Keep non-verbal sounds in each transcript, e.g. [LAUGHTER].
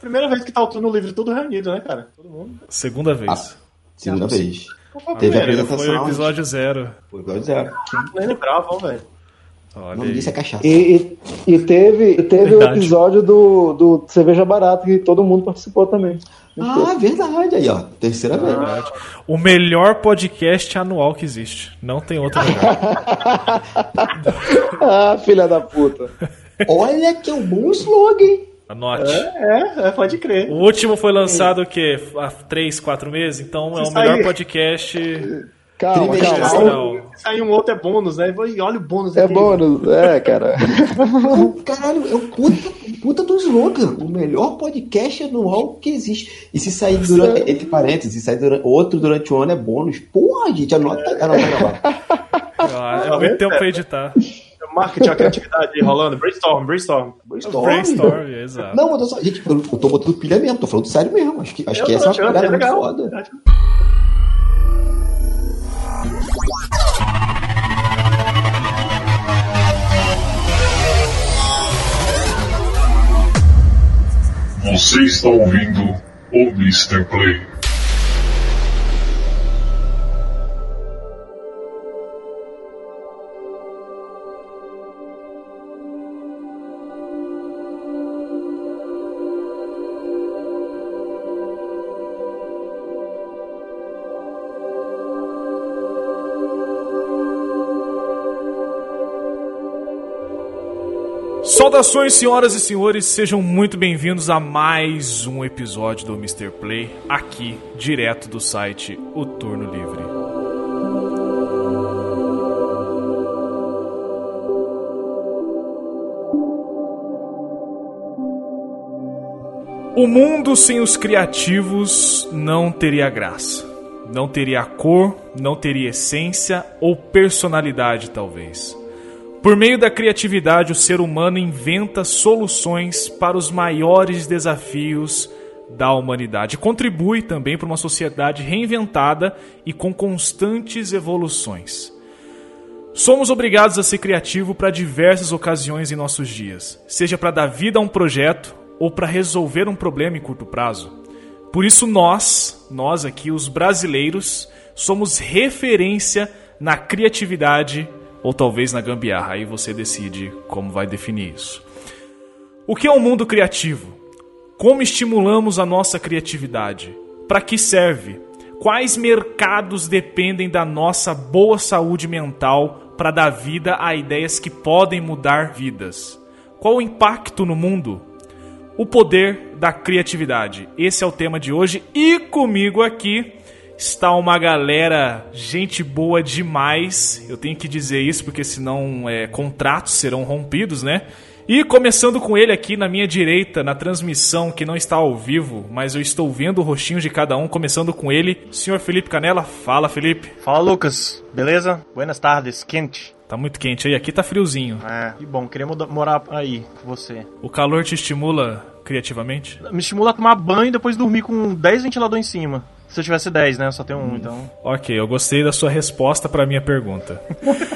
Primeira vez que tá o no livro tudo reunido, né, cara? Todo mundo. Segunda vez. Ah, segunda vez. Teve a apresentação. Foi o episódio zero. Foi o episódio zero. Nem lembrava, velho. Olha o nome disso é cachaça. E, e, e teve, teve o episódio do, do Cerveja Barata que todo mundo participou também. Ah, verdade. Aí, ó. Terceira vez. Verdade. O melhor podcast anual que existe. Não tem outro lugar. [LAUGHS] ah, filha da puta. Olha que é um bom slogan. Anote. É, é, é, pode crer. O último foi lançado o quê? Há três, quatro meses? Então é o melhor podcast [LAUGHS] Calma, calma. Se sair um outro é bônus, né? E olha o bônus É aqui. bônus, é, [LAUGHS] cara. Caralho, é o puta, puta do slogan. O melhor podcast anual que existe. E se sair durante, entre parênteses, se sair durante, outro durante o ano é bônus. Porra, gente, anota, anota gravar. [LAUGHS] Ah, é muito tempo pra editar. Marketing, a criatividade rolando. Brainstorm, brainstorm. Brainstorm, brainstorm exato. Não, mas eu só, gente, eu, tô botando pilha mesmo, tô falando sério mesmo. Acho que, acho que essa é uma pegada muito foda. Você está ouvindo o Mr. Play. Saudações, senhoras e senhores, sejam muito bem-vindos a mais um episódio do Mr. Play, aqui, direto do site O Turno Livre. O mundo sem os criativos não teria graça. Não teria cor, não teria essência ou personalidade, talvez. Por meio da criatividade, o ser humano inventa soluções para os maiores desafios da humanidade. Contribui também para uma sociedade reinventada e com constantes evoluções. Somos obrigados a ser criativo para diversas ocasiões em nossos dias, seja para dar vida a um projeto ou para resolver um problema em curto prazo. Por isso nós, nós aqui os brasileiros, somos referência na criatividade ou talvez na gambiarra. Aí você decide como vai definir isso. O que é um mundo criativo? Como estimulamos a nossa criatividade? Para que serve? Quais mercados dependem da nossa boa saúde mental para dar vida a ideias que podem mudar vidas? Qual o impacto no mundo? O poder da criatividade. Esse é o tema de hoje e comigo aqui está uma galera, gente boa demais. Eu tenho que dizer isso porque senão é, contratos serão rompidos, né? E começando com ele aqui na minha direita, na transmissão que não está ao vivo, mas eu estou vendo o rostinho de cada um, começando com ele, senhor Felipe Canela. Fala, Felipe. Fala, Lucas. Beleza? Buenas tardes. Quente. Tá muito quente aí, aqui tá friozinho. É, que bom, queria morar aí com você. O calor te estimula criativamente? Me estimula a tomar banho e depois dormir com 10 ventiladores em cima. Se eu tivesse 10, né? Eu só tenho um, hum. então. Ok, eu gostei da sua resposta para minha pergunta.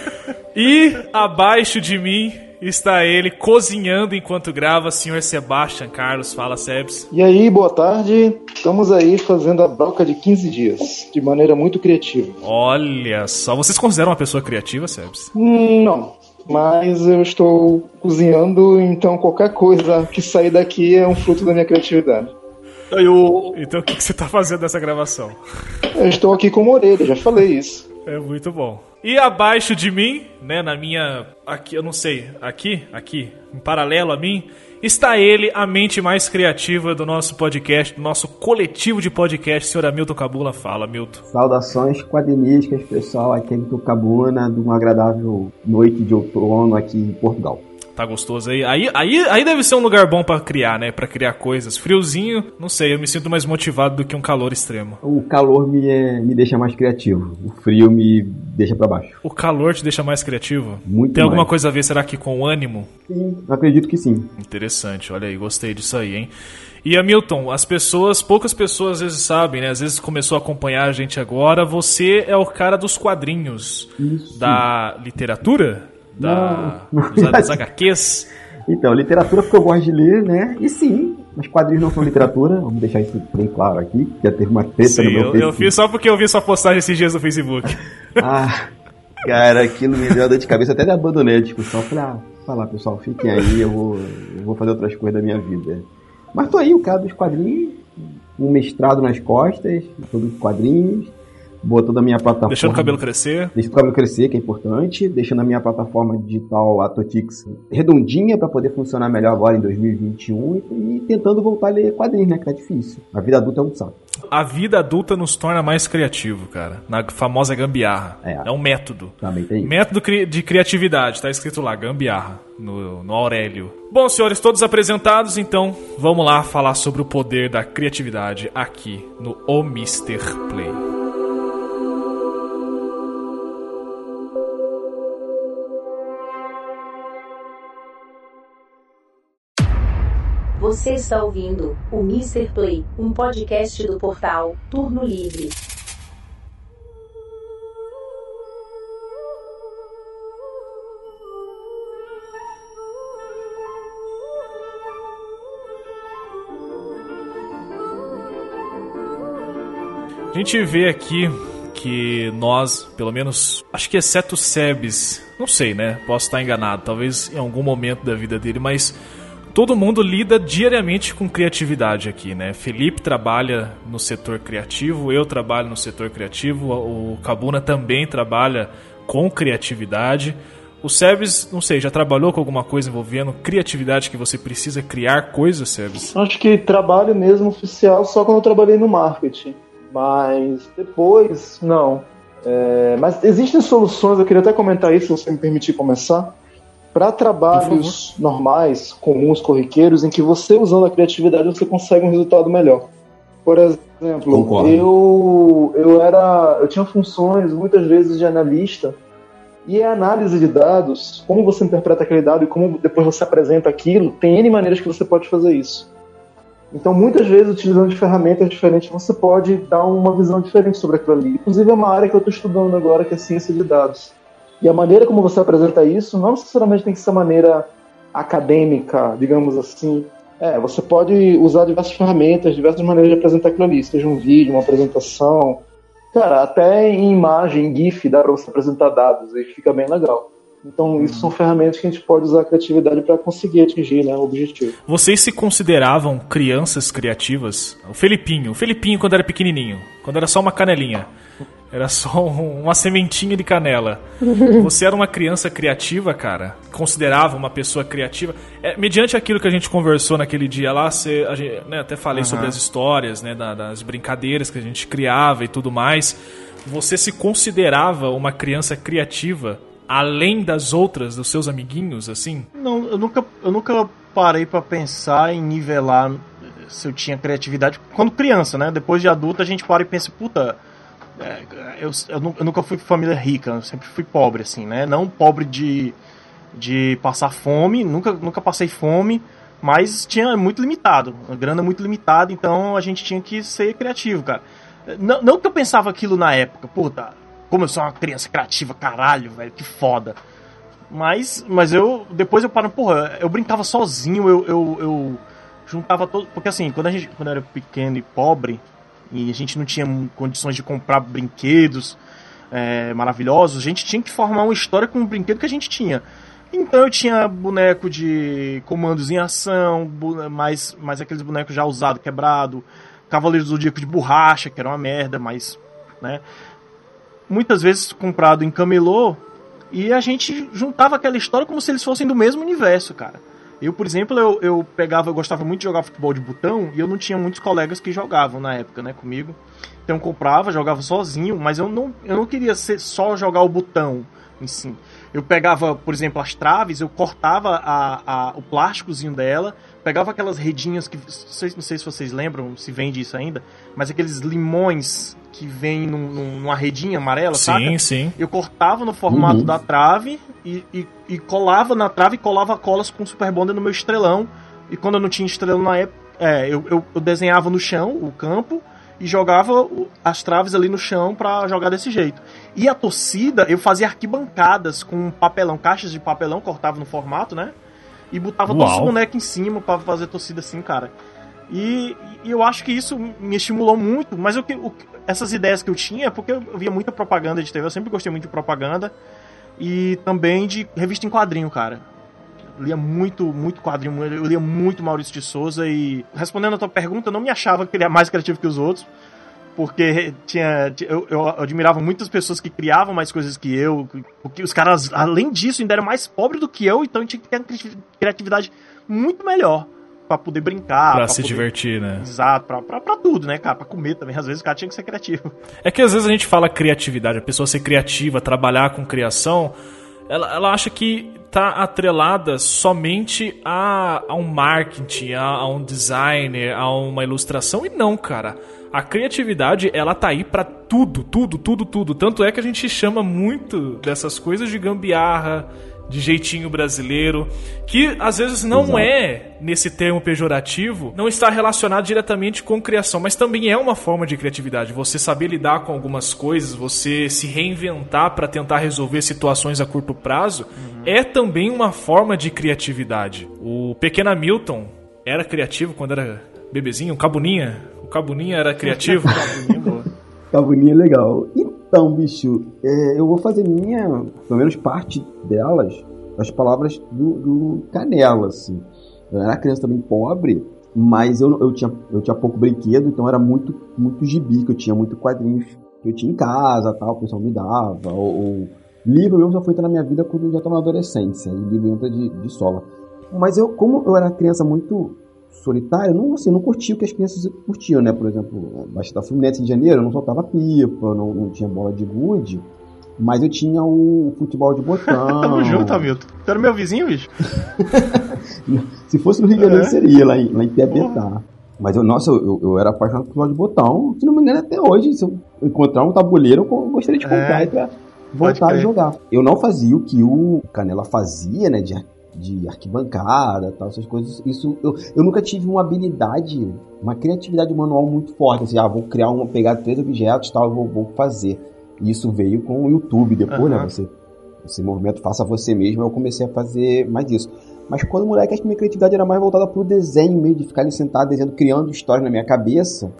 [LAUGHS] e abaixo de mim está ele cozinhando enquanto grava, senhor Sebastian Carlos. Fala, Sebs. E aí, boa tarde. Estamos aí fazendo a broca de 15 dias, de maneira muito criativa. Olha só, vocês consideram uma pessoa criativa, Sebs? Hum, não. Mas eu estou cozinhando, então qualquer coisa que sair daqui é um fruto da minha criatividade. Eu... Então o que, que você está fazendo nessa gravação? Eu estou aqui com uma orelha, já falei isso. É muito bom. E abaixo de mim, né, na minha. Aqui, eu não sei, aqui, aqui, em paralelo a mim, está ele, a mente mais criativa do nosso podcast, do nosso coletivo de podcast, senhor Hamilton Cabula. Fala, Milton. Saudações quadrinísticas, pessoal, aqui é Milton Cabuna, de uma agradável noite de outono aqui em Portugal. Tá gostoso aí. Aí, aí, aí deve ser um lugar bom para criar, né? Para criar coisas. Friozinho, não sei, eu me sinto mais motivado do que um calor extremo. O calor me, é, me deixa mais criativo. O frio me deixa para baixo. O calor te deixa mais criativo? Muito Tem mais. alguma coisa a ver, será que com o ânimo? Sim, acredito que sim. Interessante, olha aí, gostei disso aí, hein? E Hamilton, as pessoas, poucas pessoas às vezes sabem, né? Às vezes começou a acompanhar a gente agora. Você é o cara dos quadrinhos Isso. da literatura? Da, não, não. das HQs. Então, literatura porque eu gosto de ler, né? E sim, Mas quadrinhos não são literatura, vamos deixar isso bem claro aqui. Já teve uma treta Sim, no meu eu, eu fiz só porque eu vi sua postagem esses dias no Facebook. [LAUGHS] Ah, cara, aquilo me deu dor de cabeça, até abandonei a discussão. Falei, ah, lá, pessoal, fiquem aí, eu vou, eu vou fazer outras coisas da minha vida. Mas tô aí, o cara dos quadrinhos, um mestrado nas costas, os quadrinhos, botando a minha plataforma. Deixando o cabelo crescer. Deixando o cabelo crescer, que é importante, deixando a minha plataforma digital Atotix redondinha para poder funcionar melhor agora em 2021 e, e tentando voltar a ler quadrinhos, né? Que tá difícil. A vida adulta é um saco. A vida adulta nos torna mais criativo, cara. Na famosa gambiarra. É. É, um método. Também tem. Método cri- de criatividade, tá escrito lá, gambiarra, no, no Aurélio. Bom, senhores, todos apresentados, então vamos lá falar sobre o poder da criatividade aqui no O Mr. Play. Você está ouvindo o Mr. Play, um podcast do portal Turno Livre. A gente vê aqui que nós, pelo menos, acho que exceto o Sebes, não sei, né? Posso estar enganado, talvez em algum momento da vida dele, mas todo mundo lida diariamente com criatividade aqui, né? Felipe trabalha no setor criativo, eu trabalho no setor criativo, o Cabuna também trabalha com criatividade. O Sebes, não sei, já trabalhou com alguma coisa envolvendo criatividade que você precisa criar coisas, Sebes? Acho que trabalho mesmo oficial só quando eu trabalhei no marketing. Mas depois, não. É, mas existem soluções, eu queria até comentar isso, se você me permitir começar. Para trabalhos normais, comuns, corriqueiros, em que você usando a criatividade você consegue um resultado melhor. Por exemplo, Concordo. eu, eu era. Eu tinha funções muitas vezes de analista e a análise de dados, como você interpreta aquele dado e como depois você apresenta aquilo, tem N maneiras que você pode fazer isso. Então, muitas vezes, utilizando ferramentas diferentes, você pode dar uma visão diferente sobre aquilo ali. Inclusive, é uma área que eu estou estudando agora, que é ciência de dados. E a maneira como você apresenta isso não necessariamente tem que ser maneira acadêmica, digamos assim. É, você pode usar diversas ferramentas, diversas maneiras de apresentar aquilo ali, seja um vídeo, uma apresentação. Cara, até em imagem, em GIF, dá para você apresentar dados e fica bem legal. Então, isso são ferramentas que a gente pode usar a criatividade para conseguir atingir né, o objetivo. Vocês se consideravam crianças criativas? O Felipinho, o Felipinho quando era pequenininho, quando era só uma canelinha, era só um- uma sementinha de canela. [LAUGHS] Você era uma criança criativa, cara? Considerava uma pessoa criativa? É, mediante aquilo que a gente conversou naquele dia lá, você, a gente, né, até falei sobre as histórias, né, da- das brincadeiras que a gente criava e tudo mais. Você se considerava uma criança criativa? Além das outras, dos seus amiguinhos, assim? Não, eu nunca, eu nunca parei pra pensar em nivelar se eu tinha criatividade quando criança, né? Depois de adulto a gente para e pensa, puta, eu, eu, eu nunca fui família rica, eu sempre fui pobre, assim, né? Não pobre de, de passar fome, nunca, nunca passei fome, mas tinha muito limitado, a grana muito limitada, então a gente tinha que ser criativo, cara. Não, não que eu pensava aquilo na época, puta, como eu sou uma criança criativa, caralho, velho, que foda. Mas, mas eu. Depois eu paro, porra, eu brincava sozinho, eu, eu, eu juntava todo. Porque assim, quando a gente. Quando eu era pequeno e pobre, e a gente não tinha condições de comprar brinquedos é, maravilhosos, a gente tinha que formar uma história com o brinquedo que a gente tinha. Então eu tinha boneco de comandos em ação, mais, mais aqueles bonecos já usados, quebrado, Cavaleiros do Zodíaco de borracha, que era uma merda, mas. né? Muitas vezes comprado em camelô, e a gente juntava aquela história como se eles fossem do mesmo universo, cara. Eu, por exemplo, eu, eu pegava, eu gostava muito de jogar futebol de botão e eu não tinha muitos colegas que jogavam na época, né, comigo. Então comprava, jogava sozinho, mas eu não, eu não queria ser só jogar o botão em si. Eu pegava, por exemplo, as traves, eu cortava a, a, o plásticozinho dela, pegava aquelas redinhas que. Vocês, não sei se vocês lembram, se vende isso ainda, mas aqueles limões que vem num- num- numa redinha amarela, saca? Sim, sim. Eu cortava no formato Uhum. da trave e, e, e colava na trave e colava colas com super bonder no meu estrelão. E quando eu não tinha estrelão na época, é, eu, eu, eu desenhava no chão o campo e jogava as traves ali no chão pra jogar desse jeito. E a torcida, eu fazia arquibancadas com papelão, caixas de papelão, cortava no formato, né? E botava todos os bonecos em cima pra fazer torcida assim, cara. E, e eu acho que isso me estimulou muito, mas o essas ideias que eu tinha, porque eu via muita propaganda de TV, eu sempre gostei muito de propaganda, e também de revista em quadrinho, cara. Eu lia muito, muito quadrinho, eu lia muito Maurício de Souza e respondendo a tua pergunta, eu não me achava que ele é mais criativo que os outros, porque tinha eu, eu admirava muitas pessoas que criavam mais coisas que eu, porque os caras, além disso, ainda eram mais pobres do que eu, então tinha que ter uma criatividade muito melhor para poder brincar. Pra, se poder... divertir, né? Exato, pra, pra, pra, tudo, né, cara? Pra comer também. Às vezes o cara tinha que ser criativo. É que às vezes a gente fala criatividade, a pessoa ser criativa, trabalhar com criação, ela, ela acha que tá atrelada somente a, a um marketing, a, a um designer, a uma ilustração, e não, cara. A criatividade, ela tá aí para tudo, tudo, tudo, tudo. Tanto é que a gente chama muito dessas coisas de gambiarra, de jeitinho brasileiro, que às vezes não Exato. é, nesse termo pejorativo, não está relacionado diretamente com criação, mas também é uma forma de criatividade. Você saber lidar com algumas coisas, você se reinventar para tentar resolver situações a curto prazo, uhum. é também uma forma de criatividade. O pequeno Milton era criativo quando era bebezinho, o Cabuninha, o Cabuninha era criativo. [LAUGHS] Cabuninha é legal. Então, bicho, é, eu vou fazer minha, pelo menos parte delas, as palavras do, do Canela, assim. Eu era criança também pobre, mas eu, eu, tinha, eu tinha pouco brinquedo, então era muito, muito gibi, que eu tinha muito quadrinhos que eu tinha em casa, tal, o pessoal me dava, ou, ou... livro mesmo já foi entrar na minha vida quando eu já estava na adolescência, e livro entra de, de sola. Mas eu, como eu era criança muito solitário, não, assim, não curtia o que as crianças curtiam, né? Por exemplo, basta da Fluminense de Janeiro, eu não soltava pipa, não, não tinha bola de gude, mas eu tinha o futebol de botão. [LAUGHS] Tamo junto, Hamilton. Tu era meu vizinho, bicho? [LAUGHS] Se fosse no Rio de Janeiro, é. seria, lá em, lá em Piabetá. Mas eu, nossa, eu, eu era apaixonado por futebol de botão. Se não me engano, até hoje, se eu encontrar um tabuleiro, eu gostaria de comprar é. pra voltar a jogar. Eu não fazia o que o Canela fazia, né? De de arquibancada, tal, essas coisas. Isso eu, eu nunca tive uma habilidade, uma criatividade manual muito forte, assim, ah, vou criar uma, pegar três objetos, tal, vou, vou fazer. Isso veio com o YouTube depois, uhum. né? Você, esse movimento faça você mesmo, eu comecei a fazer mais isso. Mas quando moleque, acho que minha criatividade era mais voltada pro desenho mesmo, de ficar ali sentado desenhando, criando histórias na minha cabeça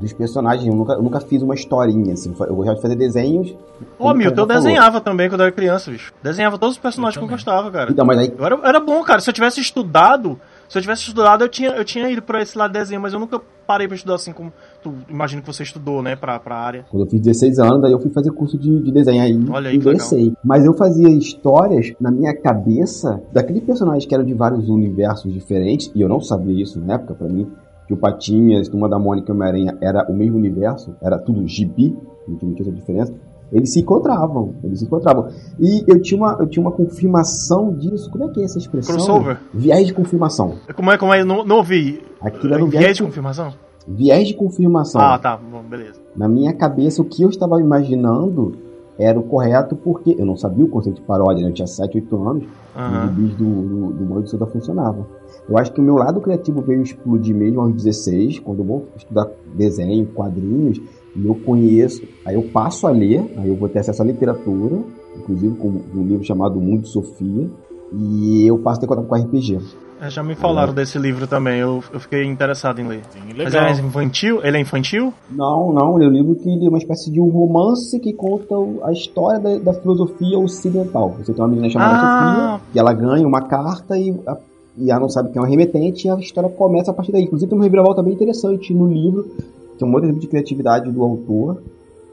dos personagens. Eu nunca, eu nunca fiz uma historinha, assim. Eu gostava de fazer desenhos. Ô, oh, Milton, eu desenhava também quando eu era criança, bicho. Desenhava todos os personagens eu que eu gostava, cara. Então, mas aí... eu era, era bom, cara. Se eu tivesse estudado, se eu tivesse estudado, eu tinha, eu tinha ido pra esse lado de desenho, mas eu nunca parei pra estudar assim como tu imagino que você estudou, né, pra, pra área. Quando eu fiz 16 anos, daí eu fui fazer curso de, de desenho aí. Olha aí, ingressei. Mas eu fazia histórias na minha cabeça daquele personagem que eram de vários universos diferentes, e eu não sabia isso na época, pra mim que o Patinhas, Turma da Mônica e Homem-Aranha era o mesmo universo, era tudo gibi, não tinha essa diferença, eles se encontravam, eles se encontravam. E eu tinha uma, eu tinha uma confirmação disso, como é que é essa expressão? Crossover? Viés de confirmação. Como é, como é, não, não ouvi. Aquilo era um viés, viés de confirmação? Viés de confirmação. Ah, tá, bom, beleza. Na minha cabeça, o que eu estava imaginando era o correto porque eu não sabia o conceito de paródia, né? eu tinha 7, 8 anos, uhum. e os bis do, do, do Mãe do funcionava. Eu acho que o meu lado criativo veio explodir mesmo aos 16, quando eu vou estudar desenho, quadrinhos, e eu conheço, aí eu passo a ler, aí eu vou ter acesso à literatura, inclusive com um livro chamado Mundo de Sofia, e eu passo a ter contato com RPG. É, já me falaram é. desse livro também, eu, eu fiquei interessado em ler. Sim, Mas é infantil? Ele é infantil? Não, não, é um livro que é uma espécie de um romance que conta a história da, da filosofia ocidental. Você tem uma menina chamada ah. Sofia, e ela ganha uma carta e a e ela não sabe quem é o remetente, e a história começa a partir daí. Inclusive tem uma reviravolta bem interessante no livro, que é um exemplo de criatividade do autor,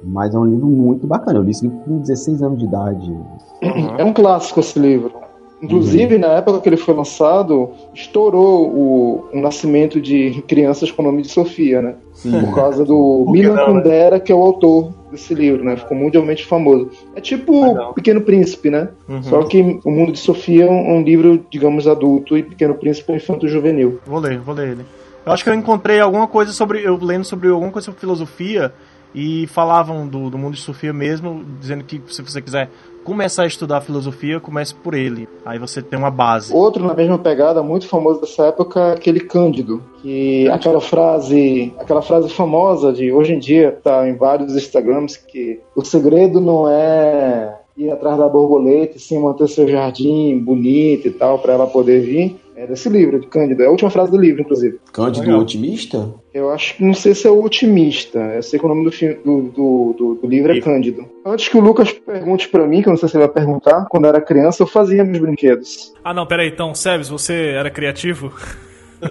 mas é um livro muito bacana. Eu li esse livro com 16 anos de idade. É um clássico esse livro. Inclusive, uhum. na época que ele foi lançado, estourou o, o, nascimento de crianças com o nome de Sofia, né? Sim. Por causa do Milan né? Kundera, que é o autor desse livro, né? Ficou mundialmente famoso. É tipo o Pequeno Príncipe, né? Uhum. Só que O Mundo de Sofia é um, um livro, digamos, adulto e Pequeno Príncipe é infanto juvenil. Vou ler, vou ler ele. Eu acho que eu encontrei alguma coisa sobre. Eu lendo sobre alguma coisa sobre filosofia e falavam do, do mundo de Sofia mesmo, dizendo que se você quiser começar a estudar filosofia, comece por ele. Aí você tem uma base. Outro na mesma pegada, muito famoso dessa época, é aquele Cândido, que aquela frase, aquela frase famosa de hoje em dia tá em vários Instagrams que o segredo não é ir atrás da borboleta, sim manter seu jardim bonito e tal para ela poder vir. É desse livro, de Cândido. É a última frase do livro, inclusive. Cândido Legal. Otimista? Eu acho que não sei se é o otimista. Eu sei que o nome do, filme, do, do, do- do livro é. Cândido. Antes que o Lucas pergunte pra mim, que eu não sei se ele vai perguntar, quando eu era criança eu fazia meus brinquedos. Ah, não, peraí, então, Sebes, você era criativo?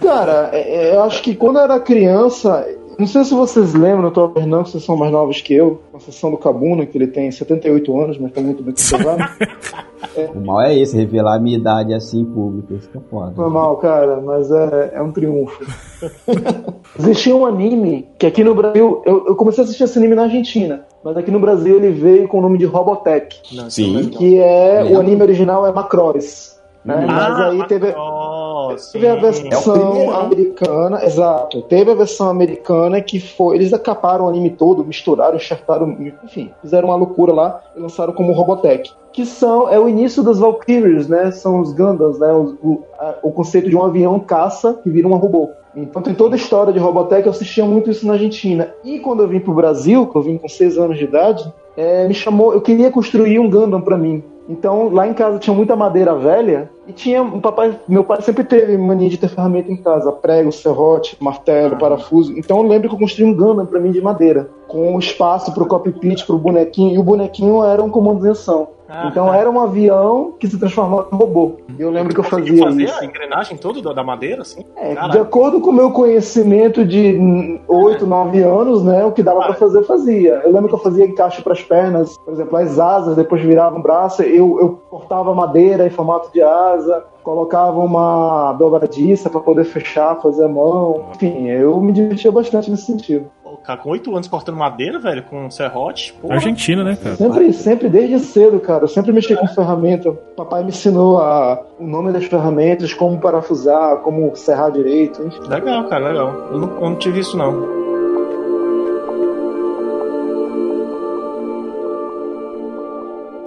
Cara, é- é, eu acho que quando eu era criança, não sei se vocês lembram, talvez não, que vocês são mais novos que eu, na sessão do Cabuna, que ele tem 78 anos, mas tá muito bem conservado. [LAUGHS] O mal é esse, revelar a minha idade assim em público. Isso que é foda. Foi mal, cara, mas é, é um triunfo. [LAUGHS] Existia um anime que aqui no Brasil, eu, eu comecei a assistir esse anime na Argentina, mas aqui no Brasil ele veio com o nome de Robotech, Não, Sim. que é o anime original é Macross. Né? mas Ah, aí teve, Macross, teve a sim. versão É americana, exato. Teve a versão americana que foi. Eles acaparam o anime todo, misturaram, enxertaram, enfim, fizeram uma loucura lá e lançaram como Robotech. Que são, é o início das Valkyries, né? São os Gundams, né? O, o, a- o conceito de um avião caça que vira um robô. Então tem toda a história de Robotech, eu assistia muito isso na Argentina. E quando eu vim pro Brasil, que eu vim com 6 anos de idade, é, me chamou, eu queria construir um Gundam pra mim. Então lá em casa tinha muita madeira velha e tinha um papai, meu pai sempre teve mania de ter ferramenta em casa, prego, serrote, martelo, parafuso. Então eu lembro que eu construí um Gundam pra mim de madeira, com espaço pro cockpit, pro bonequinho, e o bonequinho era um comando de ação. Ah, então era um avião que se transformava em robô. E eu lembro que eu fazia fazer isso. a engrenagem toda da- madeira, assim? É, de acordo com o meu conhecimento de hum, 8, 9 anos, né, o que dava pra fazer, eu fazia. Eu lembro que eu fazia encaixe pras pernas, por exemplo, as asas, depois virava um braço, eu, eu cortava madeira em formato de asa, colocava uma dobradiça pra poder fechar, fazer a mão. Enfim, eu me divertia bastante nesse sentido. Cara, com oito anos cortando madeira, velho, com serrote, porra. Argentina, né, cara? Sempre, sempre desde cedo, cara. Eu sempre mexi com ferramenta. Papai me ensinou a, o nome das ferramentas, como parafusar, como serrar direito, enfim. Legal, cara, legal. Eu não, eu não tive isso, não.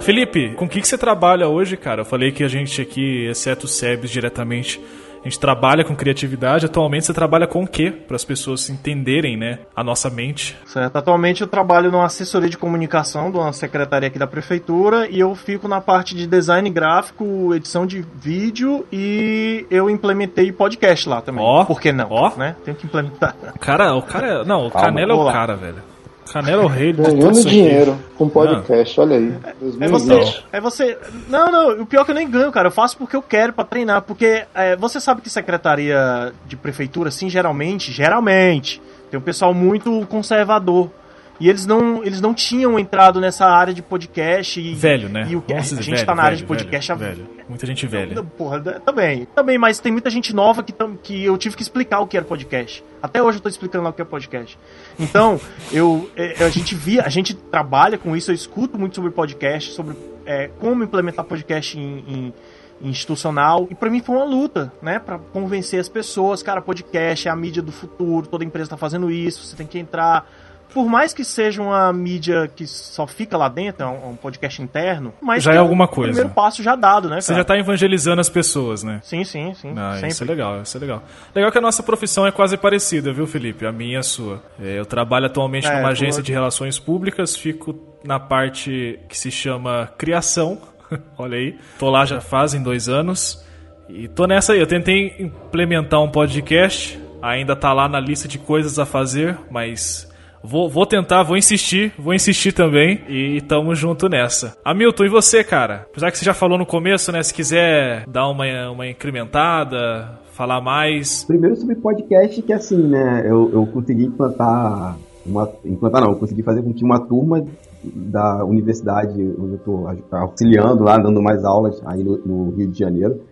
Felipe, com o que, que você trabalha hoje, cara? Eu falei que a gente aqui, exceto o Sebes diretamente, a gente trabalha com criatividade. Atualmente você trabalha com o quê? Para as pessoas entenderem, né, a nossa mente. Certo. Atualmente eu trabalho numa assessoria de comunicação de uma secretaria aqui da prefeitura e eu fico na parte de design gráfico, edição de vídeo e eu implementei podcast lá também. Ó. Por que não? Ó. Né? Tenho que implementar. O cara, o cara, não, o Calma, Canela é o cara, velho. Canela é o rei Ganhando dinheiro com podcast, olha aí. É você, 2020. é você. Não, não, o pior é que eu nem ganho, cara. Eu faço porque eu quero pra treinar. Porque é, você sabe que secretaria de prefeitura, assim, geralmente, geralmente, tem um pessoal muito conservador. E eles não, eles não tinham entrado nessa área de podcast. E, Velho, né? E o que a gente velho, tá na área velho, de podcast velho, velho. Muita gente velha. Porra, também. Também, mas tem muita gente nova que, que eu tive que explicar o que era podcast. Até hoje eu tô explicando lá o que é podcast. Então, [LAUGHS] eu, é, a gente via, a gente trabalha com isso, eu escuto muito sobre podcast, sobre é, como implementar podcast em, em- em institucional. E pra mim foi uma luta, né? Pra convencer as pessoas, cara, podcast é a mídia do futuro, toda empresa tá fazendo isso, você tem que entrar. Por mais que seja uma mídia que só fica lá dentro, é um, um podcast interno, mas Já é um alguma coisa. primeiro passo já dado, né? Você cara? já tá evangelizando as pessoas, né? Sim, sim, sim. Ah, sempre. isso é legal, isso é legal. Legal que a nossa profissão é quase parecida, viu, Felipe? A minha e a sua. É, Eu trabalho atualmente É, numa agência de relações públicas, fico na parte que se chama criação. [LAUGHS] Olha aí. Tô lá já fazem dois anos. E tô nessa aí. Eu tentei implementar um podcast. Ainda tá lá na lista de coisas a fazer, mas Vou, vou tentar, vou insistir, vou insistir também e tamo junto nessa. Hamilton, e você, cara? Apesar que você já falou no começo, né? Se quiser dar uma, uma incrementada, falar mais. Primeiro sobre podcast, que assim, né, eu, eu consegui implantar, uma, implantar não, eu consegui fazer com que uma turma da universidade onde eu estou auxiliando lá, dando mais aulas aí no, no Rio de Janeiro,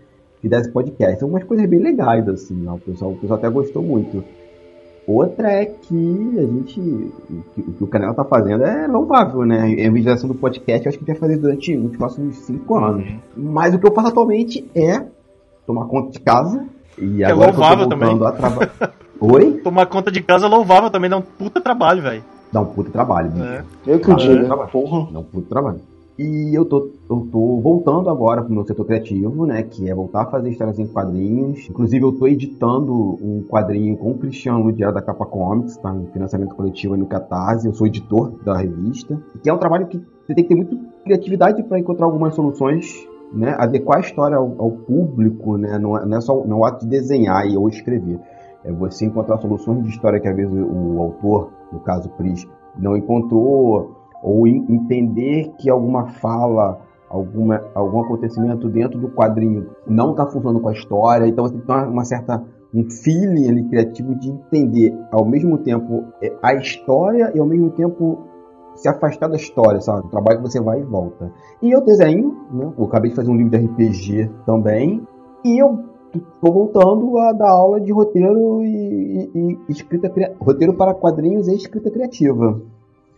fizesse podcast. São umas coisas bem legais, assim, ó, o, pessoal, o pessoal até gostou muito. Outra é que a gente, o que, o que o Canela tá fazendo é louvável, né? A evangelização do podcast eu acho que vai fazer durante os próximos cinco anos. Mas o que eu faço atualmente é tomar conta de casa. E é agora que eu tô louvável voltando a trabalhar. [LAUGHS] Oi? Tomar conta de casa é louvável também, dá um puta trabalho, velho. Dá um puta trabalho, bicho. É. Eu que o trabalho. Porra. Dá um puta trabalho. E eu tô, eu tô voltando agora pro meu setor criativo, né? Que é voltar a fazer histórias em quadrinhos. Inclusive, eu tô editando um quadrinho com o Cristiano Ludiero da Capa Comics, tá? Em financiamento coletivo no Catarse. Eu sou editor da revista. Que é um trabalho que você tem que ter muito criatividade para encontrar algumas soluções né, adequar a história ao, ao público, né, não, é, não é só não é o ato de desenhar e ou escrever. É você encontrar soluções de história que às vezes o autor, no caso Pris, não encontrou, ou entender que alguma fala, alguma, algum acontecimento dentro do quadrinho não está funcionando com a história, então você tem uma, certa um feeling ali criativo de entender ao mesmo tempo é, a história e ao mesmo tempo se afastar da história, sabe? Trabalho que você vai e volta. E eu desenho, né? Eu acabei de fazer um livro de RPG também. E eu tô voltando a dar aula de roteiro e, e, e escrita roteiro para quadrinhos e escrita criativa.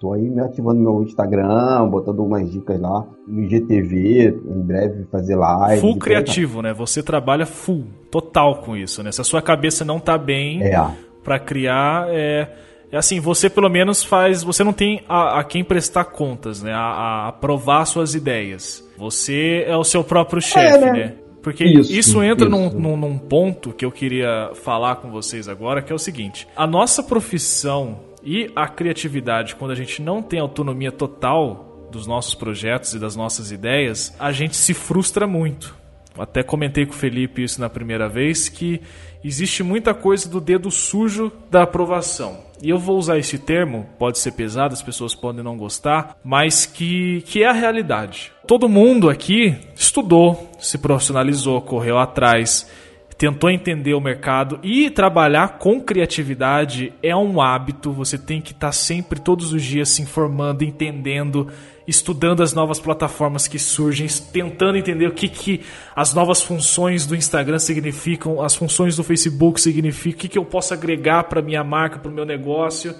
Tô aí me ativando meu Instagram, botando umas dicas lá no GTV, em breve fazer live. Full criativo, né? Você trabalha full, total com isso, né? Se a sua cabeça não tá bem é. para criar, é, é assim, você pelo menos faz, você não tem a, a quem prestar contas, né? A, a, provar suas ideias. Você é o seu próprio chefe, é, né? né? Porque isso, isso entra isso. Num, num, num ponto que eu queria falar com vocês agora, que é o seguinte: a nossa profissão e a criatividade, quando a gente não tem autonomia total dos nossos projetos e das nossas ideias, a gente se frustra muito. Até comentei com o Felipe isso na primeira vez, que existe muita coisa do dedo sujo da aprovação. E eu vou usar esse termo, pode ser pesado, as pessoas podem não gostar, mas que, que é a realidade. Todo mundo aqui estudou, se profissionalizou, correu atrás, tentou entender o mercado e trabalhar com criatividade é um hábito. Você tem que estar tá sempre, todos os dias, se informando, entendendo, estudando as novas plataformas que surgem, tentando entender o que, que as novas funções do Instagram significam, as funções do Facebook significam, o que, que eu posso agregar para minha marca, para o meu negócio.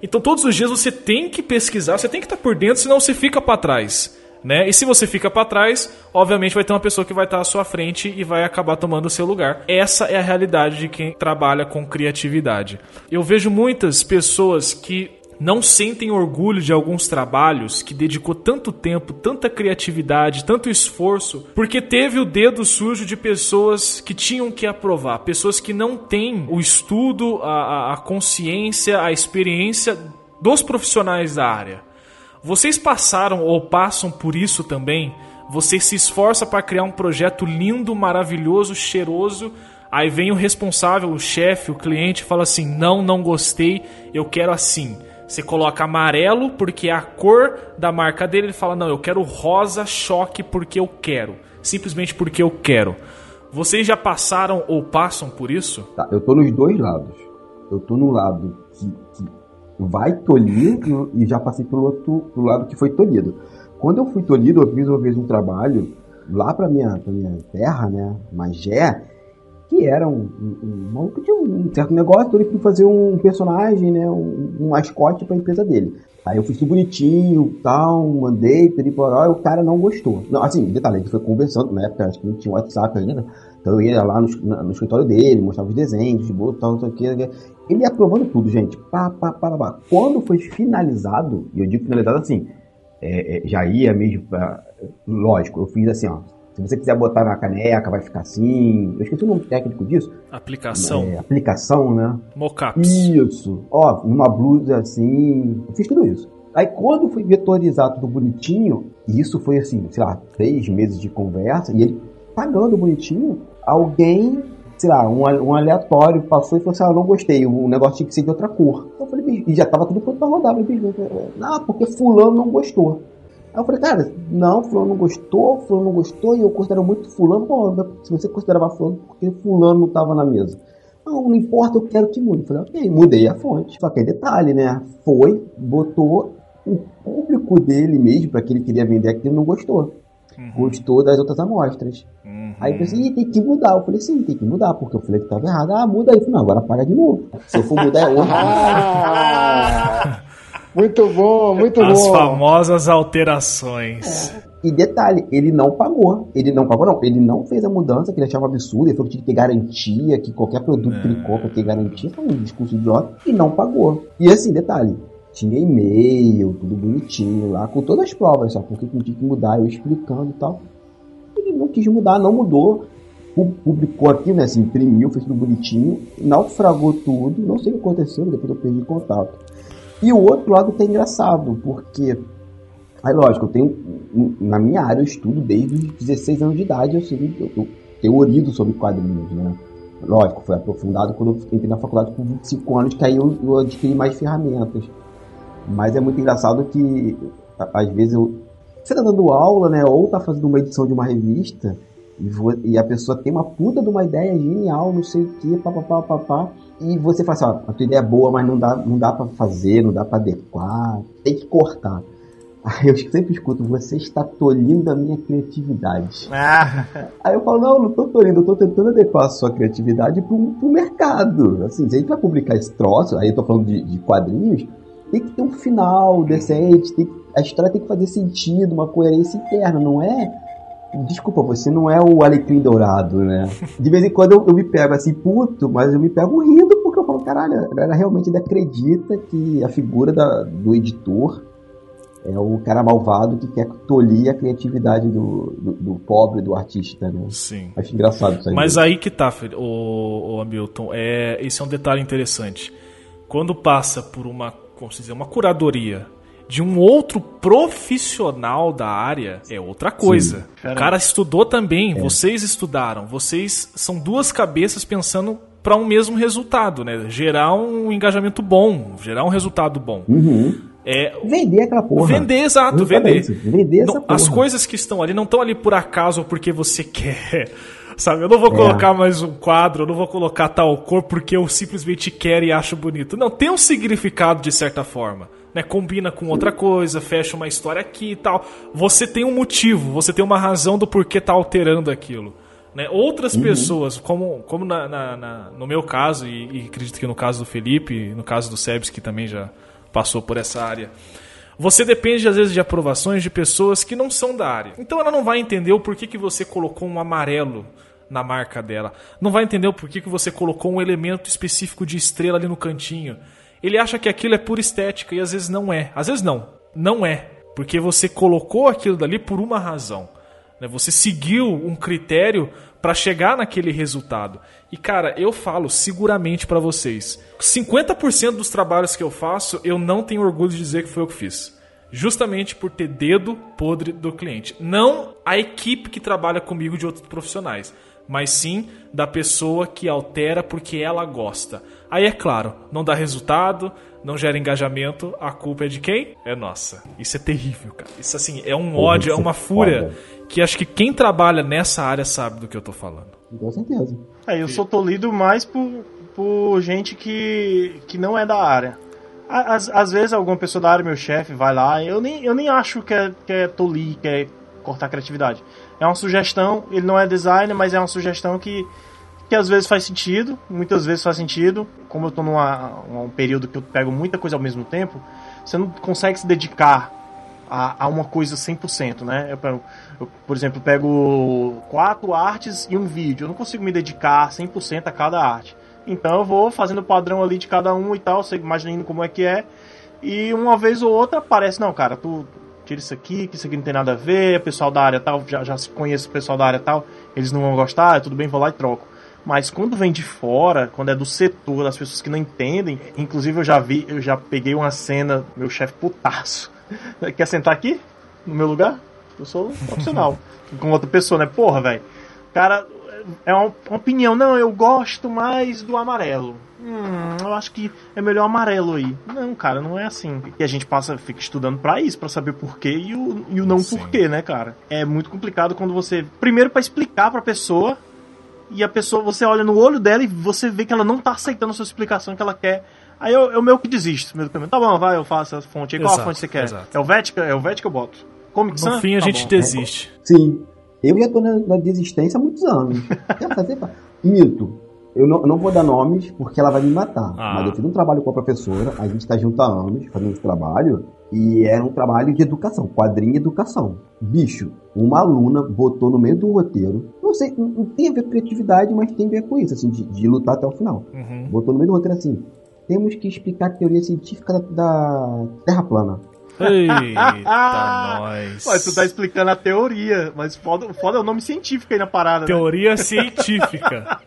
Então, todos os dias você tem que pesquisar, você tem que estar tá por dentro, senão você fica para trás. Né? E se você fica para trás, obviamente vai ter uma pessoa que vai estar à sua frente e vai acabar tomando o seu lugar. Essa é a realidade de quem trabalha com criatividade. Eu vejo muitas pessoas que não sentem orgulho de alguns trabalhos que dedicou tanto tempo, tanta criatividade, tanto esforço, porque teve o dedo sujo de pessoas que tinham que aprovar, pessoas que não têm o estudo, a, a consciência, a experiência dos profissionais da área. Vocês passaram ou passam por isso também? Você se esforça para criar um projeto lindo, maravilhoso, cheiroso. Aí vem o responsável, o chefe, o cliente fala assim: "Não, não gostei, eu quero assim". Você coloca amarelo porque é a cor da marca dele, ele fala: "Não, eu quero rosa choque porque eu quero". Simplesmente porque eu quero. Vocês já passaram ou passam por isso? Tá, eu tô nos dois lados. Eu tô no lado que, que vai tolir e já passei pelo outro pelo lado que foi tolhido. Quando eu fui tolhido, eu fiz uma vez um trabalho lá para minha, minha terra, né, Magé, que era um, um, um um certo negócio, então ele queria fazer um personagem, né, um, um mascote para a empresa dele. Aí eu fiz tudo bonitinho, tal, mandei, pedi por e o cara não gostou. Não, assim, detalhe, gente foi conversando, na época acho que não tinha WhatsApp ainda, então eu ia lá no, no escritório dele, mostrava os desenhos, de boa, tal, não. Ele ia aprovando tudo, gente. Pá, pá, pá, pá. Quando foi finalizado, e eu digo finalizado assim, é, é, já ia mesmo pra, Lógico, eu fiz assim, ó. Se você quiser botar na caneca, vai ficar assim. Eu esqueci o nome técnico disso. Aplicação. É, aplicação, né? Mockups. Isso. Ó, numa blusa assim. Eu fiz tudo isso. Aí quando fui vetorizar tudo bonitinho, e isso foi assim, sei lá, três meses de conversa, e ele pagando bonitinho, alguém, sei lá, um, um aleatório passou e falou assim: ah, não gostei, o negócio tinha que ser de outra cor. Eu falei, bicho, e já tava tudo pronto pra rodar. Eu falei, bicho, não, porque fulano não gostou. Aí eu falei, cara, não, fulano não gostou, fulano não gostou, e eu considero muito fulano, pô, se você considerava fulano, porque fulano não tava na mesa. Não, não importa, eu quero que mude. Eu falei, ok, mudei a fonte. Só que é detalhe, né? Foi, botou o público dele mesmo, para que ele queria vender aquilo, não gostou. Uhum. Gostou das outras amostras. Aí eu pensei, tem que mudar. Eu falei, sim, tem que mudar, porque eu falei que estava errado. Ah, muda aí. Eu falei, não, agora para de novo. Se eu for mudar é outro. [LAUGHS] muito bom, muito As bom. As famosas alterações. É. E detalhe, ele não pagou. Ele não pagou, não. Ele não fez a mudança que ele achava absurdo. Ele falou que tinha que ter garantia, que qualquer produto é. que ele é. compra tem garantia. Foi um discurso idiota. E não pagou. E assim, detalhe, tinha e-mail, tudo bonitinho lá, com todas as provas, só porque tinha que mudar, eu explicando e tal. Não quis mudar, não mudou. Publicou aqui, né? Assim, imprimiu, fez tudo bonitinho, naufragou tudo, não sei o que aconteceu, depois eu perdi contato. E o outro lado tá engraçado, porque Aí, lógico, eu tenho. Na minha área, eu estudo desde os 16 anos de idade, eu, sei, eu, eu teorizo sobre quadrinhos, né? Lógico, foi aprofundado quando eu entrei na faculdade com 25 anos, que aí eu, eu adquiri mais ferramentas. Mas é muito engraçado que, às vezes, eu, você tá dando aula, né? Ou tá fazendo uma edição de uma revista, e, vo- e a pessoa tem uma puta de uma ideia genial, não sei o que, papapá, papá. E você fala assim, ó, a tua ideia é boa, mas não dá, não dá pra fazer, não dá pra adequar, tem que cortar. Aí eu sempre escuto, você está tolhindo a minha criatividade. [LAUGHS] Ah, Aí eu falo, não, não tô tolhindo, eu tô tentando adequar a sua criatividade pro, pro mercado. Assim, se a gente vai publicar esse troço, aí eu tô falando de, de quadrinhos, tem que ter um final decente, tem que- a história tem que fazer sentido, uma coerência interna, não é? Desculpa, você não é o Alecrim Dourado, né? [LAUGHS] De vez em quando eu, eu me pego assim, puto, mas eu me pego rindo porque eu falo, caralho, a galera realmente ainda acredita que a figura da- do editor é o cara malvado que quer tolir a criatividade do, do, do pobre, do artista, né? Sim. Acho engraçado isso aí. Mas aí que tá, o, o Hamilton. É, esse é um detalhe interessante. Quando passa por uma, como se dizer, uma curadoria de um outro profissional da área, é outra coisa. O cara estudou também, vocês estudaram, vocês são duas cabeças pensando para um mesmo resultado, né? Gerar um engajamento bom, gerar um resultado bom. Uhum. É, Vender aquela porra. Vender, exato, vender. Exatamente, Vender essa Não, porra. as coisas que estão ali não estão ali por acaso ou porque você [LAUGHS] quer. Sabe, eu não vou É. colocar mais um quadro, eu não vou colocar tal cor porque eu simplesmente quero e acho bonito. Não, tem um significado de certa forma. Né? Combina com outra coisa, fecha uma história aqui e tal. Você tem um motivo, você tem uma razão do porquê tá alterando aquilo. Né? Outras Uhum. pessoas, como, como na, na- na- no meu caso, e, e acredito que no caso do Felipe, no caso do Sebs, que também já passou por essa área, você depende, às vezes, de aprovações de pessoas que não são da área. Então ela não vai entender o porquê que você colocou um amarelo na marca dela. Não vai entender o porquê que você colocou um elemento específico de estrela ali no cantinho. Ele acha que aquilo é pura estética e às vezes não é. Às vezes não. Não é. Porque você colocou aquilo dali por uma razão. né? Você seguiu um critério para chegar naquele resultado. E cara, eu falo seguramente para vocês, 50% dos trabalhos que eu faço, eu não tenho orgulho de dizer que foi eu que fiz. Justamente por ter dedo podre do cliente. Não a equipe que trabalha comigo de outros profissionais, mas sim da pessoa que altera porque ela gosta. Aí é claro, não dá resultado, não gera engajamento, a culpa é de quem? É nossa. Isso é terrível, cara. Isso assim, é um Porra, ódio, é é uma fúria foda. que acho que quem trabalha nessa área sabe do que eu tô falando. Com certeza. É, eu sou tolhido mais por, por gente que, que não é da área. Às, às vezes alguma pessoa da área, meu chefe, vai lá, eu nem, eu nem acho que é, que é tolir, que é cortar a criatividade. É uma sugestão, ele não é designer, mas é uma sugestão que, que às vezes faz sentido, muitas vezes faz sentido. Como eu tô numa um período que eu pego muita coisa ao mesmo tempo, você não consegue se dedicar a, a uma coisa 100%, né? Eu, pego- eu, por exemplo, pego quatro artes e um vídeo. Eu não consigo me dedicar 100% a cada arte. Então eu vou fazendo o padrão ali de cada um e tal, você imaginando como é que é. E uma vez ou outra aparece, não, cara, tu tira isso aqui, que isso aqui não tem nada a ver, o pessoal da área tal, já, já se conhece o pessoal da área tal, eles não vão gostar, tudo bem, vou lá e troco. Mas quando vem de fora, quando é do setor, das pessoas que não entendem, inclusive eu já vi, eu já peguei uma cena, meu chefe putaço. [LAUGHS] Quer sentar aqui? No meu lugar? Eu sou profissional. [LAUGHS] Com outra pessoa, né? Porra, velho. Cara, é uma, opinião. Não, eu gosto mais do amarelo. Hum, eu acho que é melhor amarelo aí. Não, cara, não é assim. E a gente passa, fica estudando pra isso, pra saber o porquê e o, e o não Sim. porquê, né, cara? É muito complicado quando você. Primeiro, pra explicar pra pessoa. E a pessoa, você olha no olho dela e você vê que ela não tá aceitando a sua explicação que ela quer. Aí eu, eu meio que desisto. Meio do caminho. Tá bom, vai, eu faço a fonte. aí. Qual a Exato, fonte você quer? exato. É o Vética? É o Vética eu boto. Comic No Sans? fim a Tá gente bom. desiste. Sim. Eu já tô na, na desistência há muitos anos. [LAUGHS] Mito. Eu não, eu não vou dar nomes porque ela vai me matar. Ah. Mas eu fiz um trabalho com a professora, a gente tá junto há anos fazendo esse trabalho, e era um trabalho de educação, quadrinho e educação. Bicho, uma aluna botou no meio do roteiro, não sei, não, tem a ver com criatividade, mas tem a ver com isso, assim, de, de lutar até o final. Uhum. Botou no meio do roteiro assim, temos que explicar a teoria científica da, da Terra plana. Eita, [LAUGHS] nós. Ué, tu tá explicando a teoria, mas foda, foda é o nome científico aí na parada. né? Teoria científica.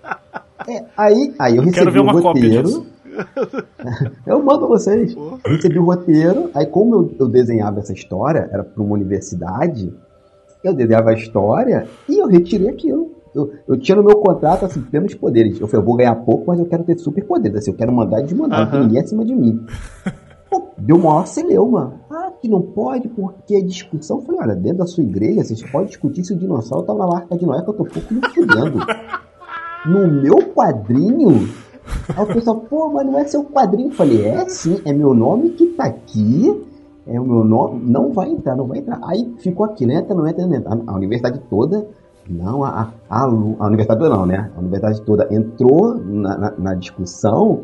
É, aí, aí eu recebi Quero ver o uma cópia roteiro, disso. [LAUGHS] Eu mando vocês. Recebi o roteiro, aí como eu, eu desenhava essa história, era para uma universidade, eu desenhava a história e eu retirei aquilo. Eu, eu tinha no meu contrato, assim, plenos poderes. Eu falei, eu vou ganhar pouco, mas eu quero ter super poderes. Assim, eu quero mandar e desmandar, não tem ninguém acima de mim. [LAUGHS] Pô, deu maior celeuma. Ah, que não pode porque é discussão. Eu falei, olha, dentro da sua igreja, vocês podem discutir se o dinossauro tava na marca de Noé, que eu tô pouco me fudendo. [LAUGHS] No meu quadrinho, Aí o pessoal, pô, mas não é seu quadrinho. Eu falei, é sim, é meu nome que tá aqui. É o meu nome. Não vai entrar, não vai entrar. Aí ficou aqui, não entra, não entra, não entra. A, universidade toda. Não, a, a, a, universidade toda não, né? A universidade toda entrou na, na, na discussão,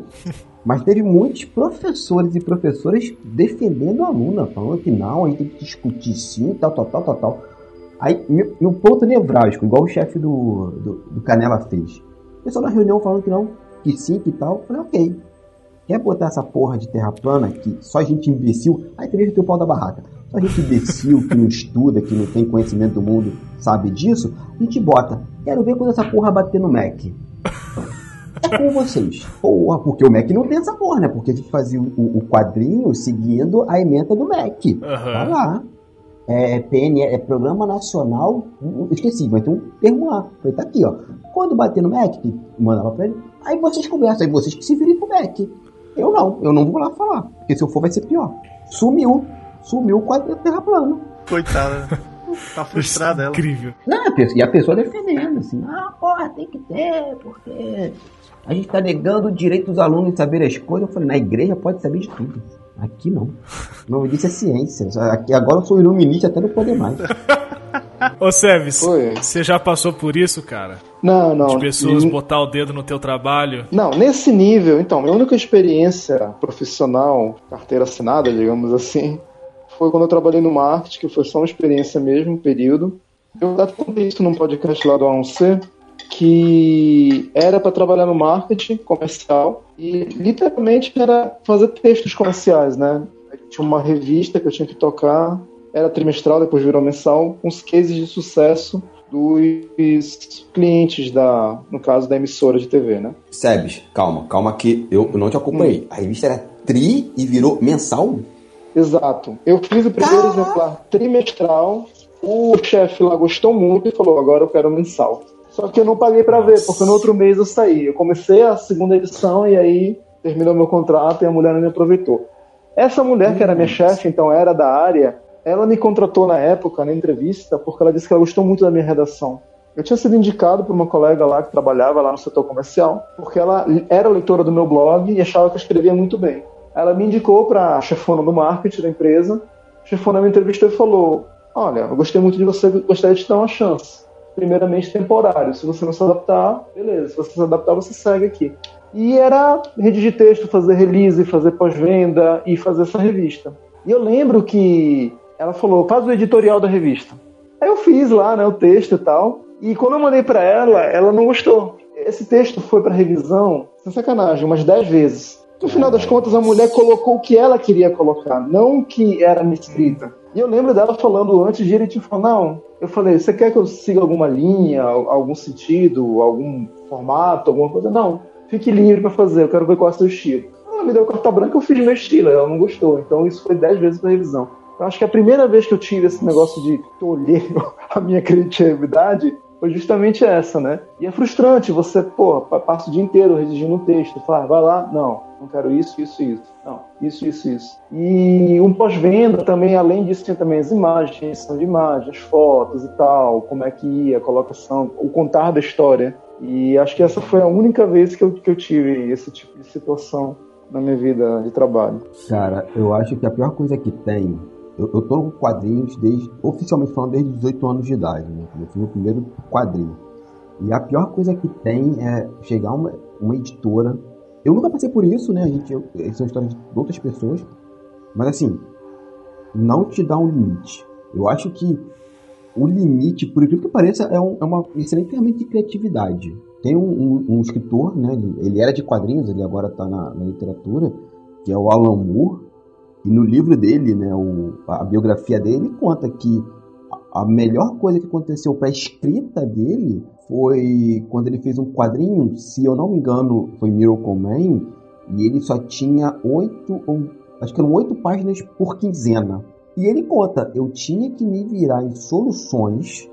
mas teve muitos professores e professoras defendendo a aluna, falando que não, a gente tem que discutir sim, tal, tal, tal, tal, tal. Aí, meu ponto nevrálgico, igual o chefe do, do, do Canela fez. O pessoal na reunião falando que não, que sim, que tal. Eu falei, ok. Quer botar essa porra de terra plana que só gente imbecil. Aí também tem o pau da barraca. Só gente imbecil que não estuda, que não tem conhecimento do mundo, sabe disso. A gente bota. Quero ver quando essa porra bater no Mac. É com vocês. Porra, porque o Mac não tem essa porra, né? Porque a gente fazia o, o quadrinho seguindo a emenda do Mac. Tá Aham. lá. É PN, é Programa Nacional. eu Esqueci, mas tem um termo lá. Falei, tá aqui, ó. Quando bater no Mac, que mandava pra ele, aí vocês conversam, aí vocês que se virem com o Mac. Eu não, eu não vou lá falar. Porque se eu for, vai ser pior. Sumiu. Sumiu o quadro da Terra plana. Coitada. [LAUGHS] Tá frustrada ela. Incrível. Não, a e a pessoa defendendo, assim, ah, porra, tem que ter, porque a gente tá negando o direito dos alunos de saber as coisas. Eu falei, na igreja pode saber de tudo. Aqui não. Não, isso é ciência. Aqui, agora eu sou iluminista até não poder mais. [LAUGHS] Ô, Seves, você já passou por isso, cara? Não, não. De pessoas botar o dedo no teu trabalho? Não, nesse nível, então, minha única experiência profissional, carteira assinada, digamos assim, foi quando eu trabalhei no marketing, que foi só uma experiência mesmo, um período. Eu até contei isso num podcast lá do A1C, que era para trabalhar no marketing comercial e literalmente era fazer textos comerciais, né? Tinha uma revista que eu tinha que tocar, era trimestral, depois virou mensal, com os cases de sucesso dos clientes da, no caso da emissora de TV, né? Sebes, calma, calma que eu eu não te acompanhei. A revista era tri e virou mensal? Exato. Eu fiz o primeiro exemplar trimestral, o chefe lá gostou muito e falou: agora eu quero mensal. Só que eu não paguei pra ver, porque no outro mês eu saí. Eu comecei a segunda edição e aí terminou meu contrato e a mulher não me aproveitou. Essa mulher, que era minha chefe, então era da área, ela me contratou na época, na entrevista, porque ela disse que ela gostou muito da minha redação. Eu tinha sido indicado por uma colega lá que trabalhava lá no setor comercial, porque ela era leitora do meu blog e achava que eu escrevia muito bem. Ela me indicou para a chefona do marketing da empresa. A chefona me entrevistou e falou: Olha, eu gostei muito de você, gostaria de te dar uma chance. Primeiramente, temporário. Se você não se adaptar, beleza. Se você se adaptar, você segue aqui. E era redigir texto, fazer release, fazer pós-venda e fazer essa revista. E eu lembro que ela falou: faz o editorial da revista. Aí eu fiz lá, né, o texto e tal. E quando eu mandei para ela, ela não gostou. Esse texto foi para revisão, sem sacanagem, umas 10 vezes. No final das contas, a mulher colocou o que ela queria colocar, não o que era me escrita. E eu lembro dela falando antes de ele, tipo, não. Eu falei, você quer que eu siga alguma linha, algum sentido, algum formato, alguma coisa? Não. Fique livre para fazer, eu quero ver qual é o seu estilo. Ela me deu carta branca, eu fiz meu estilo, ela não gostou. Então isso foi 10 vezes para revisão. Eu acho que a primeira vez que eu tive esse negócio de tolher [LAUGHS] a minha criatividade foi justamente essa, né? E é frustrante, você, pô, pa- passa o dia inteiro redigindo um texto, fala, ah, vai lá, não, não quero isso, isso, isso, não, isso, isso, isso. E um pós-venda também, além disso, tinha também as imagens, edição de imagens, fotos e tal, como é que ia, a colocação, o contar da história. E acho que essa foi a única vez que eu, que eu tive esse tipo de situação na minha vida de trabalho. Cara, eu acho que a pior coisa que tem. Eu, eu tô com quadrinhos desde. Oficialmente falando, desde 18 anos de idade, né? Eu fiz meu primeiro quadrinho. E a pior coisa que tem é chegar uma, uma editora. Eu nunca passei por isso, né? A gente, eu, são histórias de outras pessoas. Mas assim, não te dá um limite. Eu acho que o limite, por incrível que pareça, é, um, é uma excelente ferramenta de criatividade. Tem um, um- um escritor, né? Ele, era de quadrinhos, ele agora está na, na literatura, que é o Alan Moore. E no livro dele, né, o- a biografia dele, ele conta que a melhor coisa que aconteceu para a escrita dele foi quando ele fez um quadrinho, se eu não me engano, foi Miracle Man, E ele só tinha oito, acho que eram oito páginas por quinzena. E ele conta, eu tinha que me virar em soluções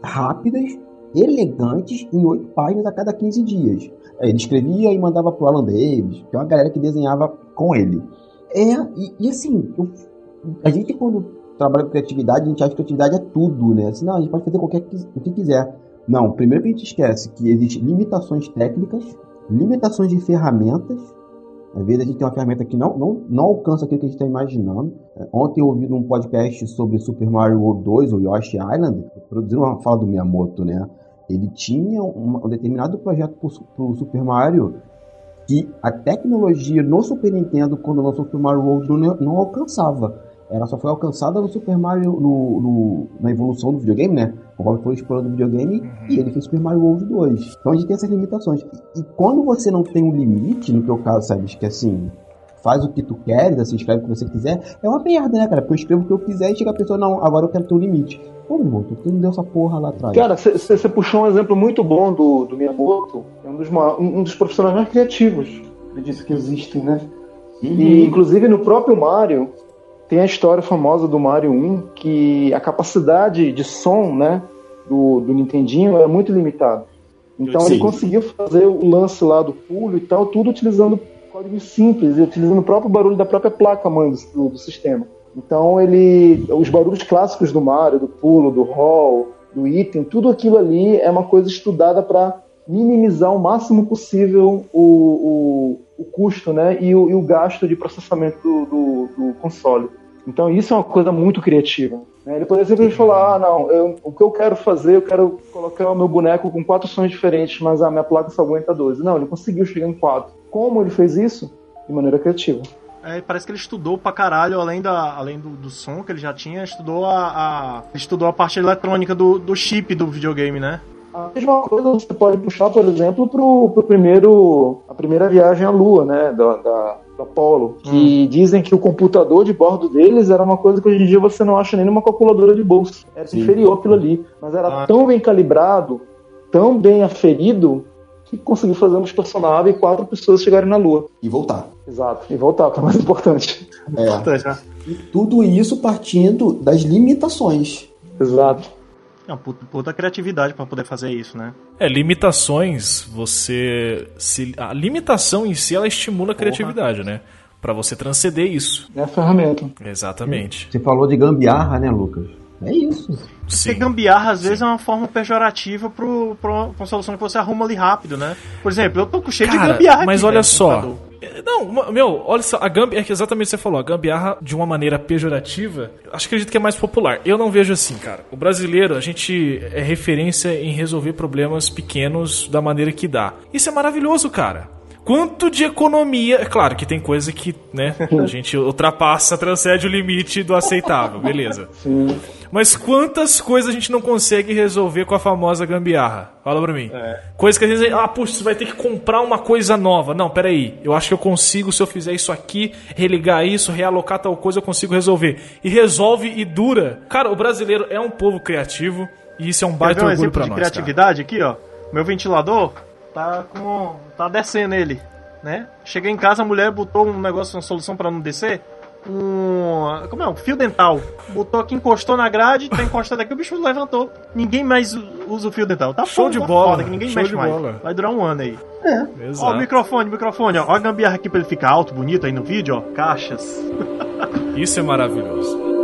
rápidas, elegantes, em oito páginas a cada 15 dias. Ele escrevia e mandava pro Alan Davis, que é uma galera que desenhava com ele. É, e, e assim, eu, a gente quando trabalha com criatividade, a gente acha que criatividade é tudo, né? Assim, não, a gente pode fazer qualquer o que quiser. Não, primeiro que a gente esquece que existem limitações técnicas, limitações de ferramentas. Às vezes a gente tem uma ferramenta que não, não, não alcança aquilo que a gente está imaginando. É, Ontem eu ouvi num podcast sobre Super Mario World 2, ou Yoshi Island, produzindo uma fala do Miyamoto, né? Ele tinha um, um determinado projeto para o Super Mario que a tecnologia no Super Nintendo, quando lançou o Super Mario World, não, não alcançava. Ela só foi alcançada no Super Mario, no, no- na evolução do videogame, né? Conforme foi explorando o videogame, e ele fez Super Mario World 2. Então a gente tem essas limitações. E, e quando você não tem um limite, no teu caso, sabe, que assim, faz o que tu queres, assim, escreve o que você quiser, é uma merda, né, cara? Porque eu escrevo o que eu quiser e chega a pessoa, não, agora eu quero ter um limite. Pô, meu irmão, tu não deu essa porra lá atrás. Cara, você puxou um exemplo muito bom do, do Miyamoto, é um dos, um dos profissionais mais criativos, ele disse que existem, né? E, inclusive, no próprio Mario, tem a história famosa do Mario 1, que a capacidade de som, né, do, do Nintendinho era muito limitada. Então Sim. ele conseguiu fazer o lance lá do pulo e tal, tudo utilizando códigos simples, e utilizando o próprio barulho da própria placa-mãe do, do- do sistema. Então ele. Os barulhos clássicos do Mario, do pulo, do roll, do item, tudo aquilo ali é uma coisa estudada para minimizar o máximo possível o, o, o custo né, e, o, e o gasto de processamento do, do, do console. Então isso é uma coisa muito criativa. né? Ele poderia simplesmente falar, ah, não, eu- o que eu quero fazer, eu quero colocar o meu boneco com quatro sons diferentes, mas a minha placa só aguenta 12. Não, ele conseguiu chegar em quatro. Como ele fez isso? De maneira criativa. É, parece que ele estudou pra caralho, além, da, além do, do som que ele já tinha, estudou a, a- estudou a parte eletrônica do, do chip do videogame, né? A mesma coisa você pode puxar, por exemplo, pro, pro primeiro, a primeira viagem à Lua, né, da, da, do Apollo, que dizem que o computador de bordo deles era uma coisa que hoje em dia você não acha nem numa calculadora de bolso. Era inferior aquilo ali, mas era Ah. tão bem calibrado, tão bem aferido, que conseguiu fazer uma espaçonave e quatro pessoas chegarem na Lua. E voltar. Exato, e voltar, que é o mais importante. É. Importante, né? E tudo isso partindo das limitações. Exato. É uma puta, puta criatividade pra poder fazer isso, né? É, limitações, você. Se, a limitação em si ela estimula a criatividade, né? Pra você transcender isso. É a ferramenta. Exatamente. Você falou de gambiarra, né, Lucas? É isso. Porque Sim. gambiarra, às vezes, é uma forma pejorativa pro, pro, pra uma solução que você arruma ali rápido, né? Por exemplo, eu tô com cheio de Cara, gambiarra mas aqui, olha no só. computador. Não, meu, olha só, a gambiarra, é exatamente o que você falou, a gambiarra de uma maneira pejorativa, acho que acredito que é mais popular. Eu não vejo assim, cara. O brasileiro, a gente é referência em resolver problemas pequenos da maneira que dá. Isso é maravilhoso, cara. Quanto de economia. É claro que tem coisa que, né, a gente ultrapassa, transcende o limite do aceitável, beleza. Sim. Mas quantas coisas a gente não consegue resolver com a famosa gambiarra? Fala pra mim. Coisa que às vezes, ah, puxa, você vai ter que comprar uma coisa nova. Não, peraí. Eu acho que eu consigo, se eu fizer isso aqui, religar isso, realocar tal coisa, eu consigo resolver. E resolve e dura. Cara, o brasileiro é um povo criativo e isso é um baita um orgulho exemplo pra de nós. Cara. criatividade aqui, ó? Meu ventilador tá com. tá descendo ele, né? Cheguei em casa, a mulher botou um negócio, uma solução pra não descer. Um. Como é? Um fio dental. Botou aqui, encostou na grade, tá encostado aqui, o bicho levantou. Ninguém mais usa o fio dental. Tá Show foda, de tá bola, Foda, que ninguém show mexe de mais. bola. Vai durar um ano aí. Ó, o Exato. microfone, microfone, ó. Ó a gambiarra aqui pra ele ficar alto, bonito aí no vídeo, ó. Caixas. [LAUGHS] Isso é maravilhoso.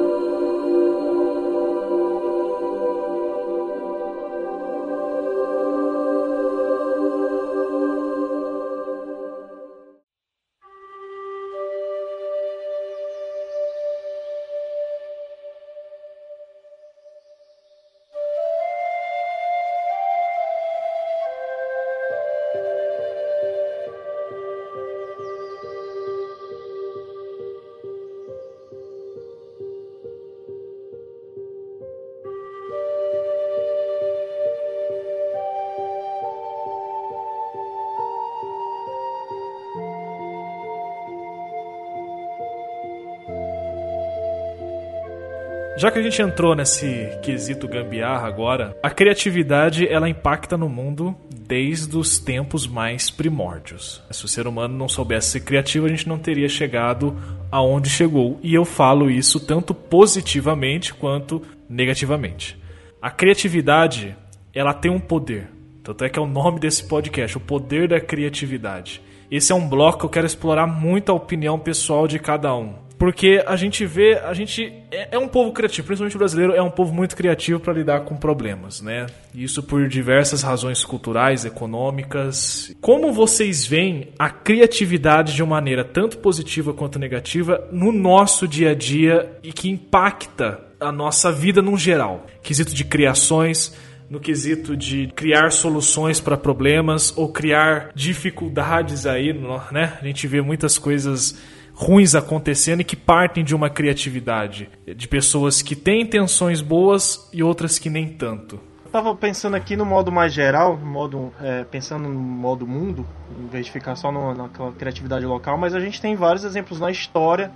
Já que a gente entrou nesse quesito gambiarra agora, a criatividade ela impacta no mundo desde os tempos mais primórdios. Se o ser humano não soubesse ser criativo, a gente não teria chegado aonde chegou. E eu falo isso tanto positivamente quanto negativamente. A criatividade, ela tem um poder. Tanto é que é o nome desse podcast, o poder da criatividade. Esse é um bloco que eu quero explorar muito a opinião pessoal de cada um. Porque a gente vê, a gente é, é um povo criativo, principalmente o brasileiro é um povo muito criativo para lidar com problemas, né? Isso por diversas razões culturais, econômicas. Como vocês veem a criatividade de uma maneira tanto positiva quanto negativa no nosso dia a dia e que impacta a nossa vida no geral? Quesito de criações, no quesito de criar soluções para problemas ou criar dificuldades aí, né? A gente vê muitas coisas ruins acontecendo e que partem de uma criatividade, de pessoas que têm intenções boas e outras que nem tanto. Tava pensando aqui no modo mais geral, modo, é, pensando no modo mundo, em vez de ficar só no, naquela criatividade local, mas a gente tem vários exemplos na história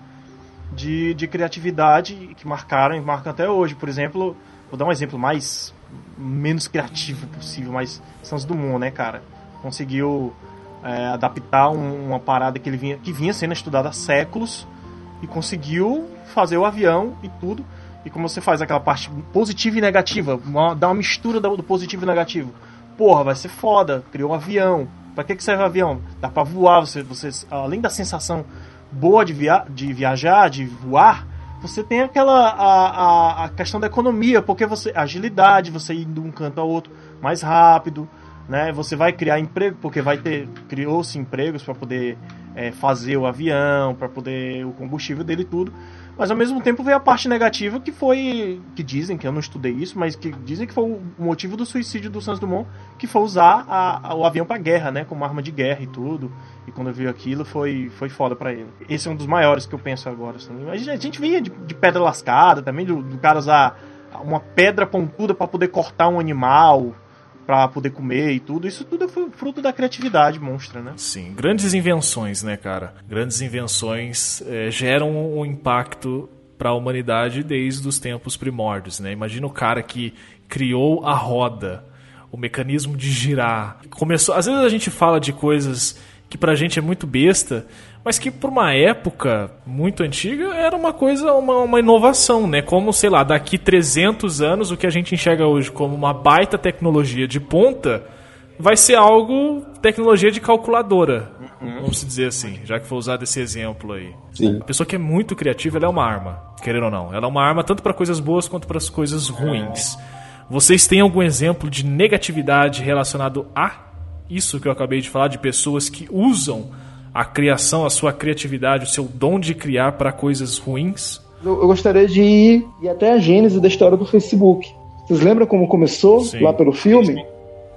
de, de criatividade que marcaram e marcam até hoje. Por exemplo, vou dar um exemplo mais menos criativo possível, mas Santos Dumont, né, cara? Conseguiu é, adaptar um, uma parada que ele vinha, que vinha sendo estudada há séculos e conseguiu fazer o avião e tudo. E como você faz aquela parte positiva e negativa, uma, dá uma mistura do, positivo e negativo. Porra, vai ser foda, criou um avião. Pra que, que serve o avião? Dá pra voar, você, você, além da sensação boa de, via, de viajar, de voar, você tem aquela a, a, a questão da economia, porque você agilidade, você ir de um canto ao outro mais rápido, né? Você vai criar emprego, porque vai ter criou-se empregos para poder é, fazer o avião, para poder o combustível dele e tudo. Mas ao mesmo tempo veio a parte negativa que foi que dizem que eu não estudei isso, mas que dizem que foi o motivo do suicídio do Santos Dumont, que foi usar a, a, o avião para guerra, né, como arma de guerra e tudo. E quando vi aquilo foi foi foda para ele. Esse é um dos maiores que eu penso agora. Assim. A gente via de, de pedra lascada também, do, do cara usar uma pedra pontuda para poder cortar um animal, para poder comer e tudo. Isso tudo é fruto da criatividade monstra, né? Sim, grandes invenções, né, cara? Grandes invenções é, geram um impacto para a humanidade desde os tempos primórdios, né? Imagina o cara que criou a roda, o mecanismo de girar. Começou, às vezes a gente fala de coisas que pra gente é muito besta, mas que por uma época muito antiga era uma coisa, uma, uma inovação, né? Como, sei lá, daqui 300 anos o que a gente enxerga hoje como uma baita tecnologia de ponta vai ser algo tecnologia de calculadora, uhum. vamos dizer assim, já que foi usado esse exemplo aí. Sim. A pessoa que é muito criativa, ela é uma arma, querer ou não. Ela é uma arma tanto para coisas boas quanto para as coisas ruins. Vocês têm algum exemplo de negatividade relacionado a isso que eu acabei de falar, de pessoas que usam a criação, a sua criatividade, o seu dom de criar para coisas ruins? Eu, eu, gostaria de ir, ir até a gênese da história do Facebook. Vocês lembram como começou sim. lá pelo filme?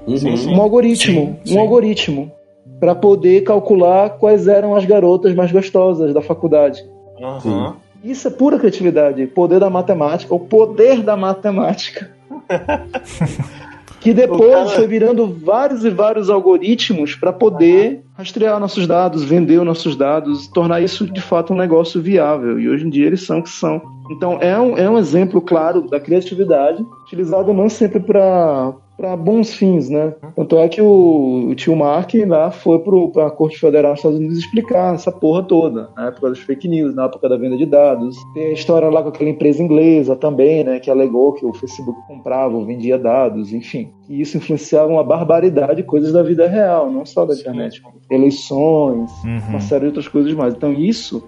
Sim, sim, um algoritmo, um algoritmo para poder calcular quais eram as garotas mais gostosas da faculdade. Uhum. Isso é pura criatividade, poder da matemática, o poder da matemática. [LAUGHS] que depois cara... foi virando vários e vários algoritmos para poder rastrear nossos dados, vender os nossos dados, tornar isso de fato um negócio viável. E hoje em dia eles são que são. Então é um, é um exemplo claro da criatividade, utilizado não sempre para para bons fins, né? Tanto é que o, o tio Mark lá foi para a Corte Federal dos Estados Unidos explicar essa porra toda, na época das fake news, na época da venda de dados. Tem a história lá com aquela empresa inglesa também, né? Que alegou que o Facebook comprava ou vendia dados, enfim. E isso influenciava uma barbaridade coisas da vida real, não só da internet. Eleições, uhum. uma série de outras coisas mais. Então isso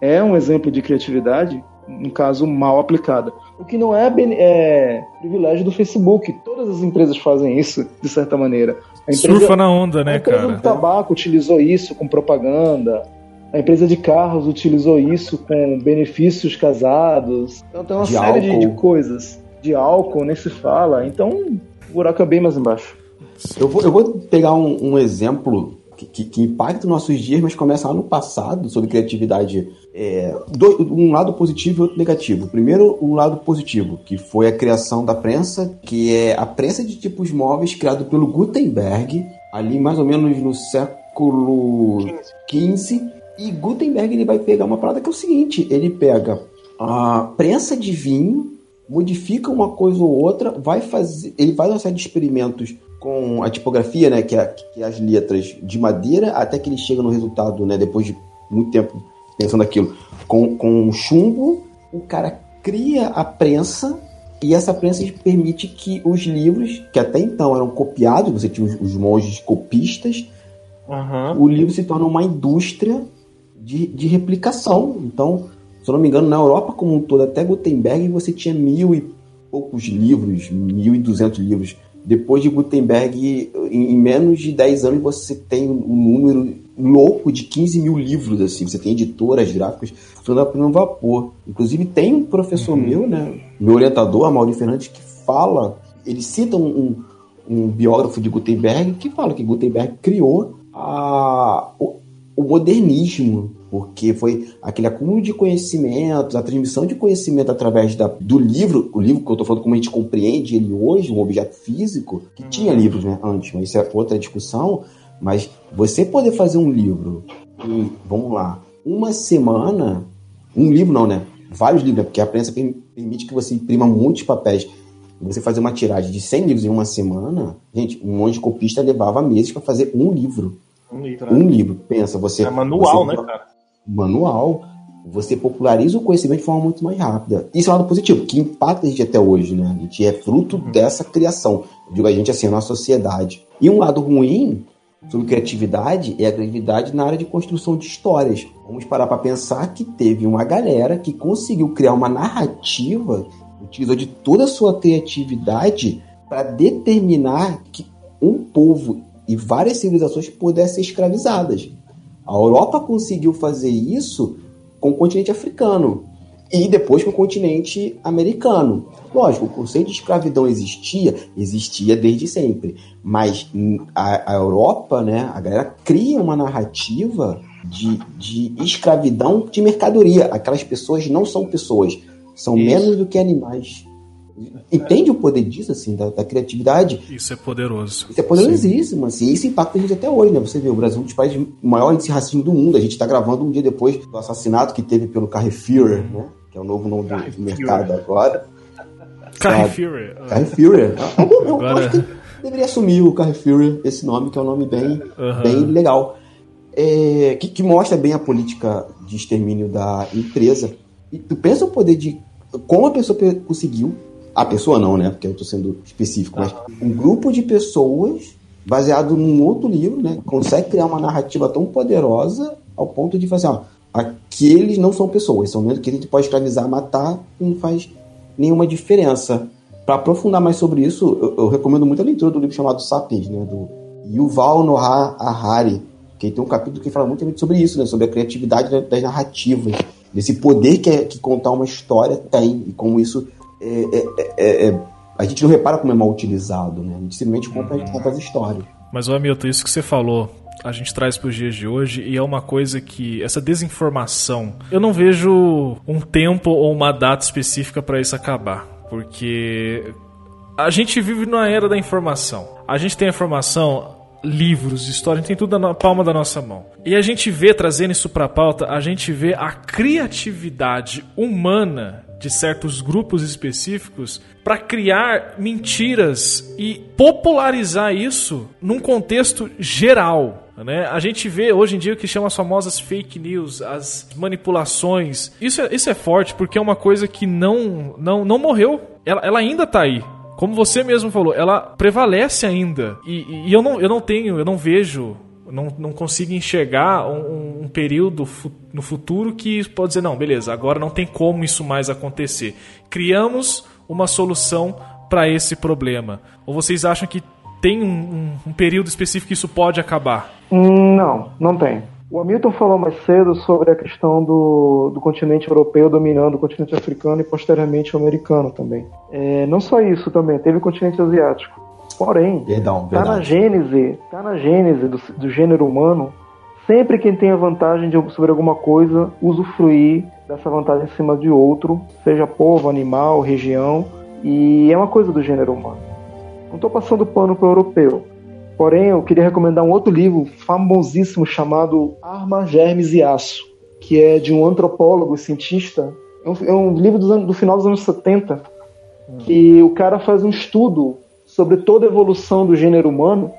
é um exemplo de criatividade no caso, mal aplicada. O que não é, é, privilégio do Facebook. Todas as empresas fazem isso, de certa maneira. A empresa, Surfa na onda, né, cara? A empresa do tabaco utilizou isso com propaganda. A empresa de carros utilizou isso com benefícios casados. Então tem uma de série de, de, coisas. De álcool, nem se fala. Então o buraco é bem mais embaixo. Eu vou, eu vou pegar um, um exemplo que, que, nossos dias, mas começa lá no passado, sobre criatividade. É, do, um lado positivo e outro negativo. Primeiro, um lado positivo, que foi a criação da prensa, que é a prensa de tipos móveis criado pelo Gutenberg, ali mais ou menos no século XV. E Gutenberg ele vai pegar uma parada que é o seguinte: ele pega a prensa de vinho, modifica uma coisa ou outra, vai fazer, ele faz uma série de experimentos com a tipografia, né, que é, que é as letras de madeira, até que ele chega no resultado, né, depois de muito tempo pensando aquilo, com, com chumbo, o cara cria a prensa e essa prensa permite que os livros, que até então eram copiados, você tinha os, os monges copistas, Uhum. o livro se torna uma indústria de, de replicação. Então, se eu não me engano, na Europa como um todo, até Gutenberg, você tinha mil e poucos livros, mil e duzentos livros. Depois de Gutenberg, em, menos de 10 anos, você tem um número louco de 15 mil livros. assim. Você tem editoras, gráficas, funcionando a pleno vapor. Inclusive, tem um professor meu, né, meu orientador, Amaury Fernandes, que fala, ele cita um, um, um biógrafo de Gutenberg que fala que Gutenberg criou a, o, o modernismo, porque foi aquele acúmulo de conhecimentos, a transmissão de conhecimento através da, do livro, o livro que eu estou falando como a gente compreende ele hoje, um objeto físico, que tinha livros né, antes, mas isso é outra discussão, mas você poder fazer um livro em, vamos lá, uma semana, um livro não, né? Vários livros, né? porque a prensa perm- permite que você imprima muitos papéis. Você fazer uma tiragem de 100 livros em uma semana, gente, um monte de copista levava meses para fazer um livro. Um livro, né? Um livro, pensa, você. É manual, você- né, cara? Manual. Você populariza o conhecimento de forma muito mais rápida. Isso é um lado positivo, que impacta a gente até hoje, né? A gente é fruto dessa criação. Eu digo a gente assim, a nossa sociedade. E um lado ruim sobre criatividade é a criatividade na área de construção de histórias. Vamos parar para pensar que teve uma galera que conseguiu criar uma narrativa, utilizou de toda a sua criatividade para determinar que um povo e várias civilizações pudessem ser escravizadas. A Europa conseguiu fazer isso com o continente africano e depois com o continente americano. Lógico, o conceito de escravidão existia, existia desde sempre, mas a, a Europa, né, a galera cria uma narrativa de, de escravidão de mercadoria. Aquelas pessoas não são pessoas, são Isso. menos do que animais. Entende o poder disso, assim, da, da criatividade? Isso é poderoso. Isso é poderosíssimo, assim, e isso impacta a gente até hoje, né? Você vê, o Brasil é um dos países maior índice de racismo do mundo. A gente está gravando um dia depois do assassinato que teve pelo Carre Führer, né? Que é o novo nome do, Carre do mercado agora. Carrie Sabe? Fury. Carre Führer. Eu, eu- eu Agora- acho que deveria assumir o Carre Führer, esse nome, que é um nome bem, Aham. bem legal. É, que, que mostra bem a política de extermínio da empresa. E tu pensa o poder de como a pessoa pe- conseguiu, a pessoa não, né? Porque eu estou sendo específico, mas um grupo de pessoas baseado num outro livro, né? Consegue criar uma narrativa tão poderosa ao ponto de fazer, ó, aqueles não são pessoas, são menos que a gente pode escravizar, matar, não faz nenhuma diferença. Para aprofundar mais sobre isso, eu, eu recomendo muito a leitura do livro chamado Sapiens, né? Do Yuval Noah Harari, que tem um capítulo que fala muito sobre isso, né? Sobre a criatividade da- das narrativas, desse poder que, é- que contar uma história tem e como isso é, é- é- é- a gente não repara como é mal utilizado, né? A gente simplesmente conta, conta as histórias. Mas, ô Hamilton, isso que você falou, a gente traz para os dias de hoje e é uma coisa que, essa desinformação, eu não vejo um tempo ou uma data específica para isso acabar. Porque a gente vive numa era da informação. A gente tem informação, livros, história, a gente tem tudo na palma da nossa mão. E a gente vê, trazendo isso para a pauta, a gente vê a criatividade humana de certos grupos específicos para criar mentiras e popularizar isso num contexto geral. Né? A gente vê hoje em dia o que chama as famosas fake news, as manipulações. Isso é, isso é forte porque é uma coisa que não, não, não morreu. Ela, ela ainda tá aí. Como você mesmo falou, ela prevalece ainda. E, e eu, não, eu não tenho, eu não vejo não, não consigo enxergar um, um período fu no futuro que pode dizer, não, beleza, agora não tem como isso mais acontecer. Criamos uma solução para esse problema. Ou vocês acham que tem um, um, um, período específico que isso pode acabar? Não, não tem. O Hamilton falou mais cedo sobre a questão do, do continente europeu dominando o continente africano e posteriormente o americano também. É, não só isso também, teve o continente asiático. Porém, Perdão, tá na gênese, tá na gênese do, do gênero humano, sempre quem tem a vantagem de, sobre alguma coisa, usufruir dessa vantagem em cima de outro, seja povo, animal, região, e é uma coisa do gênero humano. Não estou passando pano para o europeu, porém eu queria recomendar um outro livro famosíssimo chamado Arma, Germes e Aço, que é de um antropólogo cientista. É um, é um livro do, do final dos anos 70, que o cara faz um estudo sobre toda a evolução do gênero humano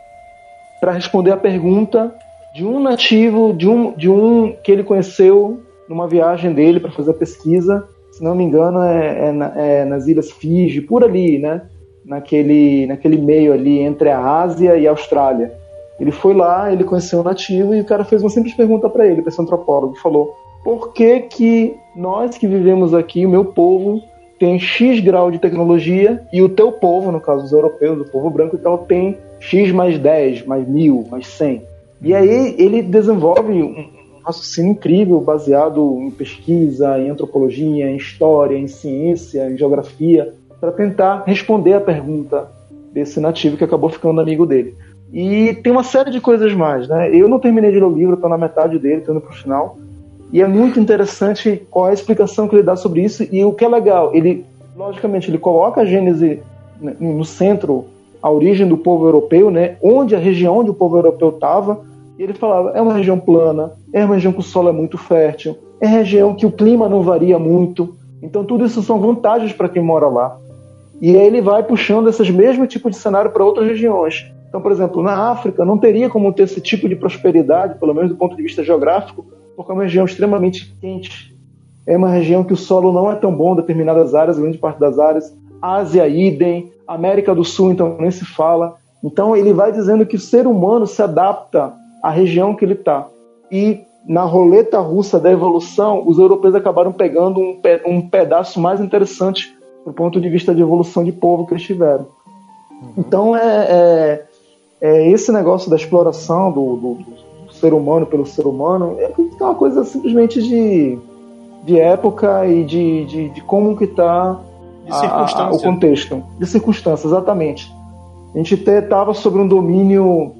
para responder a pergunta de um nativo, de um, de um que ele conheceu numa viagem dele para fazer a pesquisa. Se não me engano, é, é, é, nas Ilhas Fiji, por ali, né? Naquele, naquele meio ali entre a Ásia e a Austrália. Ele foi lá, ele conheceu o nativo e o cara fez uma simples pergunta para ele, para esse antropólogo, falou: por que que nós que vivemos aqui, o meu povo, tem X grau de tecnologia e o teu povo, no caso dos europeus, o povo branco, então tem X mais 10, mais mil, mais 100. E aí ele desenvolve um raciocínio incrível baseado em pesquisa, em antropologia, em história, em ciência, em geografia, para tentar responder a pergunta desse nativo que acabou ficando amigo dele. E tem uma série de coisas mais, né? Eu não terminei de ler o livro, estou na metade dele, estou indo para o final. E é muito interessante qual é a explicação que ele dá sobre isso. E o que é legal, ele, logicamente, ele coloca a Gênese no centro, a origem do povo europeu, né? Onde a região onde o povo europeu estava. E ele falava, é uma região plana, é uma região que o solo é muito fértil, é região que o clima não varia muito. Então tudo isso são vantagens para quem mora lá. E aí ele vai puxando esses mesmos tipos de cenário para outras regiões. Então, por exemplo, na África não teria como ter esse tipo de prosperidade, pelo menos do ponto de vista geográfico, porque é uma região extremamente quente. É uma região que o solo não é tão bom em determinadas áreas, grande parte das áreas. Ásia, idem. América do Sul, então, nem se fala. Então, ele vai dizendo que o ser humano se adapta à região que ele está. E na roleta russa da evolução, os europeus acabaram pegando um, um pedaço mais interessante do ponto de vista de evolução de povo que eles tiveram. Então, é, é é, esse negócio da exploração do, do, do, ser humano pelo ser humano é uma coisa simplesmente de, de época e de, de, de como que está o contexto. De circunstâncias, exatamente. A gente estava sobre um domínio,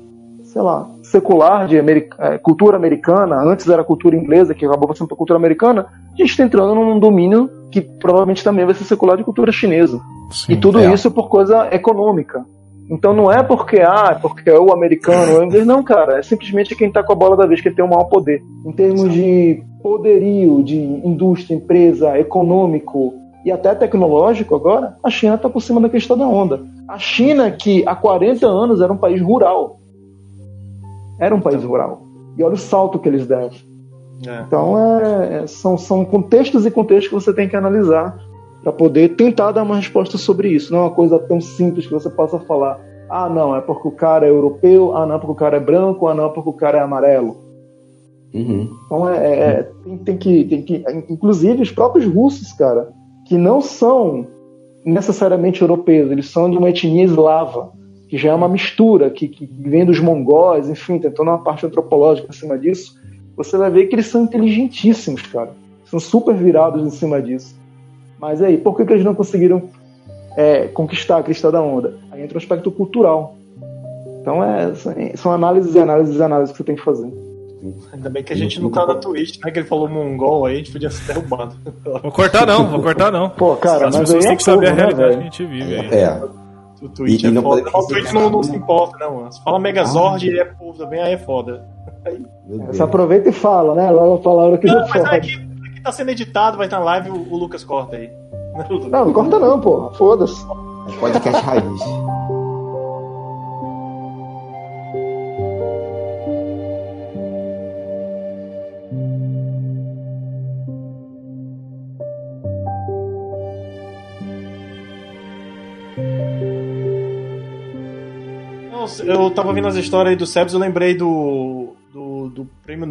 sei lá, secular de america, é, cultura americana, antes era cultura inglesa, que acabou sendo cultura americana, a gente está entrando num domínio que provavelmente também vai ser secular de cultura chinesa. Sim, e tudo é. isso por coisa econômica. Então não é porque, ah, é porque é o americano ou o inglês, não, cara. É simplesmente quem tá com a bola da vez, que tem o maior poder. Em termos de poderio, de indústria, empresa, econômico e até tecnológico agora, a China está por cima da questão da onda. A China, que há 40 anos era um país rural. Era um país rural. E olha o salto que eles deram. É. Então, é, é, são, são contextos e contextos que você tem que analisar para poder tentar dar uma resposta sobre isso. Não é uma coisa tão simples que você possa falar: ah, não, é porque o cara é europeu, ah, não, é porque o cara é branco, ah, não, é porque o cara é amarelo. Uhum. Então é, é, é tem, tem, que, tem que. Inclusive os próprios russos, cara, que não são necessariamente europeus, eles são de uma etnia eslava, que já é uma mistura, que, que vem dos mongóis, enfim, tem toda uma parte antropológica em cima disso. Você vai ver que eles são inteligentíssimos, cara. São super virados em cima disso. Mas aí, por que, que eles não conseguiram é, conquistar a crista da onda? Aí entra o aspecto cultural. Então é, são análises e análises e análises que você tem que fazer. Ainda bem que a gente não tá na Twitch, né? Que ele falou mongol aí, a gente podia ser derrubado. Vou cortar não, vou cortar não. Pô, cara, As pessoas têm é que saber a né, realidade né, que a gente vive aí. É. O Twitch e, é foda. Não, o Twitch não, não, se importa, não. Se fala Megazord, ah. ele é povo também, aí é foda. Aí... Você aproveita e fala, né? Logo a palavra que não, não mas aqui, tá sendo editado, vai estar na live, o, o Lucas corta aí. Não, não corta não, pô. Foda-se. Podcast raiz. Eu tava vendo as histórias aí do Sebs, eu lembrei do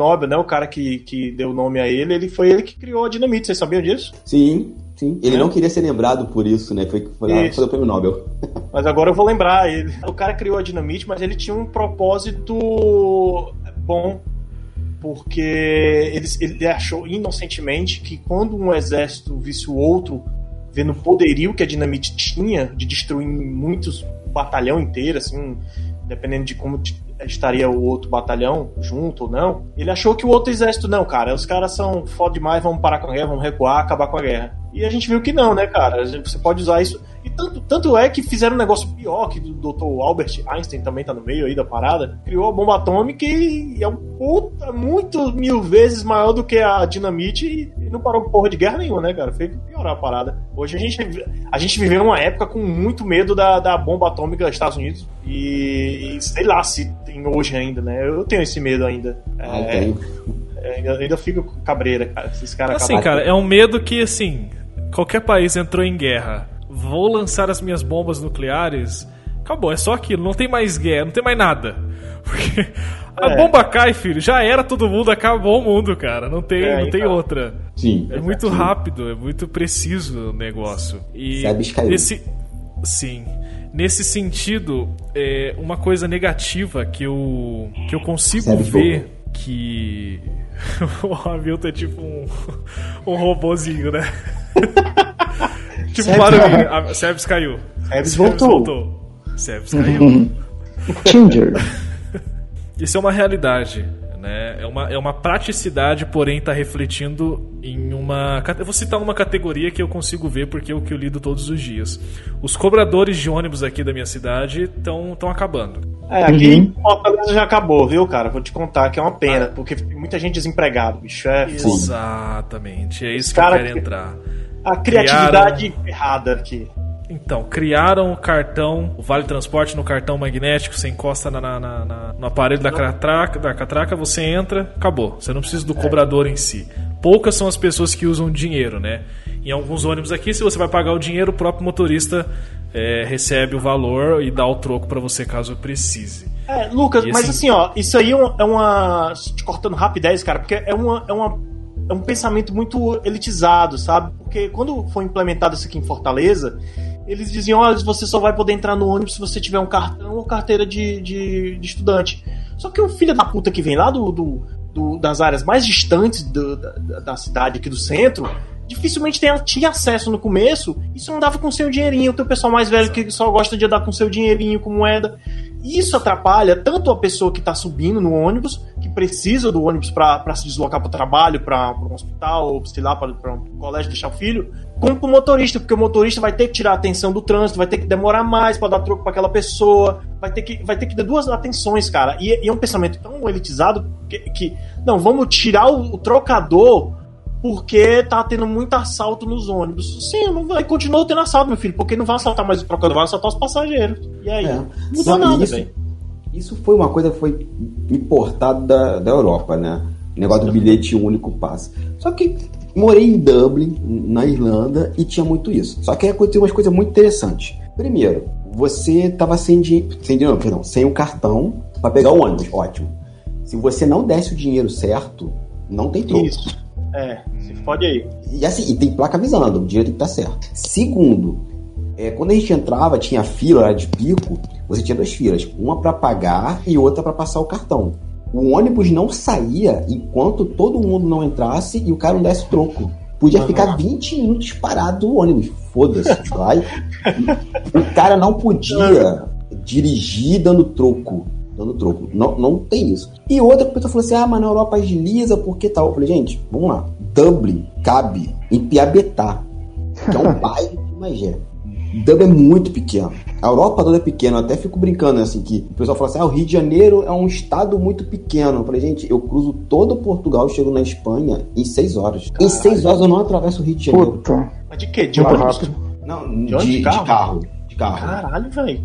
Nobel, né? O cara que, que deu o nome a ele, ele foi ele que criou a dinamite, vocês sabiam disso? Sim, sim. Ele é. não queria ser lembrado por isso, né? Foi, foi, foi o prêmio Nobel. [LAUGHS] Mas agora eu vou lembrar ele. O cara criou a dinamite, mas ele tinha um propósito bom. Porque ele, ele achou inocentemente que quando um exército visse o outro vendo o poderio que a dinamite tinha de destruir muitos batalhão inteiro, assim, dependendo de como estaria o outro batalhão junto ou não, ele achou que o outro exército, não, cara, os caras são foda demais, vamos parar com a guerra, vamos recuar, acabar com a guerra. E a gente viu que não, né, cara? Você pode usar isso. E tanto, tanto é que fizeram um negócio pior, que o Dr. Albert Einstein também tá no meio aí da parada, criou a bomba atômica e é um puta muito mil vezes maior do que a dinamite e, e não parou porra de guerra nenhuma, né, cara? Fez piorar a parada. Hoje a gente, a gente viveu uma época com muito medo da, da bomba atômica dos Estados Unidos e, e sei lá se tem hoje ainda, né? Eu tenho esse medo ainda. Ah, É, tem. é, ainda, ainda fico com cabreira, cara. Esses caras Assim, cara, é um medo que, assim, qualquer país entrou em guerra, vou lançar as minhas bombas nucleares, acabou, é só aquilo, não tem mais guerra, não tem mais nada. [LAUGHS] Porque a É. bomba cai, filho, já era todo mundo, acabou o mundo, cara, não tem, É, não tem então. outra. Sim. É muito rápido, é muito preciso o negócio. E nesse, sim, nesse sentido, é uma coisa negativa que eu que eu consigo Sebes ver que [LAUGHS] o Hamilton é tipo um, um robozinho, né? [LAUGHS] tipo Sebes- barulho. Ah, Sebes caiu. Sebes voltou. Sebes caiu. Ginger. [LAUGHS] Isso é uma realidade, né? É uma, é uma praticidade, porém está refletindo em uma. Eu vou citar uma categoria que eu consigo ver porque é o que eu lido todos os dias. Os cobradores de ônibus aqui da minha cidade estão acabando. É, aqui em Fortaleza já acabou, viu, cara? Vou te contar que é uma pena, porque tem muita gente desempregada, bicho. É foda. Exatamente, é isso que Cara, eu quero entrar. A criatividade errada aqui. Então, criaram o cartão, o Vale Transporte no cartão magnético, você encosta na, na- na- no aparelho da catraca, da catraca, você entra, acabou. Você não precisa do cobrador em si. Poucas são as pessoas que usam dinheiro, né? Em alguns ônibus aqui, se você vai pagar o dinheiro, o próprio motorista é, recebe o valor e dá o troco pra você caso precise. É, Lucas, mas assim- assim, ó, isso aí é uma, é uma- Te cortando rapidez, cara, porque é, uma, é, uma, é um pensamento muito elitizado, sabe? Porque quando foi implementado isso aqui em Fortaleza, eles diziam: olha, você só vai poder entrar no ônibus se você tiver um cartão ou carteira de, de, de estudante. Só que o filho da puta que vem lá do, do- do- das áreas mais distantes do- da, da- da cidade aqui do centro. Dificilmente tinha acesso no começo e só andava com seu dinheirinho. Tem o pessoal mais velho que só gosta de andar com seu dinheirinho com moeda. Isso atrapalha tanto a pessoa que está subindo no ônibus, que precisa do ônibus para se deslocar para o trabalho, para um hospital, ou sei lá, para um colégio deixar o filho, como para o motorista, porque o motorista vai ter que tirar a atenção do trânsito, vai ter que demorar mais para dar troco para aquela pessoa, vai ter que, vai ter que dar duas atenções, cara. E, e é um pensamento tão elitizado que, que não, vamos tirar o, o trocador porque tá tendo muito assalto nos ônibus. Sim, não vai, continua tendo assalto, meu filho, porque não vai assaltar mais o trocador, vai assaltar os passageiros. E aí? É. Não mudou nada, velho. Isso foi uma coisa que foi importada da, da Europa, né? O negócio do bilhete único passe. Só que morei em Dublin, na Irlanda, e tinha muito isso. Só que aí aconteceu umas coisas muito interessantes. Primeiro, você tava sem dinheiro, sem dinheiro, perdão, sem o cartão para pegar o ônibus, ótimo. Se você não desse o dinheiro certo, não tem troco. Isso. É, se fode aí. E assim, e tem placa avisando, o dinheiro tem que estar certo. Segundo, é, quando a gente entrava, tinha fila de pico, você tinha duas filas, uma para pagar e outra para passar o cartão. O ônibus não saía enquanto todo mundo não entrasse e o cara não desse troco. Podia ficar 20 minutos parado o ônibus. Foda-se, [LAUGHS] vai. O cara não podia dirigir dando troco. Dando troco. Não, não tem isso. E outra pessoa falou assim: ah, mas na Europa agiliza, porque tal? Eu falei, gente, vamos lá. Dublin cabe em Piabetá, que é um [LAUGHS] bairro de Magé. Dublin é muito pequeno. A Europa toda é pequena. Eu até fico brincando assim que o pessoal fala assim: ah, o Rio de Janeiro é um estado muito pequeno. Eu falei, gente, eu cruzo todo Portugal e chego na Espanha em seis horas. Em seis horas eu não atravesso o Rio de Janeiro. Puta. Mas de quê? De ônibus? Não, De de, onde? de De carro? carro? De carro. Caralho, velho.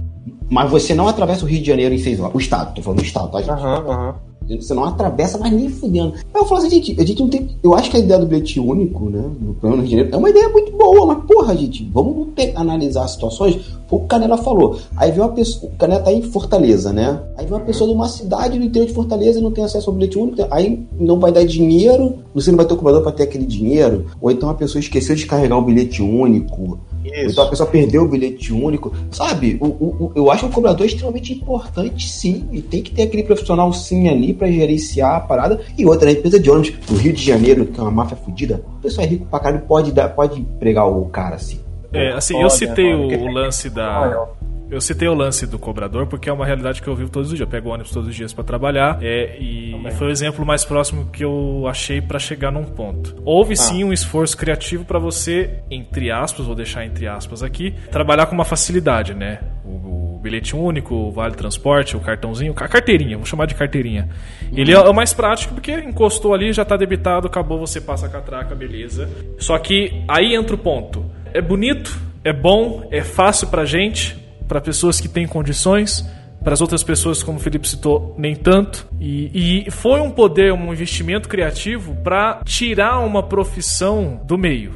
Mas você não atravessa o Rio de Janeiro em seis horas. O estado, tô falando do estado, tá, gente? Aham, aham. Você não atravessa, mas nem fudendo. Aí eu falo assim, gente, a gente não tem. Eu acho que a ideia do bilhete único, né? No plano de Janeiro, é uma ideia muito boa, mas porra, gente, vamos analisar as situações. Foi o que o Canela falou. Aí vem uma pessoa. O Canela tá em Fortaleza, né? Aí vem uma pessoa de uma cidade do interior de Fortaleza e não tem acesso ao bilhete único. Aí não vai dar dinheiro, você não vai ter o cobrador para ter aquele dinheiro. Ou então a pessoa esqueceu de carregar o bilhete único. Isso. então a pessoa perdeu o bilhete único. Sabe, o, o- o- eu acho que o cobrador é extremamente importante, sim. E tem que ter aquele profissional, sim, ali pra gerenciar a parada. E outra, né, empresa de ônibus do Rio de Janeiro, que é uma máfia fodida, o pessoal é rico pra caralho, pode, dar, pode empregar o cara, assim. É, assim, Pode, eu citei o, lance da. Eu citei o lance do cobrador porque é uma realidade que eu vivo todos os dias. Eu pego ônibus todos os dias para trabalhar é, e foi o exemplo mais próximo que eu achei para chegar num ponto. Houve sim um esforço criativo para você, entre aspas, vou deixar entre aspas aqui, trabalhar com uma facilidade, né? O, o bilhete único, o vale transporte, o cartãozinho, a carteirinha, vou chamar de carteirinha. Ele é o mais prático porque encostou ali, já está debitado, acabou, você passa a catraca, beleza. Só que aí entra o ponto. É bonito, é bom, é fácil pra gente, para pessoas que têm condições, para as outras pessoas, como o Felipe citou, nem tanto. E, e foi um poder, um investimento criativo para tirar uma profissão do meio.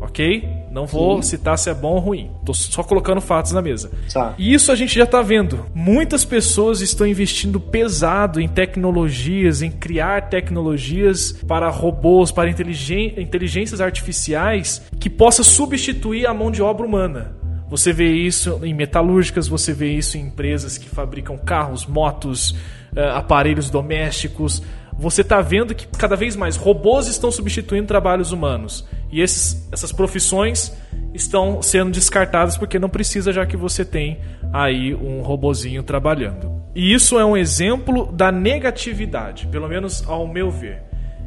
Ok? Não vou Sim. citar se é bom ou ruim. Tô só colocando fatos na mesa. Tá. E isso a gente já tá vendo. Muitas pessoas estão investindo pesado em tecnologias, em criar tecnologias para robôs, para inteligências artificiais que possa substituir a mão de obra humana. Você vê isso em metalúrgicas, você vê isso em empresas que fabricam carros, motos, eh, aparelhos domésticos. Você está vendo que cada vez mais robôs estão substituindo trabalhos humanos. E esses- essas profissões estão sendo descartadas porque não precisa, já que você tem aí um robozinho trabalhando. E isso é um exemplo da negatividade, pelo menos ao meu ver.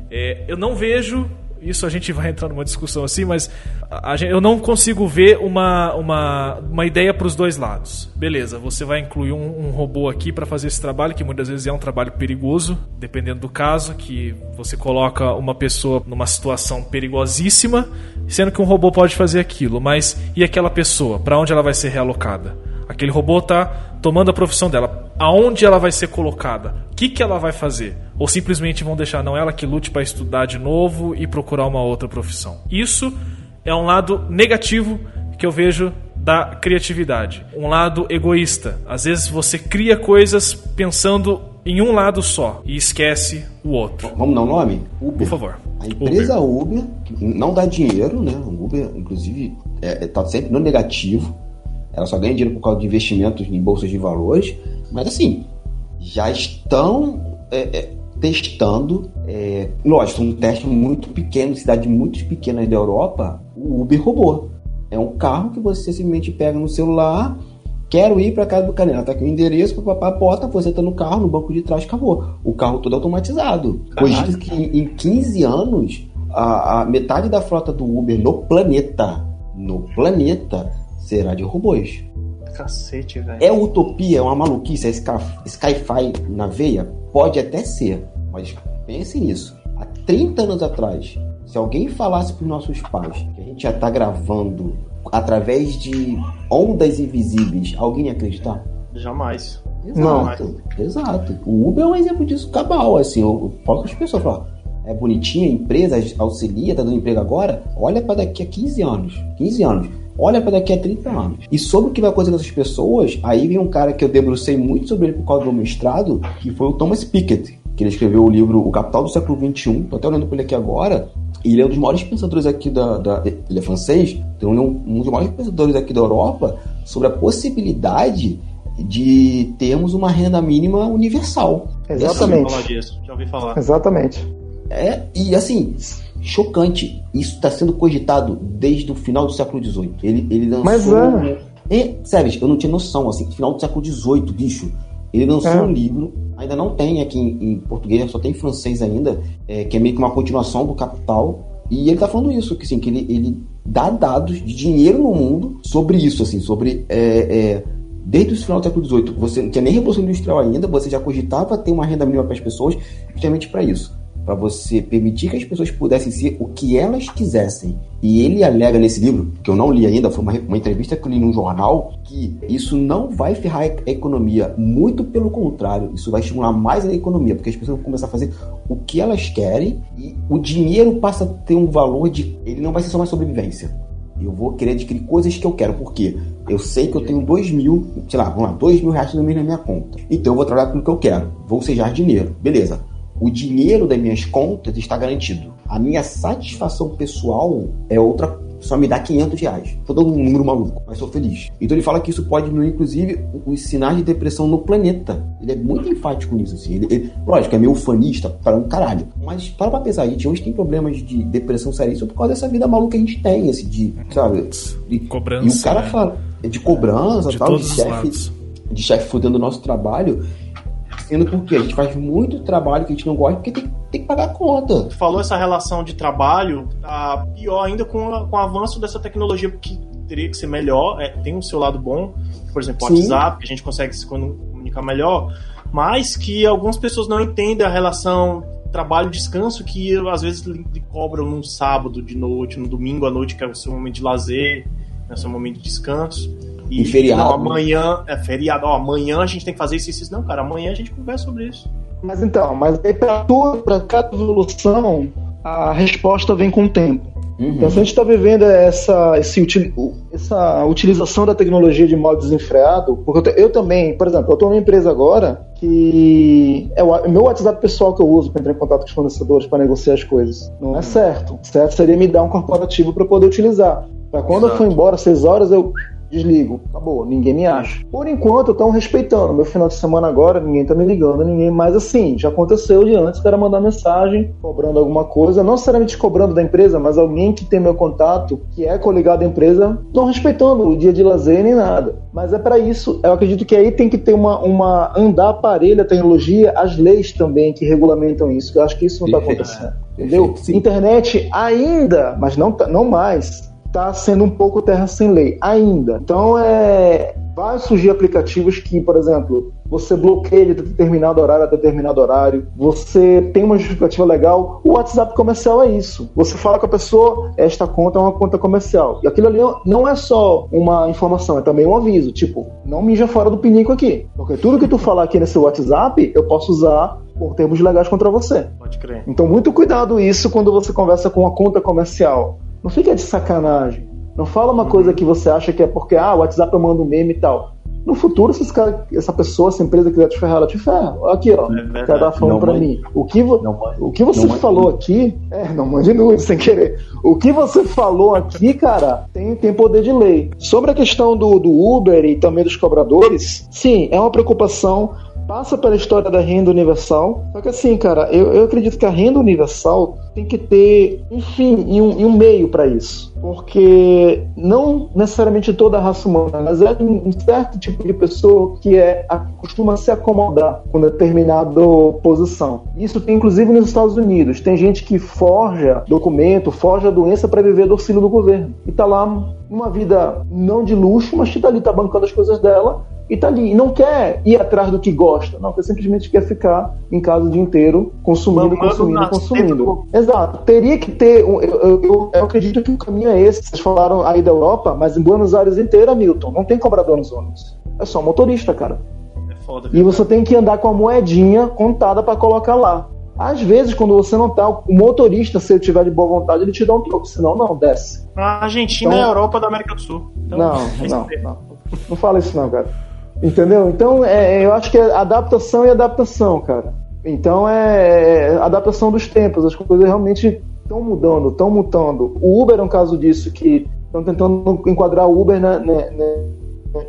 É, eu não vejo. Isso a gente vai entrar numa discussão assim, mas a- a eu não consigo ver uma, uma, uma ideia para os dois lados. Beleza, você vai incluir um, um robô aqui para fazer esse trabalho, que muitas vezes é um trabalho perigoso, dependendo do caso, que você coloca uma pessoa numa situação perigosíssima, sendo que um robô pode fazer aquilo. Mas e aquela pessoa? Para onde ela vai ser realocada? Aquele robô está tomando a profissão dela. Aonde ela vai ser colocada? O que, que ela vai fazer? Ou simplesmente vão deixar não ela que lute para estudar de novo e procurar uma outra profissão? Isso é um lado negativo que eu vejo da criatividade. Um lado egoísta. Às vezes você cria coisas pensando em um lado só e esquece o outro. Vamos dar um nome? Uber. Por favor. A empresa Uber, que não dá dinheiro, né? O Uber, inclusive, está sempre no negativo. Ela só ganha dinheiro por causa de investimentos em bolsas de valores. Mas assim, já estão é, é, testando. É, lógico, um teste muito pequeno, cidades muito pequenas da Europa, o Uber robô. É um carro que você simplesmente pega no celular. Quero ir para casa do Canela, tá aqui o endereço, papapá, bota, você tá no carro, no banco de trás, acabou. O carro todo automatizado. Cogita que em 15 anos, a, a metade da frota do Uber no planeta, no planeta, será de robôs. Cacete, velho. É utopia, é uma maluquice, é sci-fi na veia? Pode até ser, mas pense nisso. Há 30 anos atrás, se alguém falasse para os nossos pais que a gente já está gravando através de ondas invisíveis, alguém ia acreditar? Jamais. Exato, exato. O Uber é um exemplo disso cabal, assim, eu, falo as pessoas, falo, é bonitinha, a empresa auxilia, tá dando emprego agora, olha para daqui a 15 anos, 15 anos, olha para daqui a 30 anos. E sobre o que vai acontecer com essas pessoas, aí vem um cara que eu debrucei muito sobre ele por causa do mestrado, que foi o Thomas Piketty, que ele escreveu o livro O Capital do Século XXI, tô até olhando por ele aqui agora, e ele é um dos maiores pensadores aqui da, da ele é francês, então ele é um, um dos maiores pensadores aqui da Europa sobre a possibilidade de termos uma renda mínima universal. Já Exatamente. ouvi falar disso. Já ouvi falar. Exatamente. É, e assim, chocante. Isso está sendo cogitado desde o final do século XVIII. Ele, ele lançou. Mas é. É, sério, eu não tinha noção, assim, final do século XVIII, bicho. Ele lançou É. um livro, ainda não tem aqui em, em português, só tem em francês ainda, é, que é meio que uma continuação do Capital. E ele tá falando isso, que, assim, que ele, ele dá dados de dinheiro no mundo sobre isso, assim, sobre. é, é, desde o final do século XVIII, você não tinha nem revolução industrial ainda, você já cogitava ter uma renda mínima para as pessoas, justamente para isso para você permitir que as pessoas pudessem ser o que elas quisessem. E ele alega nesse livro, que eu não li ainda, foi uma, uma entrevista que eu li num jornal, que isso não vai ferrar a economia, muito pelo contrário, isso vai estimular mais a economia, porque as pessoas vão começar a fazer o que elas querem e o dinheiro passa a ter um valor de. Ele não vai ser só mais sobrevivência. Eu vou querer adquirir coisas que eu quero, porque eu sei que eu tenho dois mil, sei lá, vamos lá, dois mil reais no mês na minha conta. Então eu vou trabalhar com o que eu quero, vou sejar dinheiro, beleza o dinheiro das minhas contas está garantido. A minha satisfação pessoal é outra. Só me dá 500 reais. Tô dando um número maluco, mas sou feliz. Então ele fala que isso pode diminuir, inclusive, os sinais de depressão no planeta. Ele é muito enfático nisso, assim. Ele, ele- lógico, é meio ufanista para um caralho. Mas para pra pensar, a gente hoje tem problemas de depressão seríssima por causa dessa vida maluca que a gente tem, assim, de, sabe? De, Cobrança, E o cara né? fala de cobrança, De tal, todos de chefe de chefe fudendo o nosso trabalho, sendo porque a gente faz muito trabalho que a gente não gosta porque tem, tem que pagar a conta. Tu falou essa relação de trabalho, tá pior ainda com, a- com o avanço dessa tecnologia, porque teria que ser melhor. É, tem o seu lado bom, por exemplo, o. WhatsApp, a gente consegue se comunicar melhor, mas que algumas pessoas não entendem a relação trabalho-descanso que às vezes lhe cobram num sábado de noite, no domingo à noite, que é o seu momento de lazer, né, o seu momento de descanso. E feriado, Não, né? amanhã é feriado, ó, amanhã a gente tem que fazer isso e isso. Não, cara, amanhã a gente conversa sobre isso. Mas então, mas aí pra, tua, pra cada evolução, a resposta vem com o tempo. Uhum. Então, se a gente está vivendo essa, esse essa utilização da tecnologia de modo desenfreado, porque eu, eu também, por exemplo, eu estou numa empresa agora que é o meu WhatsApp pessoal que eu uso para entrar em contato com os fornecedores para negociar as coisas. Não é certo. Certo seria me dar um corporativo para poder utilizar. Para quando eu for embora, seis horas, eu desligo. Acabou, ninguém me acha. Por enquanto, estão respeitando. Meu final de semana agora, ninguém tá me ligando, ninguém mais assim. Já aconteceu de antes, o cara mandar mensagem, cobrando alguma coisa, não necessariamente cobrando da empresa, mas alguém que tem meu contato, que é coligado à empresa, não respeitando o dia de lazer nem nada. Mas é para isso, eu acredito que aí tem que ter uma, uma andar parelho a tecnologia, as leis também que regulamentam isso, que eu acho que isso não está Perfeito. acontecendo. Entendeu? Perfeito, sim. Internet ainda, mas não, tá- não mais, está sendo um pouco terra sem lei, ainda. Então, é, vai surgir aplicativos que, por exemplo, você bloqueia de determinado horário a determinado horário, você tem uma justificativa legal. O WhatsApp comercial é isso. Você fala com a pessoa, esta conta é uma conta comercial. E aquilo ali não é só uma informação, é também um aviso. Tipo, não mija fora do pinico aqui. Porque tudo que tu falar aqui nesse WhatsApp, eu posso usar por termos legais contra você. Pode crer. Então, muito cuidado isso quando você conversa com uma conta comercial. Não fica de sacanagem. Não fala uma coisa que você acha que é porque, ah, o WhatsApp eu mando um meme e tal. No futuro, se cara, essa pessoa, essa empresa quiser te ferrar, ela te ferra. Aqui, ó. cara tá falando mande- mim. O que, vo- não o que você falou nude. aqui. É, não mande nude [LAUGHS] sem querer. O que você falou aqui, cara, tem, tem poder de lei. Sobre a questão do, do Uber e também dos cobradores, sim, é uma preocupação passa pela história da renda universal. Só que assim, cara, eu, eu acredito que a renda universal tem que ter um fim e um, e um meio para isso. Porque não necessariamente toda a raça humana, mas é um, certo tipo de pessoa que é, costuma se acomodar com determinada posição. Isso tem inclusive nos Estados Unidos. Tem gente que forja documento, forja doença para viver do auxílio do governo. E tá lá numa vida não de luxo, mas que tá ali, tá bancando as coisas dela e tá ali. E não quer ir atrás do que gosta, não, quer simplesmente quer ficar em casa o dia inteiro, consumindo, consumindo, consumindo. Exato. Teria que ter. um- eu, eu- eu- acredito que o caminho é esse. Vocês falaram aí da Europa, mas em Buenos Aires inteira, Milton, não tem cobrador nos ônibus. É só motorista, cara. É foda. E você tem que andar com a moedinha contada para colocar lá. Às vezes, quando você não tá, o motorista, se ele tiver de boa vontade, ele te dá um troco, senão não, desce. A Argentina Então- é a Europa da América do Sul. Então, Não, [LAUGHS] não, não. Não fala isso não, cara. Entendeu? Então, é, eu acho que é adaptação e adaptação, cara. Então, é, é adaptação dos tempos. As coisas realmente estão mudando, estão mutando. O Uber é um caso disso, que estão tentando enquadrar o Uber na- na- na-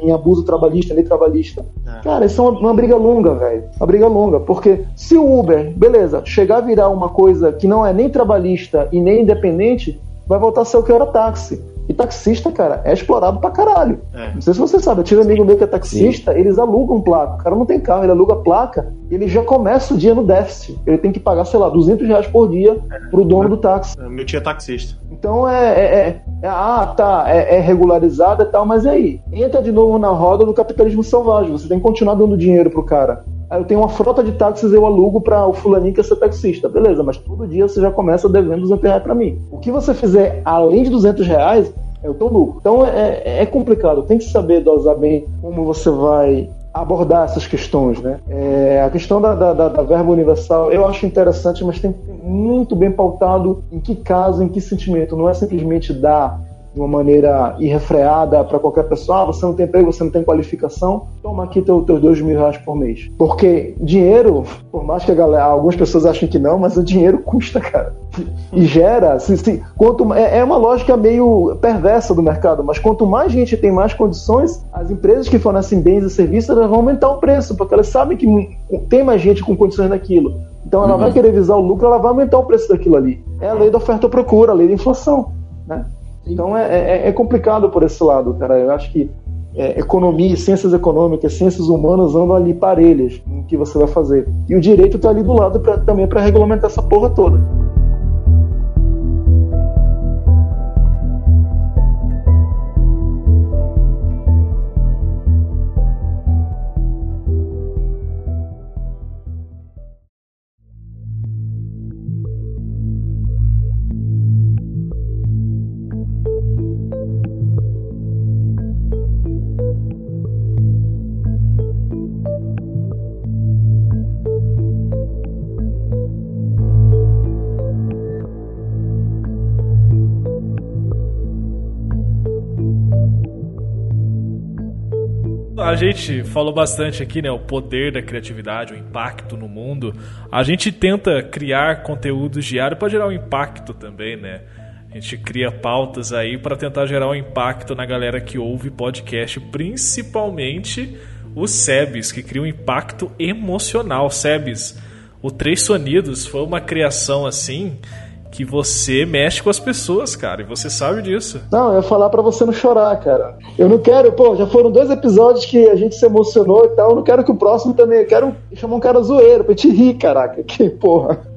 em abuso trabalhista, lei trabalhista. É. Cara, isso é uma, uma briga longa, velho. Uma briga longa. Porque se o Uber, beleza, chegar a virar uma coisa que não é nem trabalhista e nem independente, vai voltar a ser o que era táxi. E taxista, cara, é explorado pra caralho. É. Não sei se você sabe, eu tive um amigo meu que é taxista, eles alugam placa. O cara não tem carro, ele aluga placa e ele já começa o dia no déficit. Ele tem que pagar, sei lá, 200 reais por dia pro dono do táxi. Meu tio é taxista. Então é, é, é- é- ah, tá, é, é regularizada e tal, mas e aí? Entra de novo na roda do capitalismo selvagem. Você tem que continuar dando dinheiro pro cara. Eu tenho uma frota de táxis, eu alugo para o fulaninho que é ser taxista. Beleza, mas todo dia você já começa devendo 200 reais pra mim. O que você fizer além de 200 reais é o lucro. Então é, é complicado, tem que saber dosar bem como você vai abordar essas questões, né? É, a questão da, da, da, verba universal eu acho interessante, mas tem que ter muito bem pautado em que caso, em que sentimento. Não é simplesmente dar de uma maneira irrefreada para qualquer pessoa. Ah, você não tem emprego, você não tem qualificação, toma aqui teu, teus dois mil reais por mês. Porque dinheiro, por mais que a galera, algumas pessoas achem que não, mas o dinheiro custa, cara. E gera, se, se, quanto, é, é uma lógica meio perversa do mercado, mas quanto mais gente tem mais condições, as empresas que fornecem bens e serviços elas vão aumentar o preço, porque elas sabem que tem mais gente com condições daquilo. Então ela Uhum. vai querer visar o lucro, ela vai aumentar o preço daquilo ali. É a lei da oferta e procura, a lei da inflação. Né? Então é, é- é complicado por esse lado, cara. Eu acho que é, economia, ciências econômicas, ciências humanas andam ali parelhas no que você vai fazer. E o direito está ali do lado pra, também para regulamentar essa porra toda. Gente falou bastante aqui, né? O poder da criatividade, o impacto no mundo. A gente tenta criar conteúdos diários para gerar um impacto também, né? A gente cria pautas aí para tentar gerar um impacto na galera que ouve podcast, principalmente os SEBs, que criam um impacto emocional. SEBs, o Três Sonidos foi uma criação assim que você mexe com as pessoas, cara, e você sabe disso. Não, eu ia falar pra você não chorar, cara. Eu não quero, pô, já foram dois episódios que a gente se emocionou e tal, eu não quero que o próximo também, eu quero chamar um cara zoeiro pra gente rir, caraca, [LAUGHS] que porra.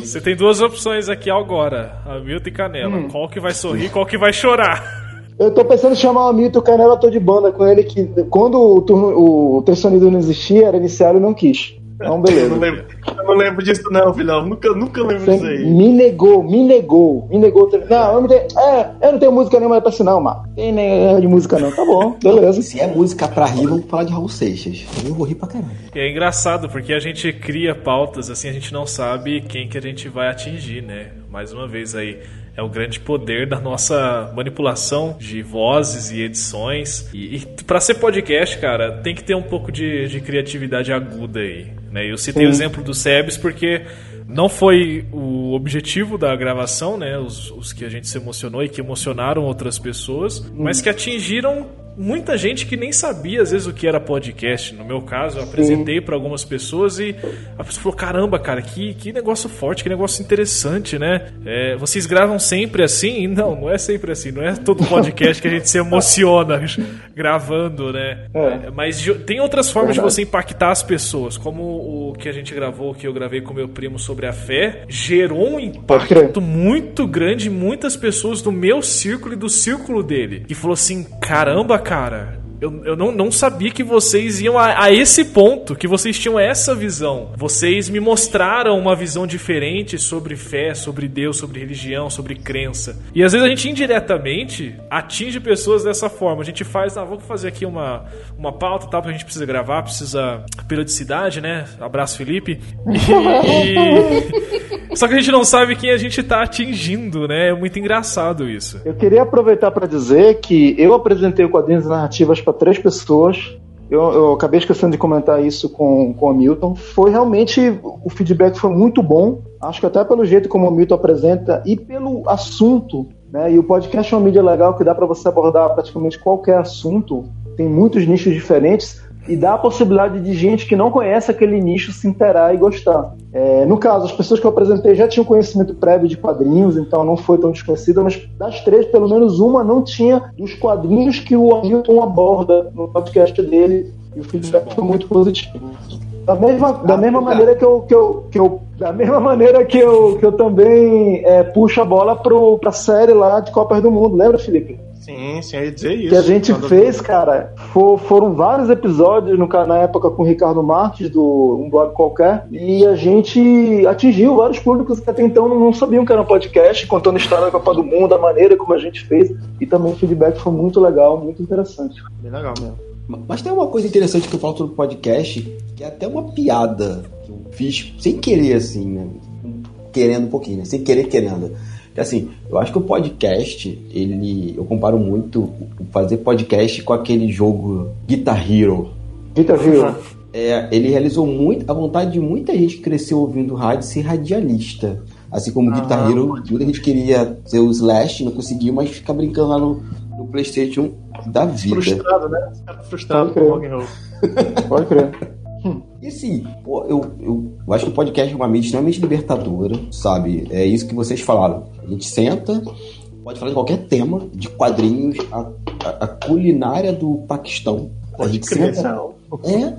Você tem duas opções aqui agora, Hamilton e Canela. Hum. Qual que vai sorrir, qual que vai chorar? Eu tô pensando em chamar o Hamilton Canela, tô de banda com ele, que quando o, turno, o Terçonido não existia, era inicial e não quis. Então, beleza. eu, não lembro, eu não lembro disso, não, filhão. Nunca, nunca lembro Você disso aí. Me negou, me negou, me negou. Não, eu não tenho, é, eu não tenho música nenhuma pra assinar, Marco. Tem nem de música, não. Tá bom, beleza. Se é música pra rir, vamos falar de Raul Seixas. Eu vou rir pra caralho. E é engraçado, porque a gente cria pautas, assim, a gente não sabe quem que a gente vai atingir, né? Mais uma vez aí é o grande poder da nossa manipulação de vozes e edições. E, e para ser podcast, cara, tem que ter um pouco de, de criatividade aguda aí. Né? Eu citei Sim. o exemplo do Sebes porque não foi o objetivo da gravação, né? Os, os, que a gente se emocionou e que emocionaram outras pessoas, mas que atingiram muita gente que nem sabia às vezes o que era podcast. No meu caso, eu apresentei para algumas pessoas e a pessoa falou: caramba, cara, que, que negócio forte, que negócio interessante, né? É, vocês gravam sempre assim? Não, não é sempre assim. Não é todo podcast que a gente se emociona [LAUGHS] gravando, né? É. mas tem outras formas de você impactar as pessoas, como o que a gente gravou, que eu gravei com meu primo sobre a fé, gerou um impacto muito grande em muitas pessoas do meu círculo e do círculo dele. E falou assim: caramba, cara, cara, eu, eu não, não sabia que vocês iam a, a, esse ponto, que vocês tinham essa visão. Vocês me mostraram uma visão diferente sobre fé, sobre Deus, sobre religião, sobre crença. E às vezes a gente indiretamente atinge pessoas dessa forma. A gente faz, ah, vamos fazer aqui uma, uma pauta tal, porque a gente precisa gravar, precisa periodicidade, né? Abraço, Felipe. E... [LAUGHS] Só que a gente não sabe quem a gente tá atingindo, né? É muito engraçado isso. Eu queria aproveitar para dizer que eu apresentei o quadrinhos narrativas para três pessoas. Eu, eu, acabei esquecendo de comentar isso com, com o Milton. Foi realmente. O feedback foi muito bom. Acho que até pelo jeito como o Milton apresenta e pelo assunto. Né? E o podcast é uma mídia legal que dá para você abordar praticamente qualquer assunto. Tem muitos nichos diferentes e dá a possibilidade de gente que não conhece aquele nicho se interar e gostar. É, no caso, as pessoas que eu apresentei já tinham conhecimento prévio de quadrinhos, então não foi tão desconhecida, mas das três, pelo menos uma não tinha dos quadrinhos que o Hamilton aborda no podcast dele, e o feedback foi muito positivo. Da mesma, da mesma maneira que eu, que eu, que eu da mesma maneira que eu, que eu também é, puxo a bola para a série lá de Copas do Mundo, lembra, Felipe? Sim, sim, eu ia dizer isso. Que a gente fez, cara, for, foram vários episódios no, na época com o Ricardo Marques, do Um Blog Qualquer, e a gente atingiu vários públicos que até então não sabiam que era um podcast, contando história da Copa do Mundo, a maneira como a gente fez, e também o feedback foi muito legal, muito interessante. Bem legal mesmo. Mas tem uma coisa interessante que eu falo sobre podcast, que é até uma piada que eu fiz sem querer, assim, né? Querendo um pouquinho, né? Sem querer, querendo assim, eu acho que o podcast, ele. Eu comparo muito fazer podcast com aquele jogo Guitar Hero. Guitar Hero. É, ele realizou muito a vontade de muita gente que cresceu ouvindo rádio ser radialista. Assim como ah, Guitar Hero, muita gente queria ser o Slash, não conseguiu, mas fica brincando lá no, no PlayStation da vida. Frustrado, né? Frustrado com o rock and roll. Pode crer. E assim, pô, eu, eu, eu, acho que o podcast é uma mídia extremamente libertadora, sabe? É isso que vocês falaram. A gente senta, pode falar de qualquer tema, de quadrinhos, a, a, a culinária do Paquistão. A gente senta. É,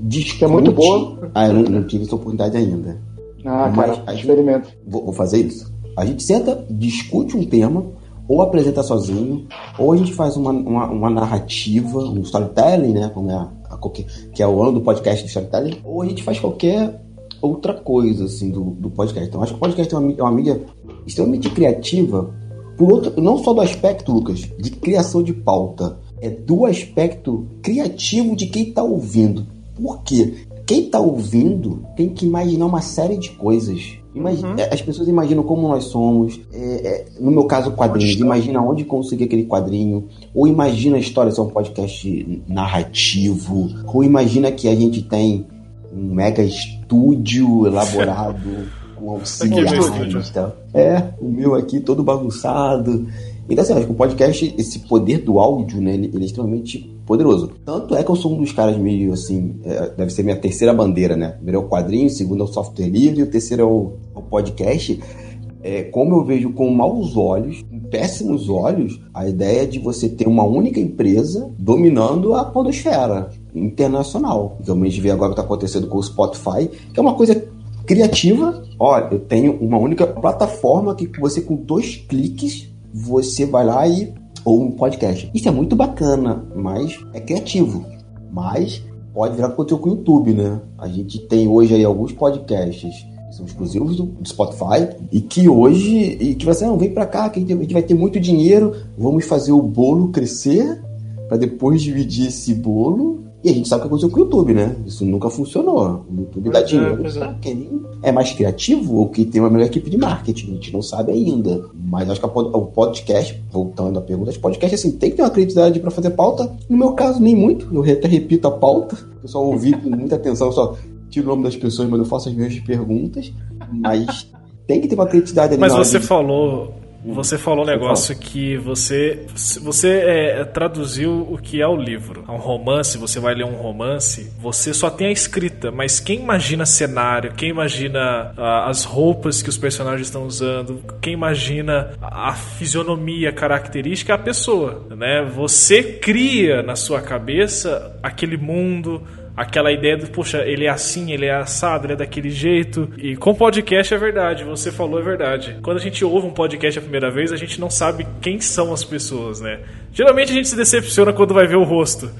discute. É muito boa. Ah, eu não, não tive essa oportunidade ainda. Ah, Mas cara, experimento. Vou, vou fazer isso. A gente senta, discute um tema, ou apresenta sozinho, ou a gente faz uma, uma, uma narrativa, um storytelling, né? Como é a qualquer, que é o ano do podcast do storytelling, ou a gente faz qualquer outra coisa assim do, do podcast. Então acho que o podcast é uma, é uma mídia extremamente criativa, por outro, não só do aspecto, Lucas, de criação de pauta, é do aspecto criativo de quem está ouvindo. Por quê? Quem está ouvindo tem que imaginar uma série de coisas. Imagina, é, As pessoas imaginam como nós somos. é, é, no meu caso, quadrinhos. Imagina onde conseguir aquele quadrinho. Ou imagina a história ser um podcast narrativo. Ou imagina que a gente tem um mega estúdio elaborado [LAUGHS] com auxiliares. É, o meu aqui todo bagunçado. Então, assim, acho que o podcast, esse poder do áudio, né, ele, ele é extremamente poderoso. Tanto é que eu sou um dos caras meio assim, é, deve ser minha terceira bandeira, né? Primeiro é o quadrinho, segundo é o software livre, o terceiro é o, o podcast. É, como eu vejo com maus olhos, com péssimos olhos, a ideia de você ter uma única empresa dominando a podosfera internacional. Como a gente vê agora o que está acontecendo com o Spotify, que é uma coisa criativa. Olha, eu tenho uma única plataforma que você com dois cliques você vai lá e ou um podcast. Isso é muito bacana, mas é criativo. Mas pode virar conteúdo com o YouTube, né? A gente tem hoje aí alguns podcasts que são exclusivos do, do Spotify e que hoje e que você não vem para cá que a gente vai ter muito dinheiro, vamos fazer o bolo crescer para depois [LAUGHS] dividir esse bolo e a gente sabe o que aconteceu com o YouTube, né? Isso nunca funcionou. O YouTube dá Pois é, dinheiro é. quem é mais criativo ou que tem uma melhor equipe de marketing. A gente não sabe ainda. Mas acho que o podcast, voltando à pergunta, o podcast assim, tem que ter uma criatividade para fazer pauta. No meu caso, nem muito. Eu até repito a pauta. O pessoal ouvir com muita atenção, eu só tiro o nome das pessoas, mas eu faço as minhas perguntas. Mas tem que ter uma criatividade ali Mas você de- falou, você falou um negócio que você você é, traduziu o que é o livro. É um romance, você vai ler um romance, você só tem a escrita, mas quem imagina cenário, quem imagina ah, as roupas que os personagens estão usando, quem imagina a a fisionomia característica é a pessoa, né? Você cria na sua cabeça aquele mundo, aquela ideia do, poxa, ele é assim, ele é assado, ele é daquele jeito. E com podcast é verdade, você falou é verdade. Quando a gente ouve um podcast a primeira vez, a gente não sabe quem são as pessoas, né? Geralmente a gente se decepciona quando vai ver o rosto.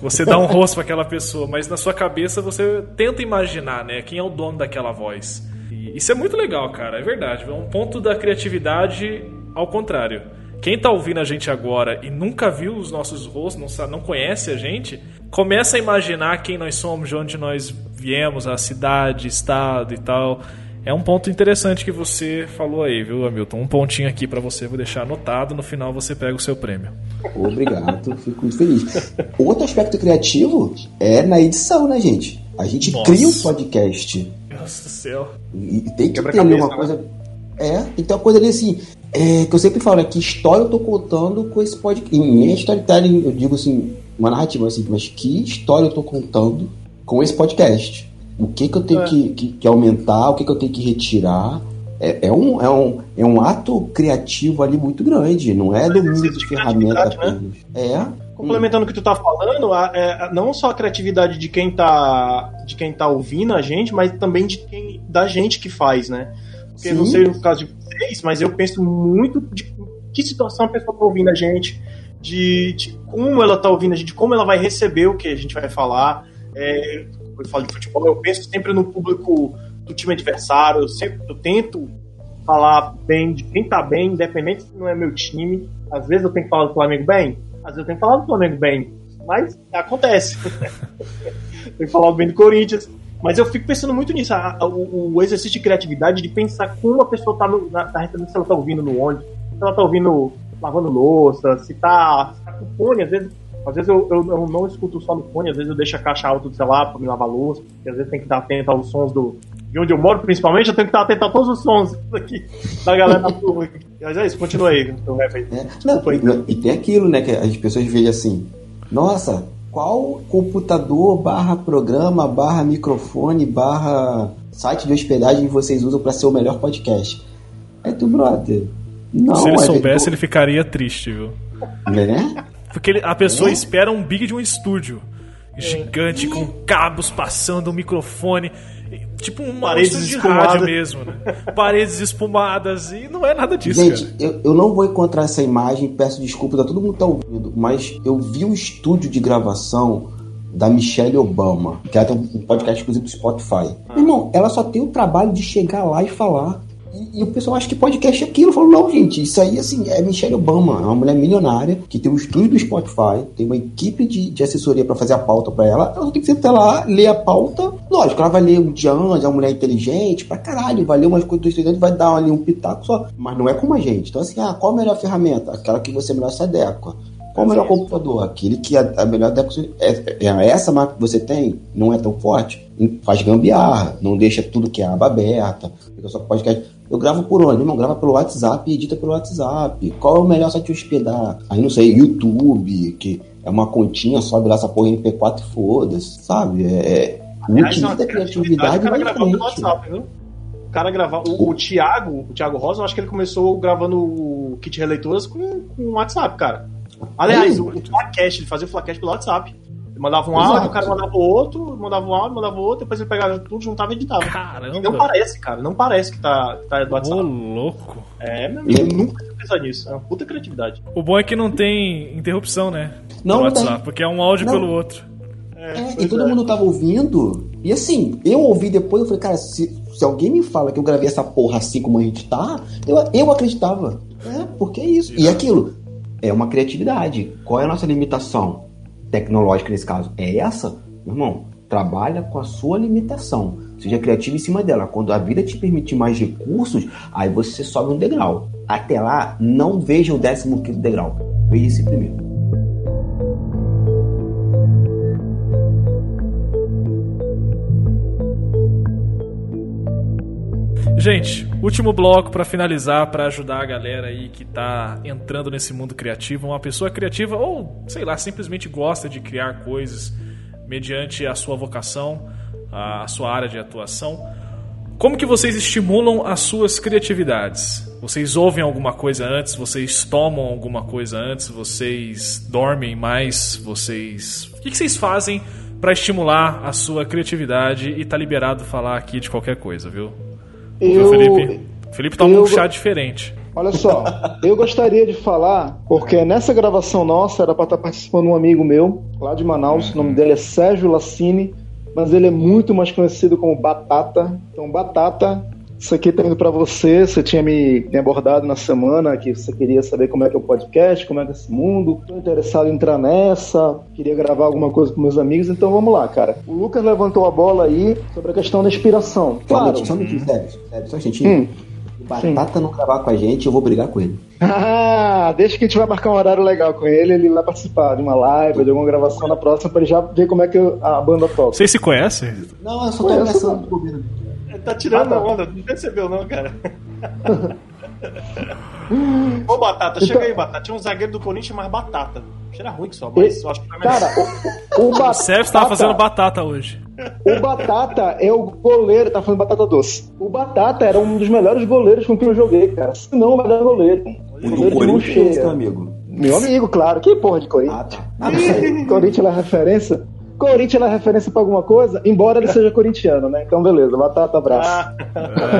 Você dá um [LAUGHS] rosto para aquela pessoa, mas na sua cabeça você tenta imaginar, né, quem é o dono daquela voz. E isso é muito legal, cara, é verdade. É um ponto da criatividade ao contrário. Quem tá ouvindo a gente agora e nunca viu os nossos rostos, não, sabe, não conhece a gente, começa a imaginar quem nós somos, de onde nós viemos, a cidade, estado e tal. É um ponto interessante que você falou aí, viu, Hamilton? Um pontinho aqui pra você, vou deixar anotado, no final você pega o seu prêmio. Obrigado, fico muito feliz. Outro aspecto criativo é na edição, né, gente? A gente Nossa. cria um podcast Deus do céu. e tem que ter uma né? coisa. É, tem que ter uma coisa ali assim. é, que eu sempre falo, é que história eu tô contando com esse podcast. Em minha storytelling, eu digo assim, uma narrativa assim, mas que história eu tô contando com esse podcast? O que que eu tenho É. que, que- que aumentar, o que que eu tenho que retirar? É, é um, é, um, é um ato criativo ali muito grande, não é domínio de de ferramenta criatividade, apenas. É. Complementando o que tu tá falando, a- é, não só a criatividade de quem tá, de quem tá ouvindo a gente, mas também de quem, da gente que faz, né? Porque Sim. não sei no caso de vocês, mas eu penso muito de que situação a pessoa tá ouvindo a gente, de, de como ela tá ouvindo a gente, como ela vai receber o que a gente vai falar. É, quando eu falo de futebol, eu penso sempre no público do time adversário, eu sempre eu tento falar bem de quem tá bem, independente se não é meu time. Às vezes eu tenho que falar do Flamengo bem, às vezes eu tenho que falar do Flamengo bem, mas acontece. [LAUGHS] tenho que falar bem do Corinthians. Mas eu fico pensando muito nisso, a- a- o, o exercício de criatividade, de pensar como a pessoa tá, no, na, tá recebendo, se ela tá ouvindo no ônibus, se ela tá ouvindo lavando louça, se tá, se tá com fone, às vezes. Às vezes eu, eu, eu não escuto só no fone, às vezes eu deixo a caixa alta do celular pra me lavar louça, porque às vezes tem que estar atento aos sons do, de onde eu moro, principalmente, eu tenho que estar atento a todos os sons [LAUGHS] aqui da galera da turma. Mas é isso, continua aí. Então, rap aí. É, Desculpa aí. não, e tem aquilo, né, que as pessoas veem assim, nossa, qual computador, barra programa, barra microfone, barra site de hospedagem vocês usam para ser o melhor podcast? Aí tu, brother, não, Se ele é soubesse, ele ficaria triste, viu? né? Porque ele- a pessoa É? espera um big de um estúdio. Gigante, com cabos passando, um microfone. Tipo um Paredes de rádio mesmo, né? Paredes espumadas. E não é nada disso, Gente, eu, eu não vou encontrar essa imagem, peço desculpas a todo mundo que tá ouvindo, mas eu vi o estúdio de gravação da Michelle Obama, que ela tem um podcast exclusivo do Spotify. Irmão, ela só tem o trabalho de chegar lá e falar. E, o pessoal acha que podcast é aquilo. Eu falo, não, gente, isso aí, assim, é Michelle Obama. É uma mulher milionária que tem um estúdio do Spotify, tem uma equipe de, de assessoria para fazer a pauta para ela. Ela tem que sentar lá, ler a pauta. Lógico, ela vai ler um de anjo, é uma mulher inteligente, pra caralho, vai ler umas coisas do estudante, vai dar ali um pitaco só. Mas não é como a gente. Então, assim, ah, qual a melhor ferramenta? Aquela que você melhor se adequa. Qual o melhor computador? Aquele que a, a melhor adequa. É, é, essa máquina que você tem não é tão forte? Faz gambiarra, não deixa tudo que é aba aberta. Fica só podcast. Eu gravo por onde? Não, grava pelo WhatsApp e edita pelo WhatsApp. Qual é o melhor site de hospedar? Aí não sei, YouTube, que é uma continha, sobe lá essa porra MP4 e foda-se, sabe? É, utiliza a criatividade o cara gravava pelo. WhatsApp, viu? O cara gravava. O, o Thiago, o Thiago Rosa, eu acho que ele começou gravando o kit releituras com, com o WhatsApp, cara. Aliás, É, o, o Flacast, ele fazia o Flacast pelo WhatsApp. Ele mandava um Exato. áudio, o cara mandava o outro, mandava um áudio, mandava o outro, depois ele pegava tudo, juntava e editava. Caramba. Não parece, cara, não parece que tá, que tá do Ô, WhatsApp. louco. É, meu amigo, eu nunca tinha pensado nisso. É uma puta criatividade. O bom é que não tem interrupção, né? Não, no não tem. WhatsApp, porque é um áudio Não. pelo outro. É, e todo mundo tava ouvindo. E assim, eu ouvi depois, eu falei, cara, se, se alguém me fala que eu gravei essa porra assim como a gente tá, eu, eu acreditava. É, porque é isso. E aquilo, é uma criatividade. Qual é a nossa limitação tecnológica nesse caso? É essa? Meu irmão, trabalha com a sua limitação. Seja criativo em cima dela. Quando a vida te permitir mais recursos, aí você sobe um degrau. Até lá, não veja o décimo quinto degrau. Veja esse primeiro. Gente, último bloco pra finalizar, pra ajudar a galera aí que tá entrando nesse mundo criativo, uma pessoa criativa ou, sei lá, simplesmente gosta de criar coisas mediante a sua vocação, a sua área de atuação. Como que vocês estimulam as suas criatividades? Vocês ouvem alguma coisa antes? Vocês tomam alguma coisa antes? Vocês dormem mais? Vocês O que, que vocês fazem pra estimular a sua criatividade e tá liberado falar aqui de qualquer coisa, viu? Eu, Felipe? Felipe toma eu um chá diferente. Olha só, eu gostaria de falar, porque nessa gravação nossa era para estar participando um amigo meu, lá de Manaus, o nome dele é Sérgio Lassini, mas ele é muito mais conhecido como Batata. Então, Batata, isso aqui tá indo para você. Você tinha me, me abordado na semana que você queria saber como é que é o podcast, como é que é esse mundo. Tô interessado em entrar nessa, queria gravar alguma coisa com meus amigos, então vamos lá, cara. O Lucas levantou a bola aí sobre a questão da inspiração. Claro. Claro. Só um minutinho, sério, sério, só um. Hum. Se o Batata não gravar com a gente, eu vou brigar com ele. Ah, deixa que a gente vai marcar um horário legal com ele, ele vai participar de uma live, de alguma gravação na próxima, pra ele já ver como é que a banda toca. Vocês se conhecem? Não, eu só tô Ué, eu começando tá tirando Ah, a tá. onda, não percebeu não, cara. [LAUGHS] Ô, Batata, chega Então- aí, Batata. Tinha um zagueiro do Corinthians mais Batata. Cheira ruim só, mas eu acho que vai melhor. Cara, o, o, O Batata, Sérgio tava fazendo batata hoje. o Batata é o goleiro, tá falando batata doce. O Batata era um dos melhores goleiros com quem eu joguei, cara. Se não, vai dar goleiro. O Goleiro do Corinthians é amigo. Meu amigo, claro. Que porra de Corinthians? Ah, tá. Ah. Corinthians é referência? Corinthians é referência pra alguma coisa, embora ele seja corintiano, né? Então, beleza. Batata, abraço. Ah,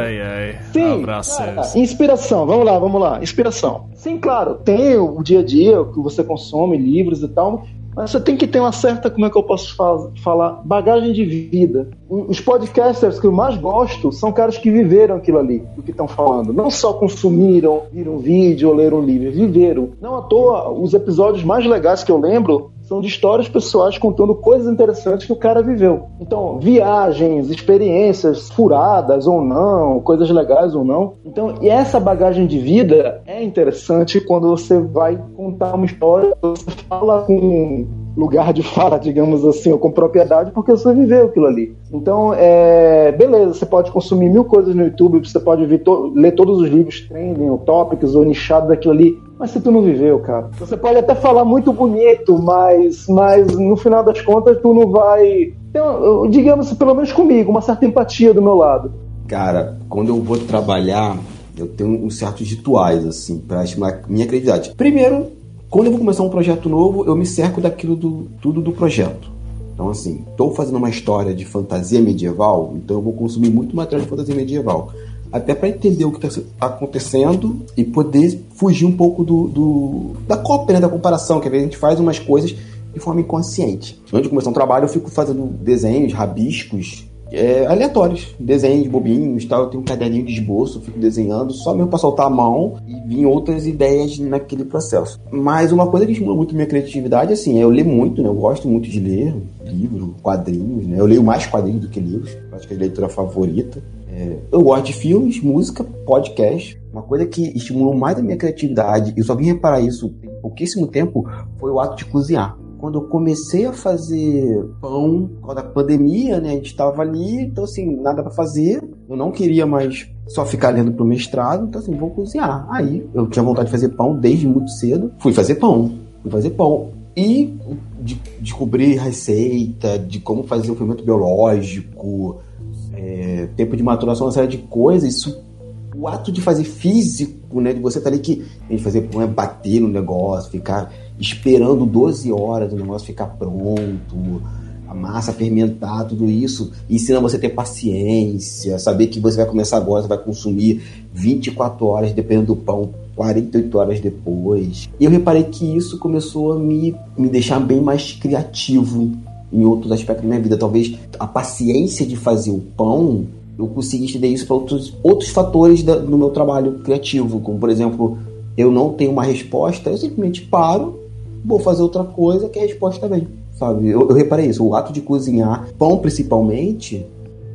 Ai, ai. Sim, Abraço, cara, Sérgio. inspiração, vamos lá, vamos lá, inspiração. Sim, claro, tem o dia a dia que você consome, livros e tal, mas você tem que ter uma certa, como é que eu posso fa- falar, bagagem de vida. Os podcasters que eu mais gosto são caras que viveram aquilo ali, do que estão falando. Não só consumiram, viram um vídeo ou leram um livro, viveram. Não à toa, os episódios mais legais que eu lembro são de histórias pessoais contando coisas interessantes que o cara viveu. Então, viagens, experiências furadas ou não, coisas legais ou não. Então, e essa bagagem de vida é interessante quando você vai contar uma história, você fala com lugar de [LAUGHS] fala, digamos assim, ou com propriedade, porque você viveu aquilo ali. Então, é, beleza, você pode consumir mil coisas no YouTube, você pode to- ler todos os livros trending, ou tópicos, ou nichados daquilo ali, mas se tu não viveu, cara, você pode até falar muito bonito, mas, mas no final das contas tu não vai. ter, digamos, pelo menos comigo, uma certa empatia do meu lado. Cara, quando eu vou trabalhar, eu tenho uns certos rituais, assim, pra estimular minha criatividade. Primeiro, quando eu vou começar um projeto novo, eu me cerco daquilo do tudo do projeto. Então, assim, estou fazendo uma história de fantasia medieval, então eu vou consumir muito material de fantasia medieval. Até para entender o que está acontecendo e poder fugir um pouco do, do- da cópia, né, da comparação, que às vezes a gente faz umas coisas de forma inconsciente. Antes de começar um trabalho, eu fico fazendo desenhos, rabiscos, é, aleatórios, desenhos bobinhos tal. Eu tenho um caderninho de esboço, fico desenhando, só mesmo para soltar a mão e vir outras ideias naquele processo. Mas uma coisa que estimula muito minha criatividade, assim, é eu leio muito, né? Eu gosto muito de ler livro, quadrinhos, né? Eu leio mais quadrinhos do que livros, acho que é a leitura favorita. É, eu gosto de filmes, música, podcast. Uma coisa que estimulou mais a minha criatividade, e eu só vim reparar isso em pouquíssimo tempo, foi o ato de cozinhar quando eu comecei a fazer pão, causa da pandemia, né? A gente tava ali, então assim, nada para fazer. Eu não queria mais só ficar lendo pro mestrado, então assim, vou cozinhar. Aí eu tinha vontade de fazer pão desde muito cedo. Fui fazer pão. Fui fazer pão. E de, descobri receita de como fazer o fermento biológico, é, tempo de maturação, uma série de coisas. Isso, o ato de fazer físico, né? De você estar tá ali que a gente fazer pão é bater no negócio, ficar esperando 12 horas o negócio ficar pronto, a massa fermentar, tudo isso, ensina você a ter paciência, saber que você vai começar agora, você vai consumir 24 horas, dependendo do pão, 48 horas depois. E eu reparei que isso começou a me, me deixar bem mais criativo em outros aspectos da minha vida. Talvez a paciência de fazer o pão, eu consegui estender isso para outros, outros fatores da, do meu trabalho criativo, como por exemplo, eu não tenho uma resposta, eu simplesmente paro vou fazer outra coisa que a resposta vem, sabe? Eu, eu reparei isso, o ato de cozinhar, pão principalmente,